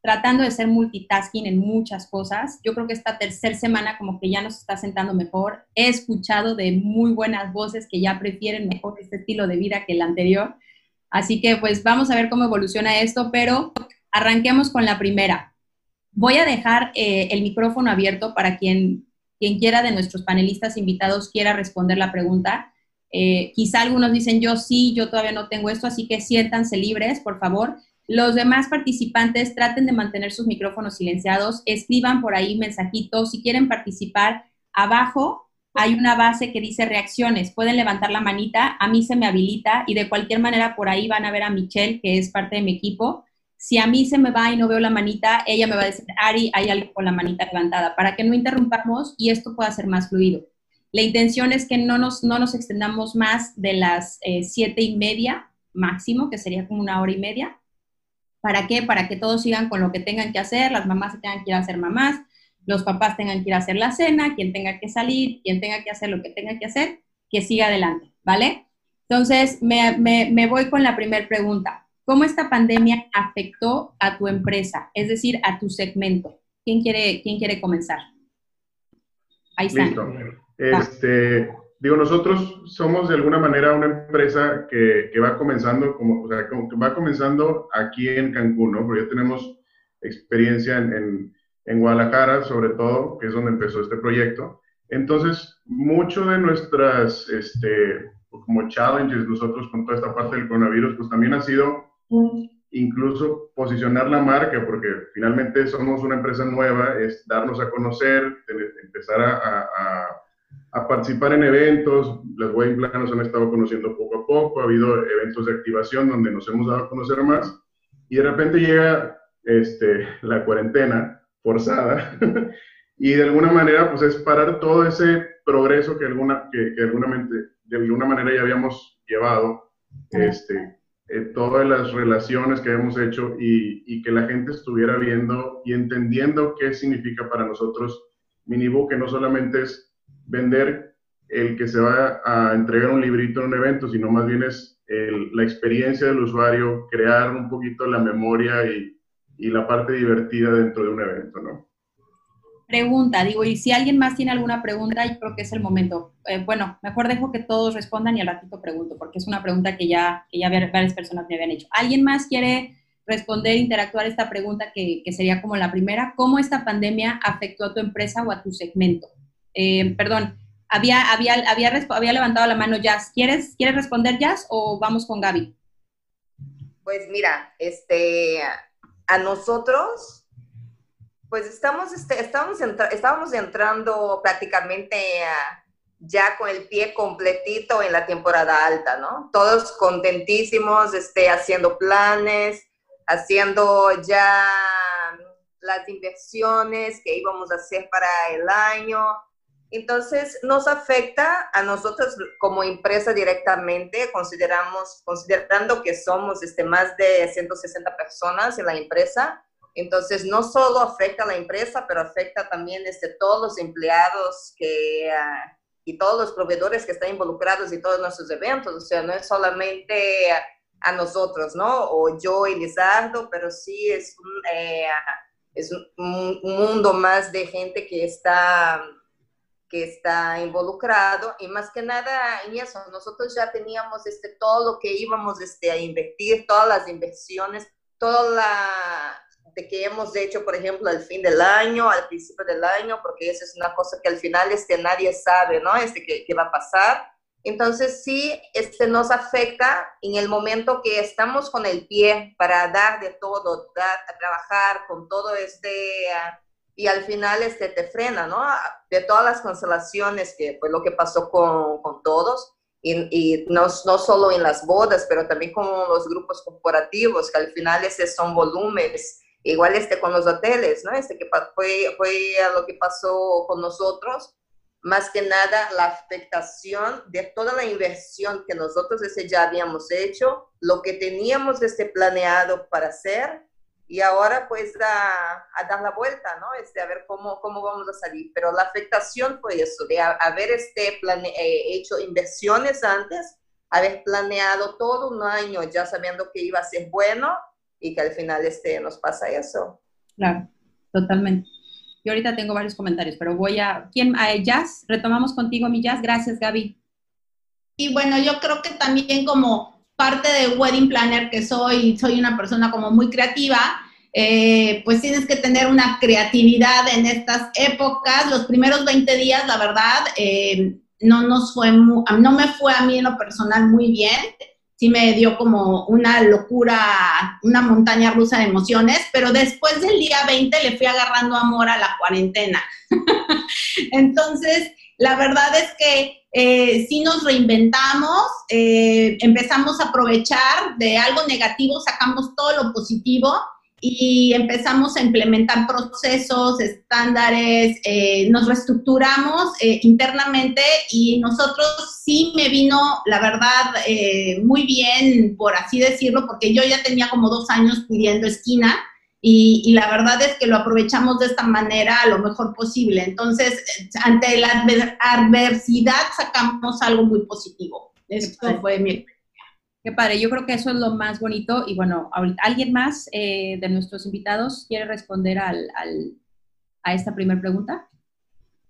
tratando de ser multitasking en muchas cosas. Yo creo que esta tercera semana como que ya nos está sentando mejor. He escuchado de muy buenas voces que ya prefieren mejor este estilo de vida que el anterior. Así que pues vamos a ver cómo evoluciona esto, pero arranquemos con la primera. Voy a dejar eh, el micrófono abierto para quien, quien quiera de nuestros panelistas invitados quiera responder la pregunta. Eh, quizá algunos dicen yo sí, yo todavía no tengo esto, así que siéntanse libres, por favor. Los demás participantes traten de mantener sus micrófonos silenciados, escriban por ahí mensajitos. Si quieren participar, abajo hay una base que dice reacciones. Pueden levantar la manita, a mí se me habilita y de cualquier manera por ahí van a ver a Michelle, que es parte de mi equipo. Si a mí se me va y no veo la manita, ella me va a decir, Ari, hay algo con la manita levantada, para que no interrumpamos y esto pueda ser más fluido. La intención es que no nos, no nos extendamos más de las eh, siete y media máximo, que sería como una hora y media, ¿Para qué? Para que todos sigan con lo que tengan que hacer, las mamás tengan que ir a hacer mamás, los papás tengan que ir a hacer la cena, quien tenga que salir, quien tenga que hacer lo que tenga que hacer, que siga adelante, ¿vale? Entonces, me, voy con la primera pregunta. ¿Cómo esta pandemia afectó a tu empresa, es decir, a tu segmento? ¿Quién quiere, quién quiere comenzar? Ahí está. Listo. Este, digo, nosotros somos de alguna manera una empresa que, que va comenzando, como, o sea, como que va comenzando aquí en Cancún, ¿no? Porque ya tenemos experiencia en, en, en, Guadalajara, sobre todo, que es donde empezó este proyecto. Entonces, mucho de nuestras, este, como challenges nosotros con toda esta parte del coronavirus, pues también ha sido incluso posicionar la marca, porque finalmente somos una empresa nueva, es darnos a conocer, empezar a, a a participar en eventos. Las wedding planners han estado conociendo poco a poco, ha habido eventos de activación donde nos hemos dado a conocer más. Y de repente llega este, la cuarentena forzada. Y de alguna manera pues es parar todo ese progreso que, alguna, que, que alguna, de alguna manera ya habíamos llevado, este, eh, todas las relaciones que hemos hecho y, y, que la gente estuviera viendo y entendiendo qué significa para nosotros Minibook, que no solamente es vender el que se va a entregar un librito en un evento, sino más bien es la experiencia del usuario, crear un poquito la memoria y, la parte divertida dentro de un evento, ¿no? Pregunta, digo, y si alguien más tiene alguna pregunta, creo que es el momento. Eh, bueno, mejor dejo que todos respondan y al ratito pregunto, porque es una pregunta que ya, que ya varias personas me habían hecho. ¿Alguien más quiere responder, interactuar esta pregunta que, que sería como la primera? ¿Cómo esta pandemia afectó a tu empresa o a tu segmento? Eh, perdón, había, había, había, había, levantado la mano Jazz. ¿Quieres, ¿Quieres responder Jazz o vamos con Gaby? Pues mira, este, a nosotros, pues estamos, este, estamos estábamos entrando prácticamente ya con el pie completito en la temporada alta, ¿no? Todos contentísimos, este, haciendo planes, haciendo ya las inversiones que íbamos a hacer para el año entonces, nos afecta a nosotros como empresa directamente, consideramos, considerando que somos este, más de 160 personas en la empresa. Entonces, no solo afecta a la empresa, pero afecta también este, todos los empleados que, uh, y todos los proveedores que están involucrados en todos nuestros eventos. O sea, no es solamente a nosotros, ¿no? O yo y Lizardo, pero sí es eh, es un mundo más de gente que está que está involucrado y más que nada en eso, nosotros ya teníamos este, todo lo que íbamos este, a invertir, todas las inversiones, toda la de que hemos hecho, por ejemplo, al fin del año, al principio del año, porque eso es una cosa que al final este, nadie sabe, ¿no? Este, ¿qué, va a pasar? Entonces sí, este nos afecta en el momento que estamos con el pie para dar de todo, dar, a trabajar con todo este... y al final este, te frena, ¿no? De todas las constelaciones, que fue lo que pasó con, con todos, y, y, no, no solo en las bodas, pero también con los grupos corporativos, que al final ese son volúmenes, igual este con los hoteles, ¿no? Este que fue, fue lo que pasó con nosotros, más que nada la afectación de toda la inversión que nosotros ese ya habíamos hecho, lo que teníamos este planeado para hacer, y ahora pues a, a, dar la vuelta, ¿no? Este, a ver cómo, cómo vamos a salir. Pero la afectación fue eso, de haber este plane, eh, hecho inversiones antes, haber planeado todo un año ya sabiendo que iba a ser bueno y que al final este, nos pasa eso. Claro, totalmente. Yo ahorita tengo varios comentarios, pero voy a... ¿Quién? A Jazz, retomamos contigo mi Jazz. Gracias, Gaby. Y bueno, yo creo que también como parte de wedding planner que soy, soy una persona como muy creativa, eh, pues tienes que tener una creatividad en estas épocas. Los primeros 20 días, la verdad, eh, no nos fue, no me fue a mí en lo personal muy bien. Sí me dio como una locura, una montaña rusa de emociones, pero después del día 20 le fui agarrando amor a la cuarentena. Entonces, la verdad es que eh, si nos reinventamos, eh, empezamos a aprovechar de algo negativo, sacamos todo lo positivo y empezamos a implementar procesos, estándares, eh, nos reestructuramos internamente y nosotros sí me vino, la verdad, muy bien, por así decirlo, porque yo ya tenía como dos años pidiendo esquina y, la verdad es que lo aprovechamos de esta manera lo mejor posible. Entonces, ante la adversidad sacamos algo muy positivo. Eso fue mi Qué padre, yo creo que eso es lo más bonito. Y bueno, ¿alguien más eh, de nuestros invitados quiere responder al, a esta primera pregunta?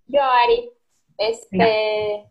Yo, Ari. Este,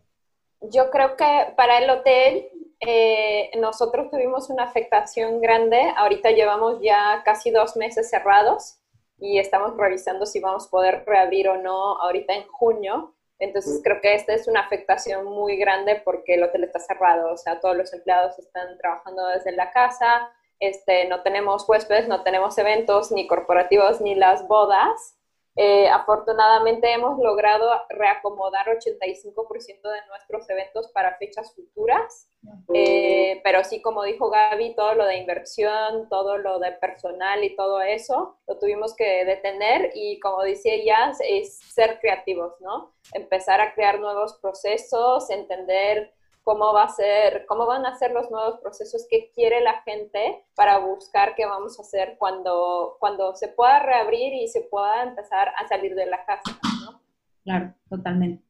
yo creo que para el hotel eh, nosotros tuvimos una afectación grande. Ahorita llevamos ya casi dos meses cerrados y estamos revisando si vamos a poder reabrir o no ahorita en junio. Entonces creo que esta es una afectación muy grande porque el hotel está cerrado, o sea, todos los empleados están trabajando desde la casa, este, no tenemos huéspedes, no tenemos eventos ni corporativos ni las bodas. Eh, afortunadamente hemos logrado reacomodar 85% de nuestros eventos para fechas futuras, eh, pero sí, como dijo Gaby, todo lo de inversión, todo lo de personal y todo eso, lo tuvimos que detener y como decía ella, es ser creativos, ¿no? Empezar a crear nuevos procesos, entender cómo va a ser, cómo van a ser los nuevos procesos que quiere la gente para buscar qué vamos a hacer cuando, cuando se pueda reabrir y se pueda empezar a salir de la casa, ¿no? Claro, totalmente.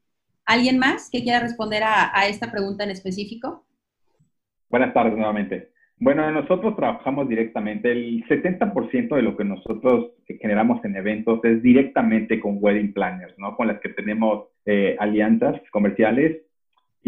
¿Alguien más que quiera responder a, a esta pregunta en específico? Buenas tardes nuevamente. Bueno, nosotros trabajamos directamente, el 70% de lo que nosotros generamos en eventos es directamente con wedding planners, ¿no? Con las que tenemos eh, alianzas comerciales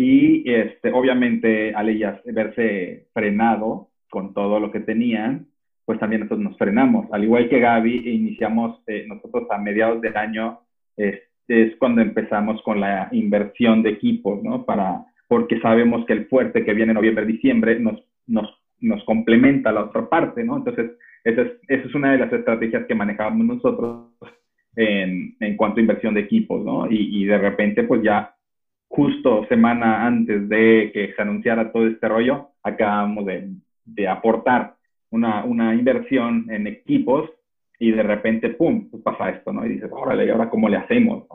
y este, obviamente al ellas verse frenado con todo lo que tenían, pues también nosotros nos frenamos. Al igual que Gaby, iniciamos eh, nosotros a mediados del año, es, es, cuando empezamos con la inversión de equipos, ¿no? Para, porque sabemos que el fuerte que viene noviembre, diciembre nos, nos, nos complementa la otra parte, ¿no? Entonces, esa es, esa es una de las estrategias que manejamos nosotros en, en cuanto a inversión de equipos, ¿no? Y, y de repente, pues ya justo semana antes de que se anunciara todo este rollo, acabamos de, de aportar una, una, inversión en equipos y de repente, ¡pum!, pues pasa esto, ¿no? Y dices, órale, ¿y ahora cómo le hacemos?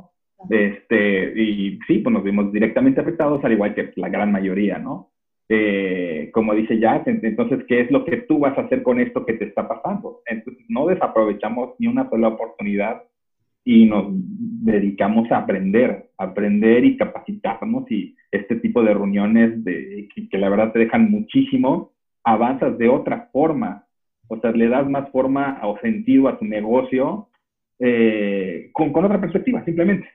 Este, y sí, pues nos vimos directamente afectados, al igual que la gran mayoría, ¿no? Eh, como dice Jack, entonces, ¿qué es lo que tú vas a hacer con esto que te está pasando? Entonces, no desaprovechamos ni una sola oportunidad y nos dedicamos a aprender, aprender y capacitarnos y este tipo de reuniones de, que, la verdad te dejan muchísimo, avanzas de otra forma, o sea, le das más forma o sentido a tu negocio eh, con, con, otra perspectiva, simplemente.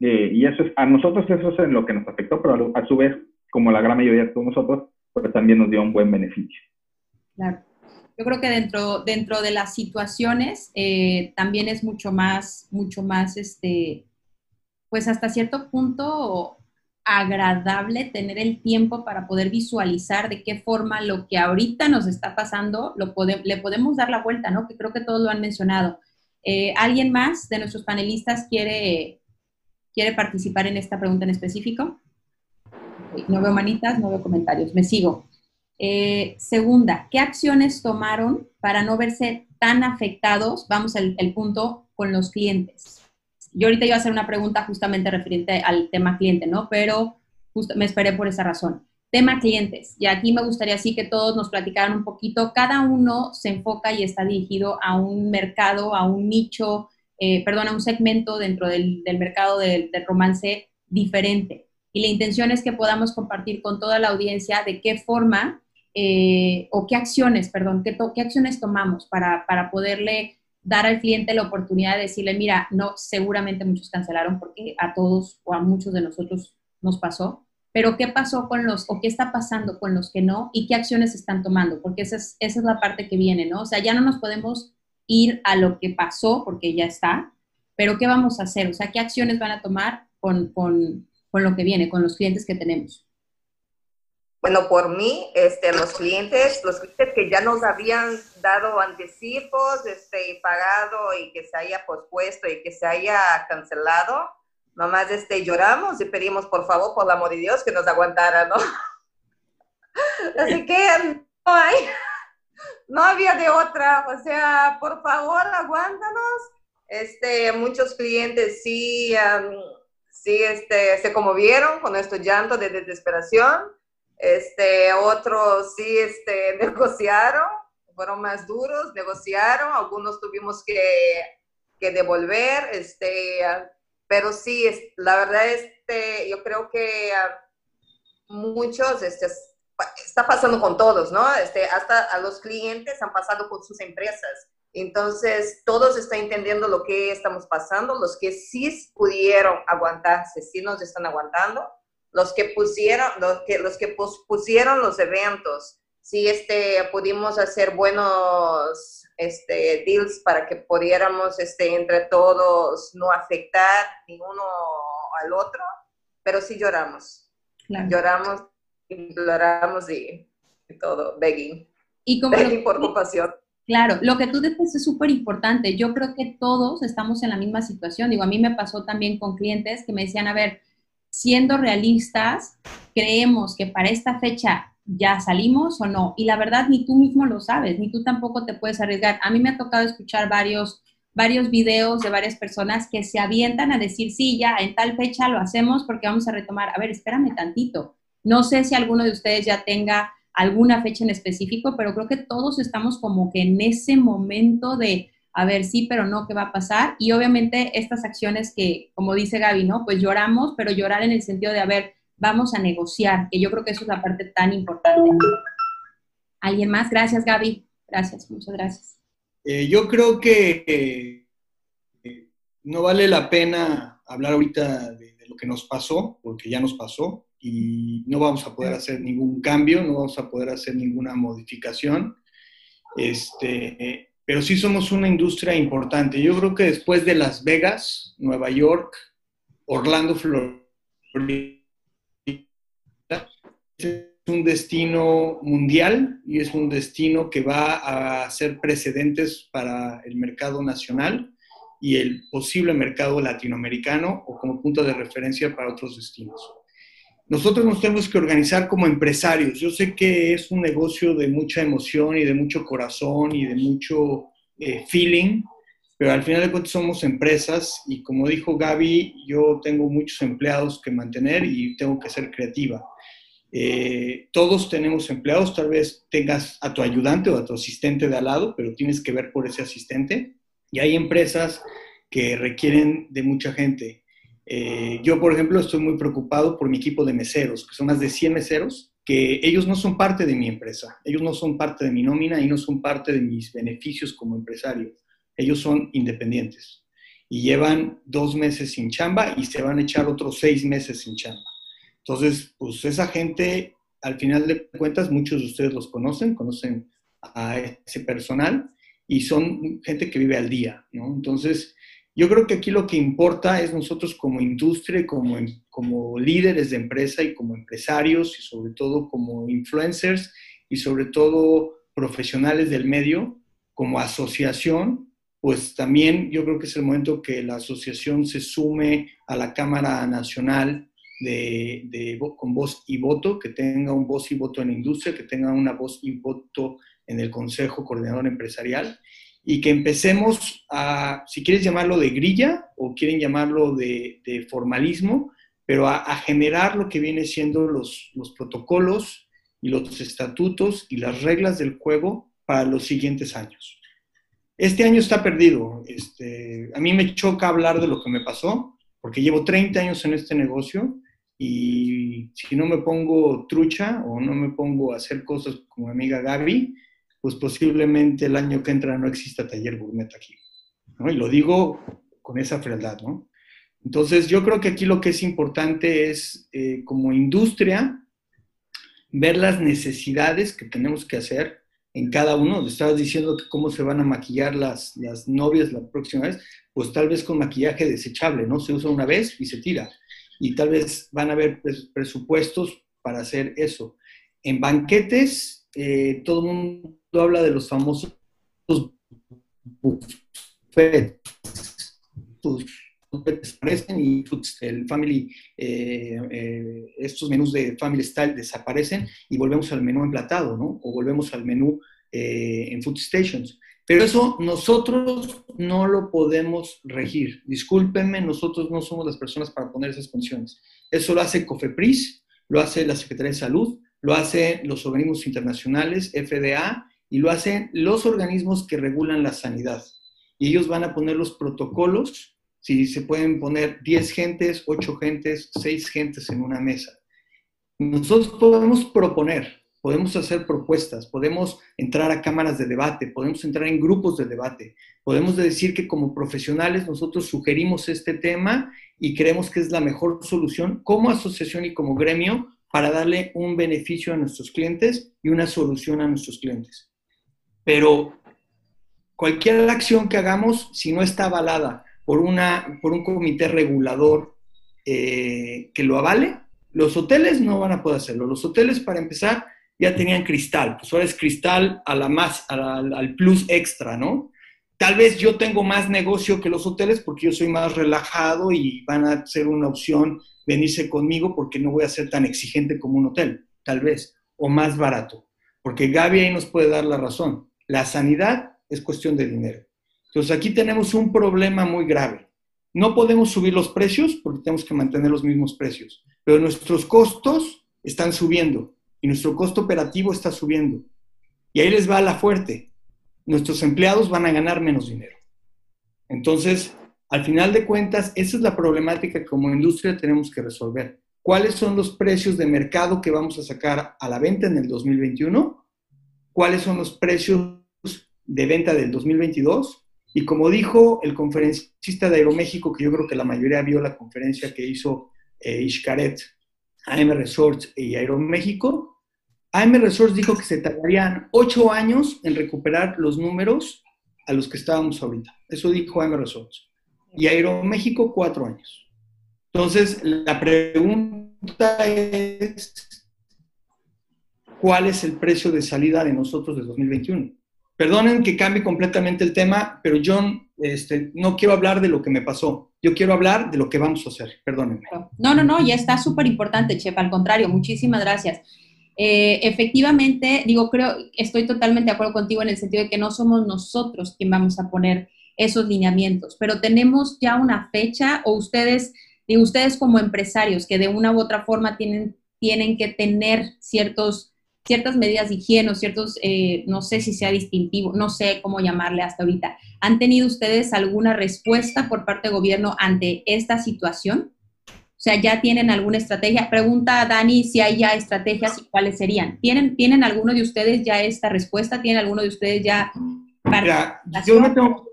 Eh, y eso es, a nosotros eso es en lo que nos afectó, pero a, su vez, como la gran mayoría de nosotros, pues también nos dio un buen beneficio. Claro yo creo que dentro, dentro de las situaciones eh, también es mucho más, mucho más, este, pues hasta cierto punto agradable tener el tiempo para poder visualizar de qué forma lo que ahorita nos está pasando lo le podemos dar la vuelta, ¿no? Que creo que todos lo han mencionado. Eh, ¿Alguien más de nuestros panelistas quiere, quiere participar en esta pregunta en específico? No veo manitas, no veo comentarios. Me sigo. Eh, segunda, ¿qué acciones tomaron para no verse tan afectados, vamos al el punto, con los clientes? Yo ahorita iba a hacer una pregunta justamente referente al tema cliente, ¿no? Pero justo me esperé por esa razón. Tema clientes. Y aquí me gustaría así que todos nos platicaran un poquito. Cada uno se enfoca y está dirigido a un mercado, a un nicho, eh, perdón, a un segmento dentro del, mercado del, romance diferente. Y la intención es que podamos compartir con toda la audiencia de qué forma eh, o qué acciones, perdón, qué, qué acciones tomamos para, para poderle dar al cliente la oportunidad de decirle, mira, no, seguramente muchos cancelaron porque a todos o a muchos de nosotros nos pasó, pero qué pasó con los, o qué está pasando con los que no y qué acciones están tomando, porque esa es, esa es la parte que viene, ¿no? O sea, ya no nos podemos ir a lo que pasó porque ya está, pero ¿qué vamos a hacer? O sea, ¿qué acciones van a tomar con, con, con lo que viene, con los clientes que tenemos? Bueno, por mí, este, los clientes, los clientes que ya nos habían dado anticipos este, y pagado y que se haya pospuesto y que se haya cancelado, nomás este, lloramos y pedimos por favor, por el amor de Dios, que nos aguantara, ¿no? Así que no hay, no había de otra, o sea, por favor, aguántanos. Este, muchos clientes sí, sí este, se conmovieron con estos llantos de desesperación. Este, otros sí este, negociaron, fueron más duros, negociaron, algunos tuvimos que, devolver, este, pero sí, la verdad, este, yo creo que muchos, este, está pasando con todos, ¿no? Este, hasta a los clientes han pasado con sus empresas. Entonces, todos están entendiendo lo que estamos pasando. Los que sí pudieron aguantarse, sí nos están aguantando. Los que pusieron, los que, los que pusieron los eventos, sí este, pudimos hacer buenos este, deals para que pudiéramos este, entre todos no afectar ni uno al otro, pero sí lloramos. Lloramos, imploramos y, todo, begging. Y como begging por compasión. Claro, lo que tú dices es súper importante. Yo creo que todos estamos en la misma situación. Digo, a mí me pasó también con clientes que me decían, a ver, siendo realistas, creemos que para esta fecha ya salimos o no. Y la verdad, ni tú mismo lo sabes, ni tú tampoco te puedes arriesgar. A mí me ha tocado escuchar varios, varios videos de varias personas que se avientan a decir, sí, ya en tal fecha lo hacemos porque vamos a retomar. A ver, espérame tantito. No sé si alguno de ustedes ya tenga alguna fecha en específico, pero creo que todos estamos como que en ese momento de, a ver, sí, pero no, ¿qué va a pasar? Y obviamente estas acciones que, como dice Gaby, ¿no? Pues lloramos, pero llorar en el sentido de, a ver, vamos a negociar, que yo creo que eso es la parte tan importante. ¿Alguien más? Gracias, Gaby. Gracias, muchas gracias. Eh, yo creo que no vale la pena hablar ahorita de, lo que nos pasó, porque ya nos pasó y no vamos a poder hacer ningún cambio, no vamos a poder hacer ninguna modificación. Este, pero sí somos una industria importante. Yo creo que después de Las Vegas, Nueva York, Orlando, Florida, es un destino mundial y es un destino que va a hacer precedentes para el mercado nacional y el posible mercado latinoamericano o como punto de referencia para otros destinos. Nosotros nos tenemos que organizar como empresarios. Yo sé que es un negocio de mucha emoción y de mucho corazón y de mucho eh, feeling, pero al final de cuentas somos empresas y como dijo Gaby, yo tengo muchos empleados que mantener y tengo que ser creativa. Eh, todos tenemos empleados, tal vez tengas a tu ayudante o a tu asistente de al lado, pero tienes que ver por ese asistente. Y hay empresas que requieren de mucha gente. Eh, yo, por ejemplo, estoy muy preocupado por mi equipo de meseros, que son más de 100 meseros, que ellos no son parte de mi empresa, ellos no son parte de mi nómina y no son parte de mis beneficios como empresario. Ellos son independientes y llevan dos meses sin chamba y se van a echar otros seis meses sin chamba. Entonces, pues esa gente, al final de cuentas, muchos de ustedes los conocen, conocen a ese personal y son gente que vive al día, ¿no? Entonces, yo creo que aquí lo que importa es nosotros como industria, como, como líderes de empresa y como empresarios y sobre todo como influencers y sobre todo profesionales del medio, como asociación, pues también yo creo que es el momento que la asociación se sume a la Cámara Nacional de, con voz y voto, que tenga un voz y voto en la industria, que tenga una voz y voto en el Consejo Coordinador Empresarial y que empecemos a, si quieres llamarlo de grilla o quieren llamarlo de, formalismo, pero a, generar lo que viene siendo los, los protocolos y los estatutos y las reglas del juego para los siguientes años. Este año está perdido. Este, a mí me choca hablar de lo que me pasó, porque llevo 30 años en este negocio y si no me pongo trucha o no me pongo a hacer cosas como mi amiga Gaby, pues posiblemente el año que entra no exista taller gourmet aquí. Y lo digo con esa frialdad, ¿no? Entonces, yo creo que aquí lo que es importante es, eh, como industria, ver las necesidades que tenemos que hacer en cada uno. Estabas diciendo cómo se van a maquillar las, las novias la próxima vez, pues tal vez con maquillaje desechable, ¿no? Se usa una vez y se tira. Y tal vez van a haber presupuestos para hacer eso. En banquetes, eh, todo el mundo habla de los famosos buffets. Desaparecen y el family, eh, eh, estos menús de family style desaparecen y volvemos al menú emplatado, ¿no? O volvemos al menú eh, en food stations. Pero eso nosotros no lo podemos regir. Discúlpenme, nosotros no somos las personas para poner esas condiciones. Eso lo hace COFEPRIS, lo hace la Secretaría de Salud, lo hacen los organismos internacionales, FDA, y lo hacen los organismos que regulan la sanidad. Y ellos van a poner los protocolos si se pueden poner 10 gentes, 8 gentes, 6 gentes en una mesa. Nosotros podemos proponer, podemos hacer propuestas, podemos entrar a cámaras de debate, podemos entrar en grupos de debate, podemos decir que como profesionales nosotros sugerimos este tema y creemos que es la mejor solución como asociación y como gremio para darle un beneficio a nuestros clientes y una solución a nuestros clientes. Pero cualquier acción que hagamos, si no está avalada por, una, por un comité regulador eh, que lo avale, los hoteles no van a poder hacerlo. Los hoteles, para empezar, ya tenían cristal, pues ahora es cristal a la más, al, al plus extra, ¿no? Tal vez yo tengo más negocio que los hoteles porque yo soy más relajado y van a ser una opción venirse conmigo porque no voy a ser tan exigente como un hotel, tal vez, o más barato. Porque Gaby ahí nos puede dar la razón. La sanidad es cuestión de dinero. Entonces aquí tenemos un problema muy grave. No podemos subir los precios porque tenemos que mantener los mismos precios, pero nuestros costos están subiendo y nuestro costo operativo está subiendo. Y ahí les va la fuerte. Nuestros empleados van a ganar menos dinero. Entonces, al final de cuentas, esa es la problemática que como industria tenemos que resolver. ¿Cuáles son los precios de mercado que vamos a sacar a la venta en el 2021? ¿Cuáles son los precios de venta del 2022? Y como dijo el conferencista de Aeroméxico, que yo creo que la mayoría vio la conferencia que hizo eh, Ishkaret, AM Resorts y Aeroméxico, AM Resorts dijo que se tardarían ocho años en recuperar los números a los que estábamos ahorita. Eso dijo AM Resorts. Y Aeroméxico, cuatro años. Entonces, la pregunta es, ¿cuál es el precio de salida de nosotros de 2021? Perdonen que cambie completamente el tema, pero yo este, no quiero hablar de lo que me pasó. Yo quiero hablar de lo que vamos a hacer. Perdónenme. No, no, no, ya está súper importante, Chef. Al contrario, muchísimas gracias. Eh, efectivamente, digo, creo, estoy totalmente de acuerdo contigo en el sentido de que no somos nosotros quien vamos a poner esos lineamientos, pero tenemos ya una fecha o ustedes, digo, ustedes como empresarios que de una u otra forma tienen, tienen que tener ciertos ciertas medidas de higiene ciertos, eh, no sé si sea distintivo, no sé cómo llamarle hasta ahorita. ¿Han tenido ustedes alguna respuesta por parte del gobierno ante esta situación? O sea, ¿ya tienen alguna estrategia? Pregunta a Dani si hay ya estrategias y cuáles serían. ¿Tienen, ¿Tienen alguno de ustedes ya esta respuesta? ¿Tienen alguno de ustedes ya... yo me tengo,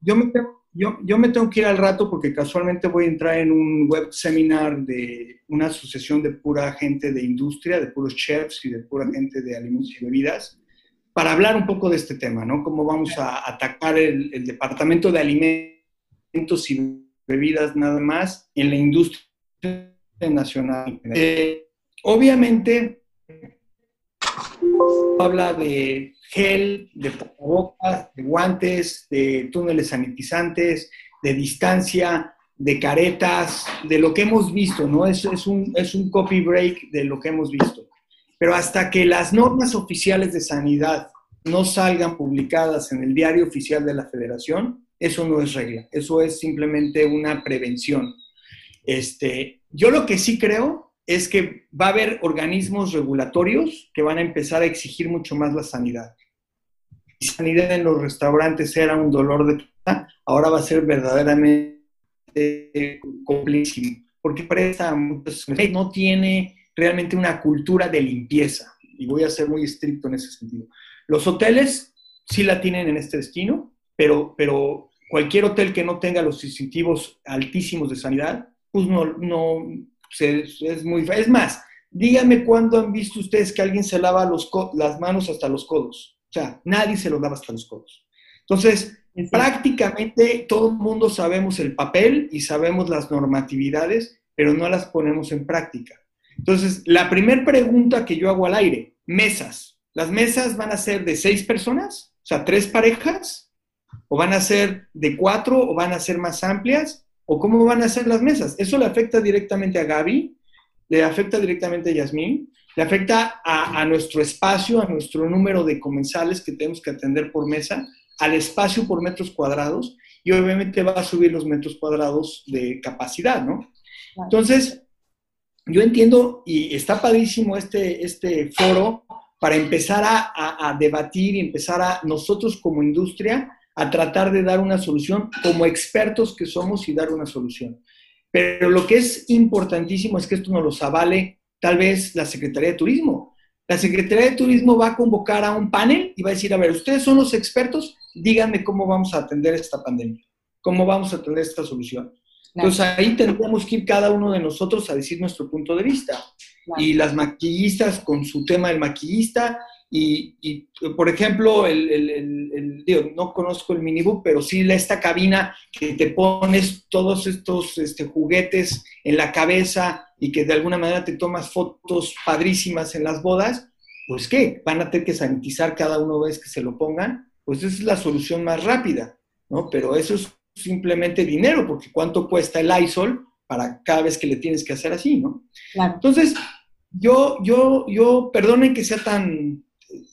yo me yo, yo, me tengo que ir al rato porque casualmente voy a entrar en un web seminar de una asociación de pura gente de industria, de puros chefs y de pura gente de alimentos y bebidas, para hablar un poco de este tema, ¿no? Cómo vamos a atacar el, el departamento de alimentos y bebidas nada más en la industria nacional. Eh, obviamente, habla de gel, de bocas, de guantes, de túneles sanitizantes, de distancia, de caretas, de lo que hemos visto, ¿no? Es, es, un, es un copy break de lo que hemos visto. Pero hasta que las normas oficiales de sanidad no salgan publicadas en el diario oficial de la federación, eso no es regla, eso es simplemente una prevención. Este, yo lo que sí creo es que va a haber organismos regulatorios que van a empezar a exigir mucho más la sanidad. Y sanidad en los restaurantes era un dolor de ahora va a ser verdaderamente complísimo, porque presta no tiene realmente una cultura de limpieza, y voy a ser muy estricto en ese sentido. Los hoteles sí la tienen en este destino, pero, pero cualquier hotel que no tenga los distintivos altísimos de sanidad, pues no, no es muy... Es más, díganme cuándo han visto ustedes que alguien se lava los, las manos hasta los codos. O sea, nadie se los lava hasta los codos. Entonces, prácticamente todo el mundo sabemos el papel y sabemos las normatividades, pero no las ponemos en práctica. Entonces, la primera pregunta que yo hago al aire, mesas. ¿Las mesas van a ser de seis personas? O sea, tres parejas. ¿O van a ser de cuatro? ¿O van a ser más amplias? ¿O cómo van a ser las mesas? Eso le afecta directamente a Gaby, le afecta directamente a Yasmín, le afecta a, a nuestro espacio, a nuestro número de comensales que tenemos que atender por mesa, al espacio por metros cuadrados y obviamente va a subir los metros cuadrados de capacidad, ¿no? Entonces, yo entiendo y está padrísimo este, este foro para empezar a, debatir y empezar a nosotros como industria a tratar de dar una solución como expertos que somos y dar una solución. Pero lo que es importantísimo es que esto nos lo avale tal vez la Secretaría de Turismo. La Secretaría de Turismo va a convocar a un panel y va a decir, a ver, ustedes son los expertos, díganme cómo vamos a atender esta pandemia, cómo vamos a atender esta solución. Entonces ahí tendríamos que ir cada uno de nosotros a decir nuestro punto de vista. Y las maquillistas con su tema del maquillista. Y, por ejemplo, el, el, no conozco el minibook, pero sí esta cabina que te pones todos estos este, juguetes en la cabeza y que de alguna manera te tomas fotos padrísimas en las bodas, pues ¿qué? Van a tener que sanitizar cada uno vez que se lo pongan. Pues esa es la solución más rápida, ¿no? Pero eso es simplemente dinero, porque cuánto cuesta el ISOL para cada vez que le tienes que hacer así, ¿no? Entonces, yo, yo, yo, perdonen que sea tan,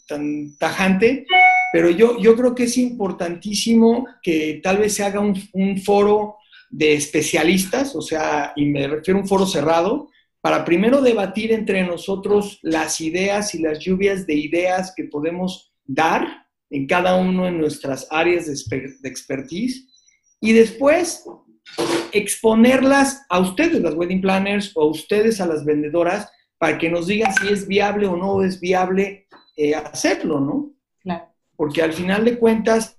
tan tajante, pero yo, yo creo que es importantísimo que tal vez se haga un, un foro de especialistas, o sea, y me refiero a un foro cerrado, para primero debatir entre nosotros las ideas y las lluvias de ideas que podemos dar en cada uno de nuestras áreas de, de expertise y después exponerlas a ustedes, las wedding planners, o a ustedes, a las vendedoras, para que nos digan si es viable o no es viable eh, hacerlo, ¿no? Claro. Porque al final de cuentas,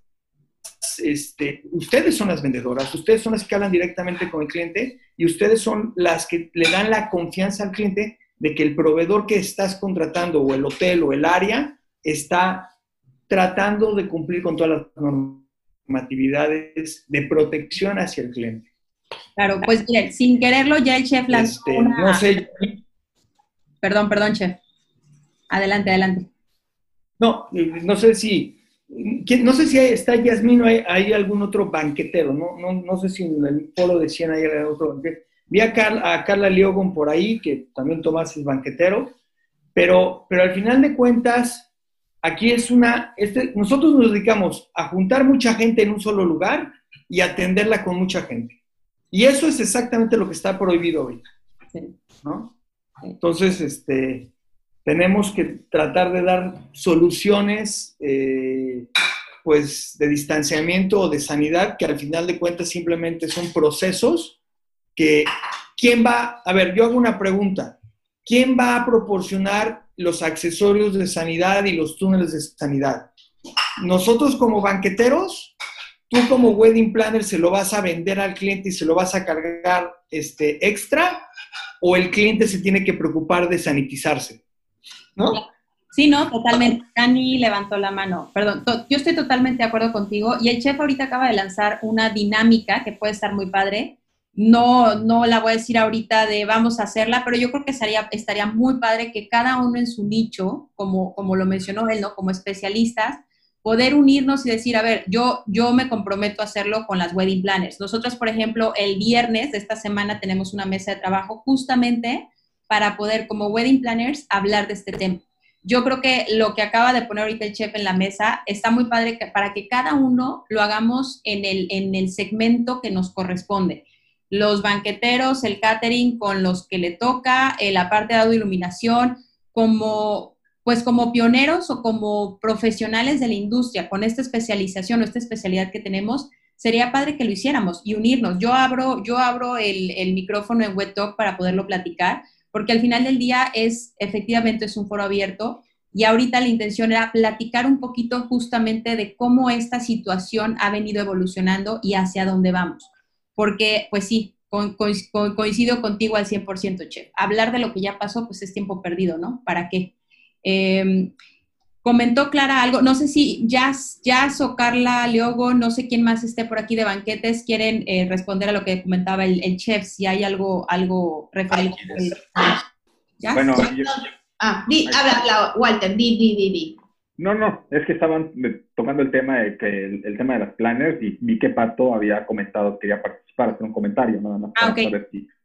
este, ustedes son las vendedoras, ustedes son las que hablan directamente con el cliente y ustedes son las que le dan la confianza al cliente de que el proveedor que estás contratando o el hotel o el área está tratando de cumplir con todas las normatividades de protección hacia el cliente. Claro, pues sin quererlo ya el chef lanzó este, No sé. Perdón, perdón, chef. Adelante, adelante. No, no sé si, no sé si está Yasmín o hay, algún otro banquetero, ¿no? No, no sé si en el polo de Siena hay otro banquetero. Vi a, a Carla Liogon por ahí, que también Tomás es banquetero, pero, pero al final de cuentas, Aquí es una, este, nosotros nos dedicamos a juntar mucha gente en un solo lugar y atenderla con mucha gente. Y eso es exactamente lo que está prohibido ahorita. ¿no? Entonces, este, tenemos que tratar de dar soluciones eh, pues, de distanciamiento o de sanidad que al final de cuentas simplemente son procesos que, ¿quién va? A ver, yo hago una pregunta. ¿Quién va a proporcionar los accesorios de sanidad y los túneles de sanidad. Nosotros como banqueteros, tú como wedding planner se lo vas a vender al cliente y se lo vas a cargar este, extra o el cliente se tiene que preocupar de sanitizarse, ¿no? Sí, no, totalmente. Dani levantó la mano. Perdón, yo estoy totalmente de acuerdo contigo. Y el chef ahorita acaba de lanzar una dinámica que puede estar muy padre, no, no la voy a decir ahorita de vamos a hacerla, pero yo creo que estaría, estaría muy padre que cada uno en su nicho, como, como lo mencionó él, ¿no? Como especialistas, poder unirnos y decir, a ver, yo, yo me comprometo a hacerlo con las wedding planners. Nosotros, por ejemplo, el viernes de esta semana tenemos una mesa de trabajo justamente para poder, como wedding planners, hablar de este tema. Yo creo que lo que acaba de poner ahorita el chef en la mesa está muy padre para que cada uno lo hagamos en el, en el segmento que nos corresponde los banqueteros, el catering con los que le toca, eh, la parte de audio iluminación, como, pues como pioneros o como profesionales de la industria, con esta especialización o esta especialidad que tenemos, sería padre que lo hiciéramos y unirnos. Yo abro, yo abro el, el micrófono en Web Talk para poderlo platicar, porque al final del día es, efectivamente, es un foro abierto y ahorita la intención era platicar un poquito justamente de cómo esta situación ha venido evolucionando y hacia dónde vamos porque pues sí, coincido contigo al 100%, Chef. Hablar de lo que ya pasó, pues es tiempo perdido, ¿no? ¿Para qué? Em, comentó Clara algo, no sé si Jazz, Jazz o Carla Leogo, no sé quién más esté por aquí de banquetes, quieren eh, responder a lo que comentaba el, chef, si hay algo, algo referente. Bueno, ah, di, habla, Walter, di, di, di, di. No, no, es que estaban tocando el tema de que el, tema de las planners y vi que Pato había comentado que quería participar, hacer un comentario, nada más. Ah, ok.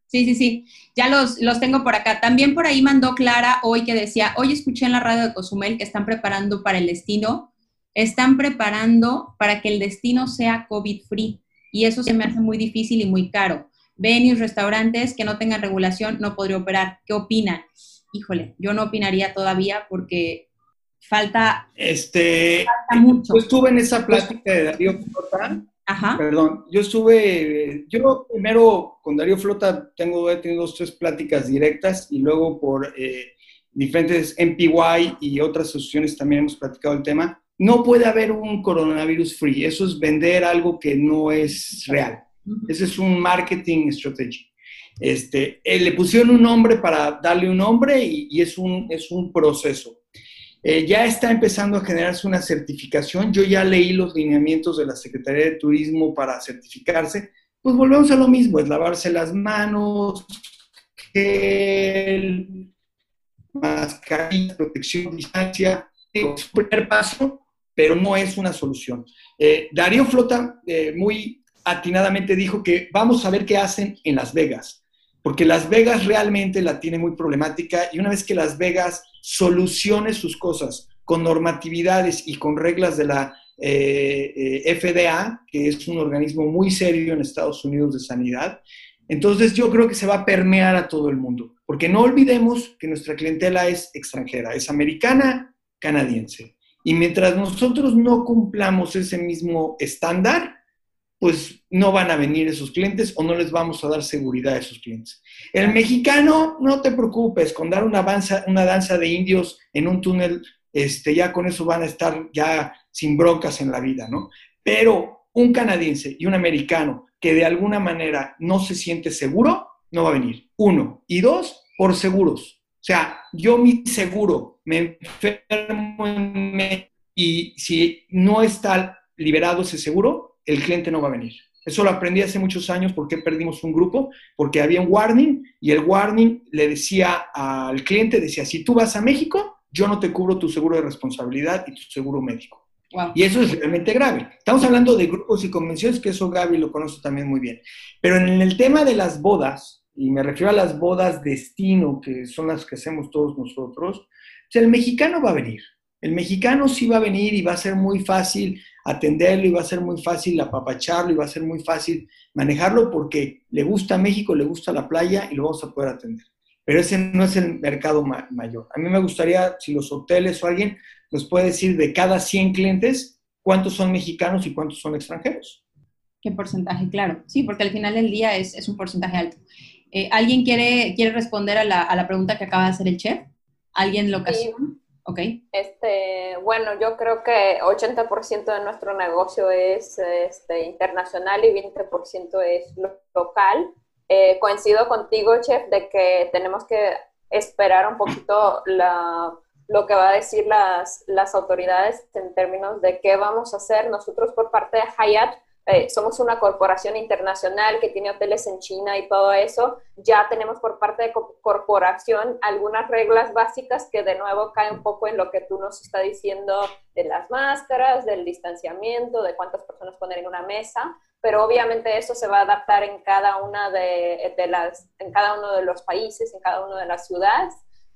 Sí, sí, sí, ya los, los tengo por acá. También por ahí mandó Clara hoy que decía, hoy escuché en la radio de Cozumel que están preparando para el destino, están preparando para que el destino sea COVID-free y eso se me hace muy difícil y muy caro. Venues, restaurantes que no tengan regulación no podría operar. ¿Qué opinan? Híjole, yo no opinaría todavía porque falta, este, mucho. Yo estuve en esa plática de Darío Flota. Ajá. Perdón, yo estuve, yo primero con Darío Flota tengo, he tenido dos, tres pláticas directas y luego por eh, diferentes MPY y otras asociaciones también hemos platicado el tema. No puede haber un coronavirus free, eso es vender algo que no es real. Ese es un marketing strategy. Este, eh, le pusieron un nombre para darle un nombre y, y es, un, es un proceso. Eh, ya está empezando a generarse una certificación. Yo ya leí los lineamientos de la Secretaría de Turismo para certificarse. Pues volvemos a lo mismo, es lavarse las manos, gel, mascarilla, protección, distancia. Es un primer paso, pero no es una solución. Eh, Darío Flota eh, muy atinadamente dijo que vamos a ver qué hacen en Las Vegas porque Las Vegas realmente la tiene muy problemática y una vez que Las Vegas solucione sus cosas con normatividades y con reglas de la eh, eh, FDA, que es un organismo muy serio en Estados Unidos de sanidad, entonces yo creo que se va a permear a todo el mundo, porque no olvidemos que nuestra clientela es extranjera, es americana, canadiense. Y mientras nosotros no cumplamos ese mismo estándar, pues no van a venir esos clientes o no les vamos a dar seguridad a esos clientes. El mexicano, no te preocupes, con dar una danza, una danza de indios en un túnel, este, ya con eso van a estar ya sin broncas en la vida, ¿no? Pero un canadiense y un americano que de alguna manera no se siente seguro, no va a venir. Uno. Y dos, por seguros. O sea, yo mi seguro me enfermo y si no está liberado ese seguro, el cliente no va a venir. Eso lo aprendí hace muchos años porque perdimos un grupo, porque había un warning y el warning le decía al cliente, decía, si tú vas a México, yo no te cubro tu seguro de responsabilidad y tu seguro médico. Y eso es realmente grave. Estamos hablando de grupos y convenciones, que eso Gaby lo conoce también muy bien. Pero en el tema de las bodas, y me refiero a las bodas destino, que son las que hacemos todos nosotros, el mexicano va a venir. El mexicano sí va a venir y va a ser muy fácil atenderlo y va a ser muy fácil apapacharlo y va a ser muy fácil manejarlo porque le gusta México, le gusta la playa y lo vamos a poder atender. Pero ese no es el mercado mayor. A mí me gustaría, si los hoteles o alguien nos puede decir de cada 100 clientes, cuántos son mexicanos y cuántos son extranjeros. ¿Qué porcentaje? Claro, sí, porque al final del día es, es un porcentaje alto. Eh, ¿Alguien quiere, quiere responder a la, a la, pregunta que acaba de hacer el chef? ¿Alguien lo? Este, bueno, yo creo que 80% de nuestro negocio es este, internacional y 20% es local. Eh, coincido contigo, chef, de que tenemos que esperar un poquito la, lo que va a decir las, las autoridades en términos de qué vamos a hacer. Nosotros por parte de Hayat eh, somos una corporación internacional que tiene hoteles en China y todo eso, ya tenemos por parte de corporación algunas reglas básicas que de nuevo caen un poco en lo que tú nos está diciendo de las máscaras, del distanciamiento, de cuántas personas poner en una mesa, pero obviamente eso se va a adaptar en cada una de, de las, en cada uno de los países, en cada una de las ciudades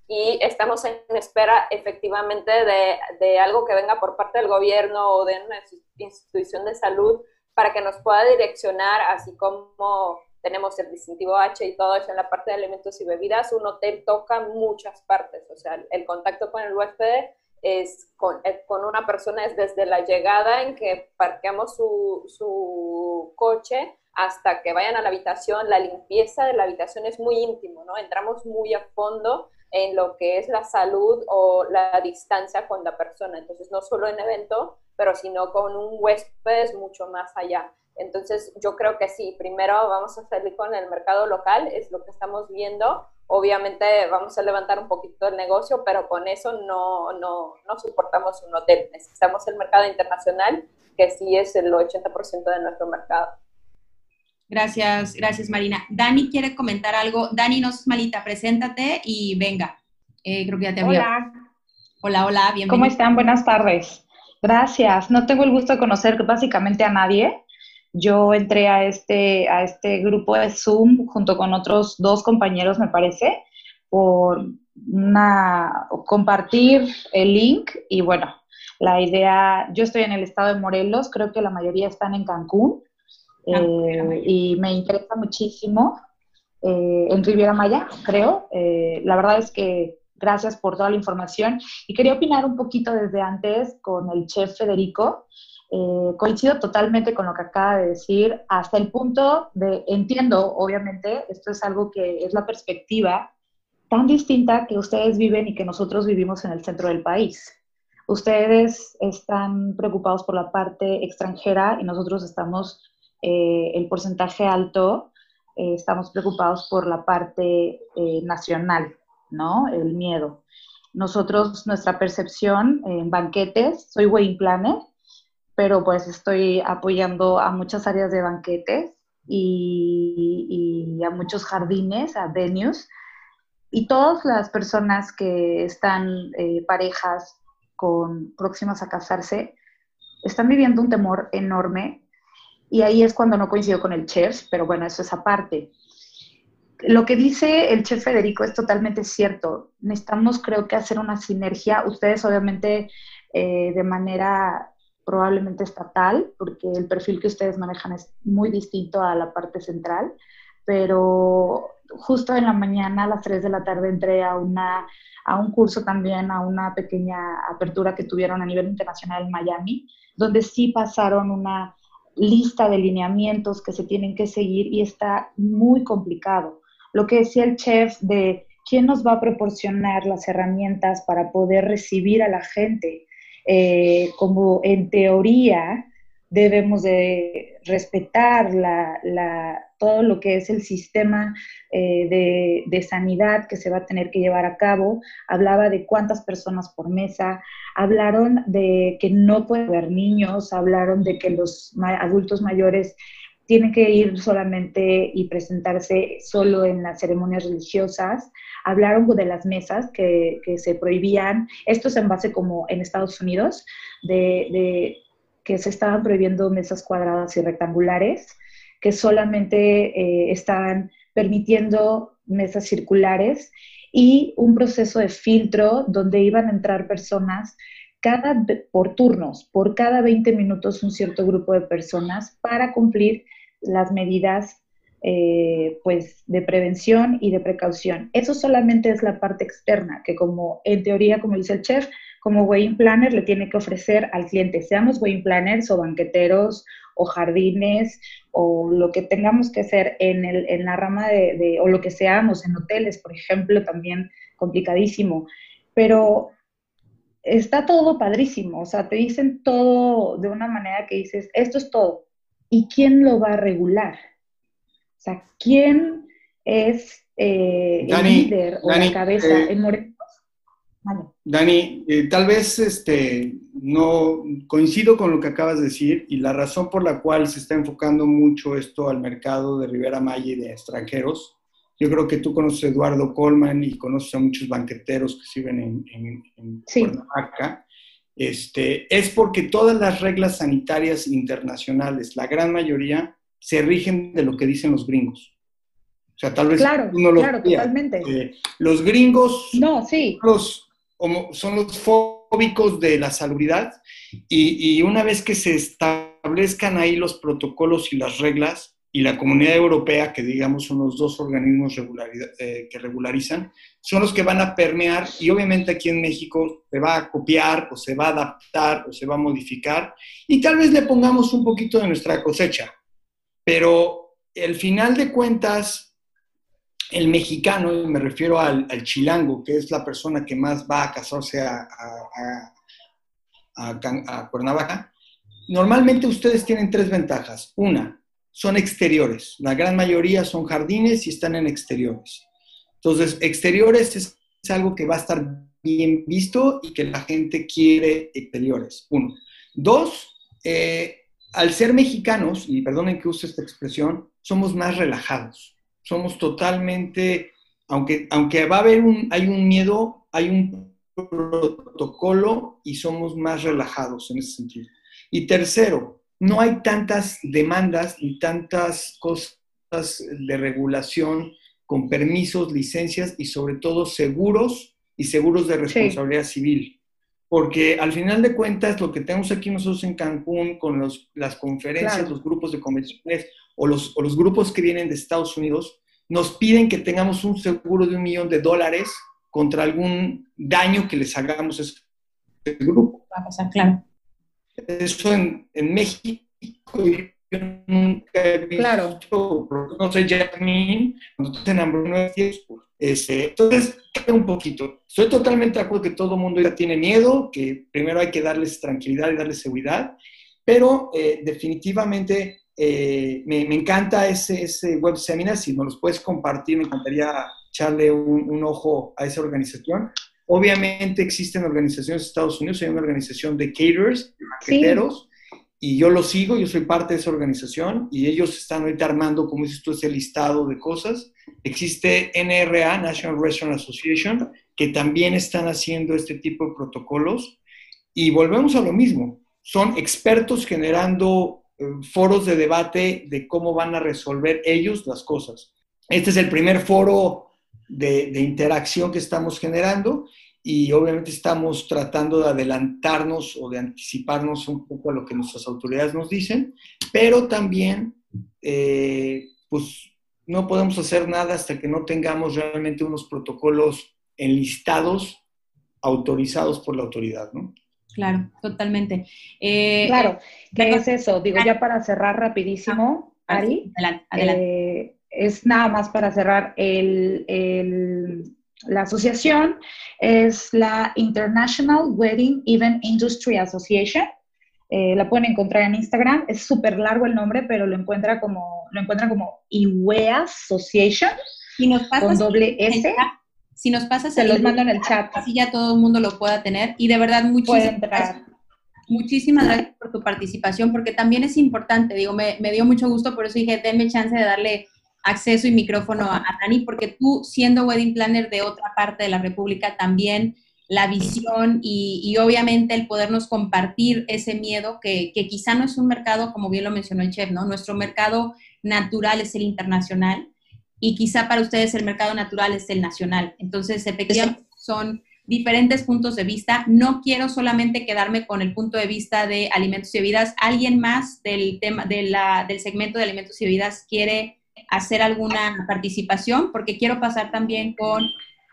y estamos en espera efectivamente de, de, algo que venga por parte del gobierno o de una institución de salud para que nos pueda direccionar, así como tenemos el distintivo H y todo eso en la parte de alimentos y bebidas, un hotel toca muchas partes, o sea, el contacto con el huésped es con, eh, con una persona es desde la llegada en que parqueamos su, su coche hasta que vayan a la habitación, la limpieza de la habitación es muy íntimo, ¿no? Entramos muy a fondo en lo que es la salud o la distancia con la persona. Entonces, no solo en evento, pero sino con un huésped es mucho más allá. Entonces, yo creo que sí, primero vamos a salir con el mercado local, es lo que estamos viendo. Obviamente vamos a levantar un poquito el negocio, pero con eso no, no, no soportamos un hotel. Necesitamos el mercado internacional, que sí es el 80% de nuestro mercado. Gracias, gracias Marina. Dani quiere comentar algo. Dani, no es malita, preséntate y venga. Eh, creo que ya te había. Hola. Hola, hola, bienvenido. ¿Cómo están? Buenas tardes. Gracias. No tengo el gusto de conocer básicamente a nadie. Yo entré a este, a este grupo de Zoom junto con otros dos compañeros, me parece, por una, compartir el link y bueno, la idea, yo estoy en el estado de Morelos, creo que la mayoría están en Cancún eh, y me interesa muchísimo eh, en Riviera Maya, creo. Eh, la verdad es que gracias por toda la información y quería opinar un poquito desde antes con el chef Federico. coincido totalmente con lo que acaba de decir, hasta el punto de, entiendo, obviamente, esto es algo que es la perspectiva tan distinta que ustedes viven y que nosotros vivimos en el centro del país. Ustedes están preocupados por la parte extranjera y nosotros estamos eh, el porcentaje alto, eh, estamos preocupados por la parte eh, nacional, ¿no? El miedo. Nosotros, nuestra percepción en banquetes, soy wedding planner, pero pues estoy apoyando a muchas áreas de banquetes y, y a muchos jardines, a venues, y todas las personas que están parejas con próximas a casarse están viviendo un temor enorme y ahí es cuando no coincido con el chef, pero bueno, eso es aparte. Lo que dice el chef Federico es totalmente cierto. Necesitamos, creo que, hacer una sinergia. Ustedes, obviamente, eh, de manera probablemente estatal, porque el perfil que ustedes manejan es muy distinto a la parte central, pero justo en la mañana, a las 3 de la tarde, entré a, una, a un curso también, a una pequeña apertura que tuvieron a nivel internacional en Miami, donde sí pasaron una lista de lineamientos que se tienen que seguir y está muy complicado. Lo que decía el chef de quién nos va a proporcionar las herramientas para poder recibir a la gente, eh, como en teoría debemos de respetar la, todo lo que es el sistema eh, de, sanidad que se va a tener que llevar a cabo. Hablaba de cuántas personas por mesa, hablaron de que no puede haber niños, hablaron de que los adultos mayores tienen que ir solamente y presentarse solo en las ceremonias religiosas. Hablaron de las mesas que, se prohibían, esto es en base como en Estados Unidos, de que se estaban prohibiendo mesas cuadradas y rectangulares que solamente eh, están permitiendo mesas circulares y un proceso de filtro donde iban a entrar personas cada, por turnos, por cada 20 minutos un cierto grupo de personas para cumplir las medidas eh, pues de prevención y de precaución. Eso solamente es la parte externa, que como en teoría, como dice el chef, como wedding planner le tiene que ofrecer al cliente, seamos wedding planners o banqueteros o jardines o lo que tengamos que hacer en, el, en la rama de, o lo que seamos en hoteles, por ejemplo, también complicadísimo. Pero está todo padrísimo, o sea, te dicen todo de una manera que dices, esto es todo. ¿Y quién lo va a regular? O sea, ¿quién es eh, el líder o la cabeza? Eh, Dani, eh, tal vez este, no coincido con lo que acabas de decir y la razón por la cual se está enfocando mucho esto al mercado de Rivera Maya y de extranjeros. Yo creo que tú conoces a Eduardo Colman y conoces a muchos banqueteros que sirven en, en, en Este, es porque todas las reglas sanitarias internacionales, la gran mayoría, se rigen de lo que dicen los gringos. O sea, tal vez claro, uno lo claro, totalmente. Eh, los gringos no, sí. los, son los fóbicos de la salubridad y, una vez que se establezcan ahí los protocolos y las reglas y la comunidad europea, que digamos son los dos organismos eh, que regularizan, son los que van a permear y obviamente aquí en México se va a copiar o se va a adaptar o se va a modificar y tal vez le pongamos un poquito de nuestra cosecha, pero el final de cuentas el mexicano, y me refiero al, chilango, que es la persona que más va a casarse a, a, Cuernavaca, normalmente ustedes tienen tres ventajas. Una, son exteriores. La gran mayoría son jardines y están en exteriores. Entonces, exteriores es, algo que va a estar bien visto y que la gente quiere exteriores. Uno. Dos, eh, al ser mexicanos, y perdonen que use esta expresión, somos más relajados somos totalmente, aunque, aunque va a haber un, hay un miedo, hay un protocolo y somos más relajados en ese sentido. Y tercero, no hay tantas demandas ni tantas cosas de regulación con permisos, licencias y sobre todo seguros y seguros de responsabilidad civil. Porque al final de cuentas, lo que tenemos aquí nosotros en Cancún con los, las conferencias, los grupos de convenciones o los, o los grupos que vienen de Estados Unidos, nos piden que tengamos un seguro de un millón de dólares contra algún daño que les hagamos a ese grupo. Va a pasar, claro. Eso en, en México yo nunca he visto, claro. no sé, Jasmine, cuando te este, entonces, un poquito. Estoy totalmente de acuerdo que todo el mundo ya tiene miedo, que primero hay que darles tranquilidad y darles seguridad, pero eh, definitivamente eh, me, encanta ese, ese, web seminar, si nos los puedes compartir, me encantaría echarle un, ojo a esa organización. Obviamente existen organizaciones de Estados Unidos, hay una organización de caterers, de y yo lo sigo, yo soy parte de esa organización, y ellos están ahorita armando, como dices tú, ese listado de cosas. Existe NRA, National Restaurant Association, que también están haciendo este tipo de protocolos, y volvemos a lo mismo, son expertos generando foros de debate de cómo van a resolver ellos las cosas. Este es el primer foro de, interacción que estamos generando y obviamente estamos tratando de adelantarnos o de anticiparnos un poco a lo que nuestras autoridades nos dicen, pero también, eh, pues, no podemos hacer nada hasta que no tengamos realmente unos protocolos enlistados, autorizados por la autoridad, ¿no? Claro, totalmente. Eh, claro, ¿qué es eso? Digo, ya para cerrar rapidísimo, ah, Ari, eh, es nada más para cerrar el, la asociación, es la International Wedding Event Industry Association. Eh, la pueden encontrar en Instagram, es súper largo el nombre, pero lo encuentra como, lo encuentran como IWEA Association. Y nos pasa con doble S. Si nos pasas Se los mando en el chat. Así ya todo el mundo lo pueda tener. Y de verdad, muchísimas gracias. Muchísimas gracias por tu participación, porque también es importante, digo, me, dio mucho gusto, por eso dije, denme chance de darle acceso y micrófono a, Dani, porque tú, siendo wedding planner de otra parte de la República, también la visión y, obviamente el podernos compartir ese miedo que, que, quizá no es un mercado, como bien lo mencionó el chef, ¿no? Nuestro mercado natural es el internacional y quizá para ustedes el mercado natural es el nacional. Entonces, efectivamente, son diferentes puntos de vista. No quiero solamente quedarme con el punto de vista de alimentos y bebidas. ¿Alguien más del tema de la, del segmento de alimentos y bebidas quiere hacer alguna participación? Porque quiero pasar también con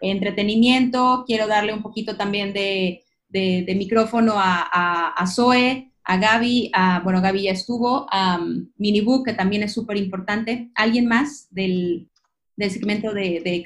entretenimiento, quiero darle un poquito también de, de, micrófono a, a, a, Zoe, a Gaby, a, bueno, Gaby ya estuvo, a um, Minibook, que también es súper importante. ¿Alguien más del, del segmento de, de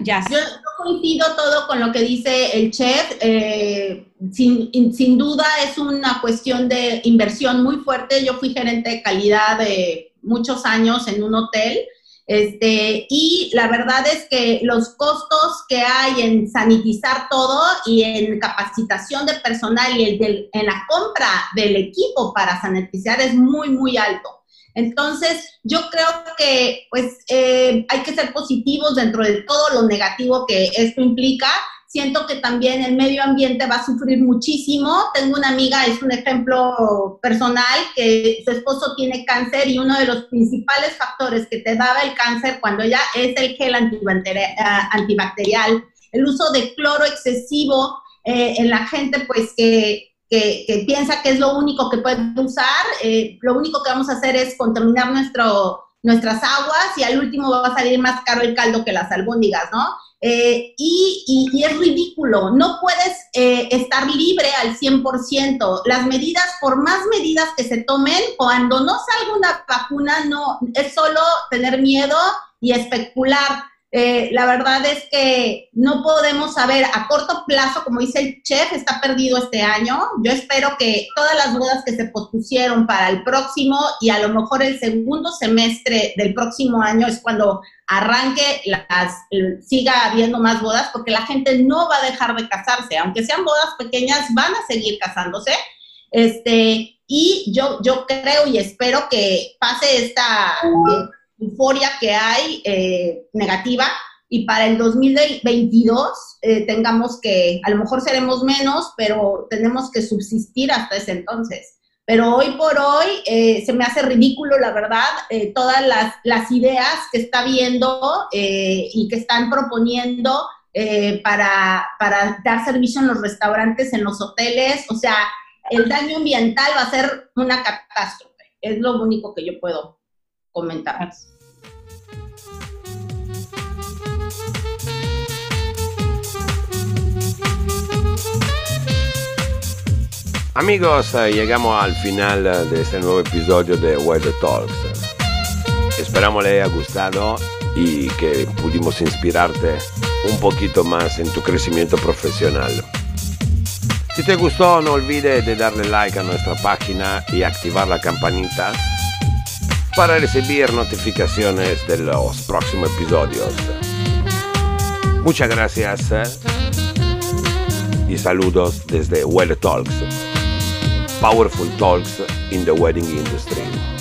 ya. Yo, coincido todo con lo que dice el chef. Eh, sin, sin, duda es una cuestión de inversión muy fuerte. Yo fui gerente de calidad de muchos años en un hotel Este, y la verdad es que los costos que hay en sanitizar todo y en capacitación de personal y en la compra del equipo para sanitizar es muy, muy alto. Entonces, yo creo que pues eh, hay que ser positivos dentro de todo lo negativo que esto implica. Siento que también el medio ambiente va a sufrir muchísimo. Tengo una amiga, es un ejemplo personal, que su esposo tiene cáncer y uno de los principales factores que te daba el cáncer cuando ya es el gel antibacterial, el uso de cloro excesivo eh, en la gente, pues que que, piensa que es lo único que puede usar, eh, lo único que vamos a hacer es contaminar nuestro, nuestras aguas y al último va a salir más caro el caldo que las albóndigas, ¿no? Eh, y, y, es ridículo, no puedes eh, estar libre al 100%. Las medidas, por más medidas que se tomen, cuando no salga una vacuna, no, es solo tener miedo y especular. Eh, la verdad es que no podemos saber a corto plazo, como dice el chef, está perdido este año. Yo espero que todas las bodas que se pospusieron para el próximo y a lo mejor el segundo semestre del próximo año es cuando arranque, las, siga habiendo más bodas, porque la gente no va a dejar de casarse, aunque sean bodas pequeñas, van a seguir casándose. Este, y yo, yo creo y espero que pase esta euforia que hay eh, negativa y para el 2022 eh, tengamos que, a lo mejor seremos menos, pero tenemos que subsistir hasta ese entonces. Pero hoy por hoy eh, se me hace ridículo, la verdad, todas las, las, ideas que está viendo y que están proponiendo para, para dar servicio en los restaurantes, en los hoteles. O sea, el daño ambiental va a ser una catástrofe. Es lo único que yo puedo comentar. Amigos, eh, llegamos al final eh, de este nuevo episodio de Weather Talks. Esperamos le haya gustado y que pudimos inspirarte un poquito más en tu crecimiento profesional. Si te gustó, no olvides de darle like a nuestra página y activar la campanita para recibir notificaciones de los próximos episodios. Muchas gracias eh, y saludos desde Weather Talks. Powerful talks in the wedding industry.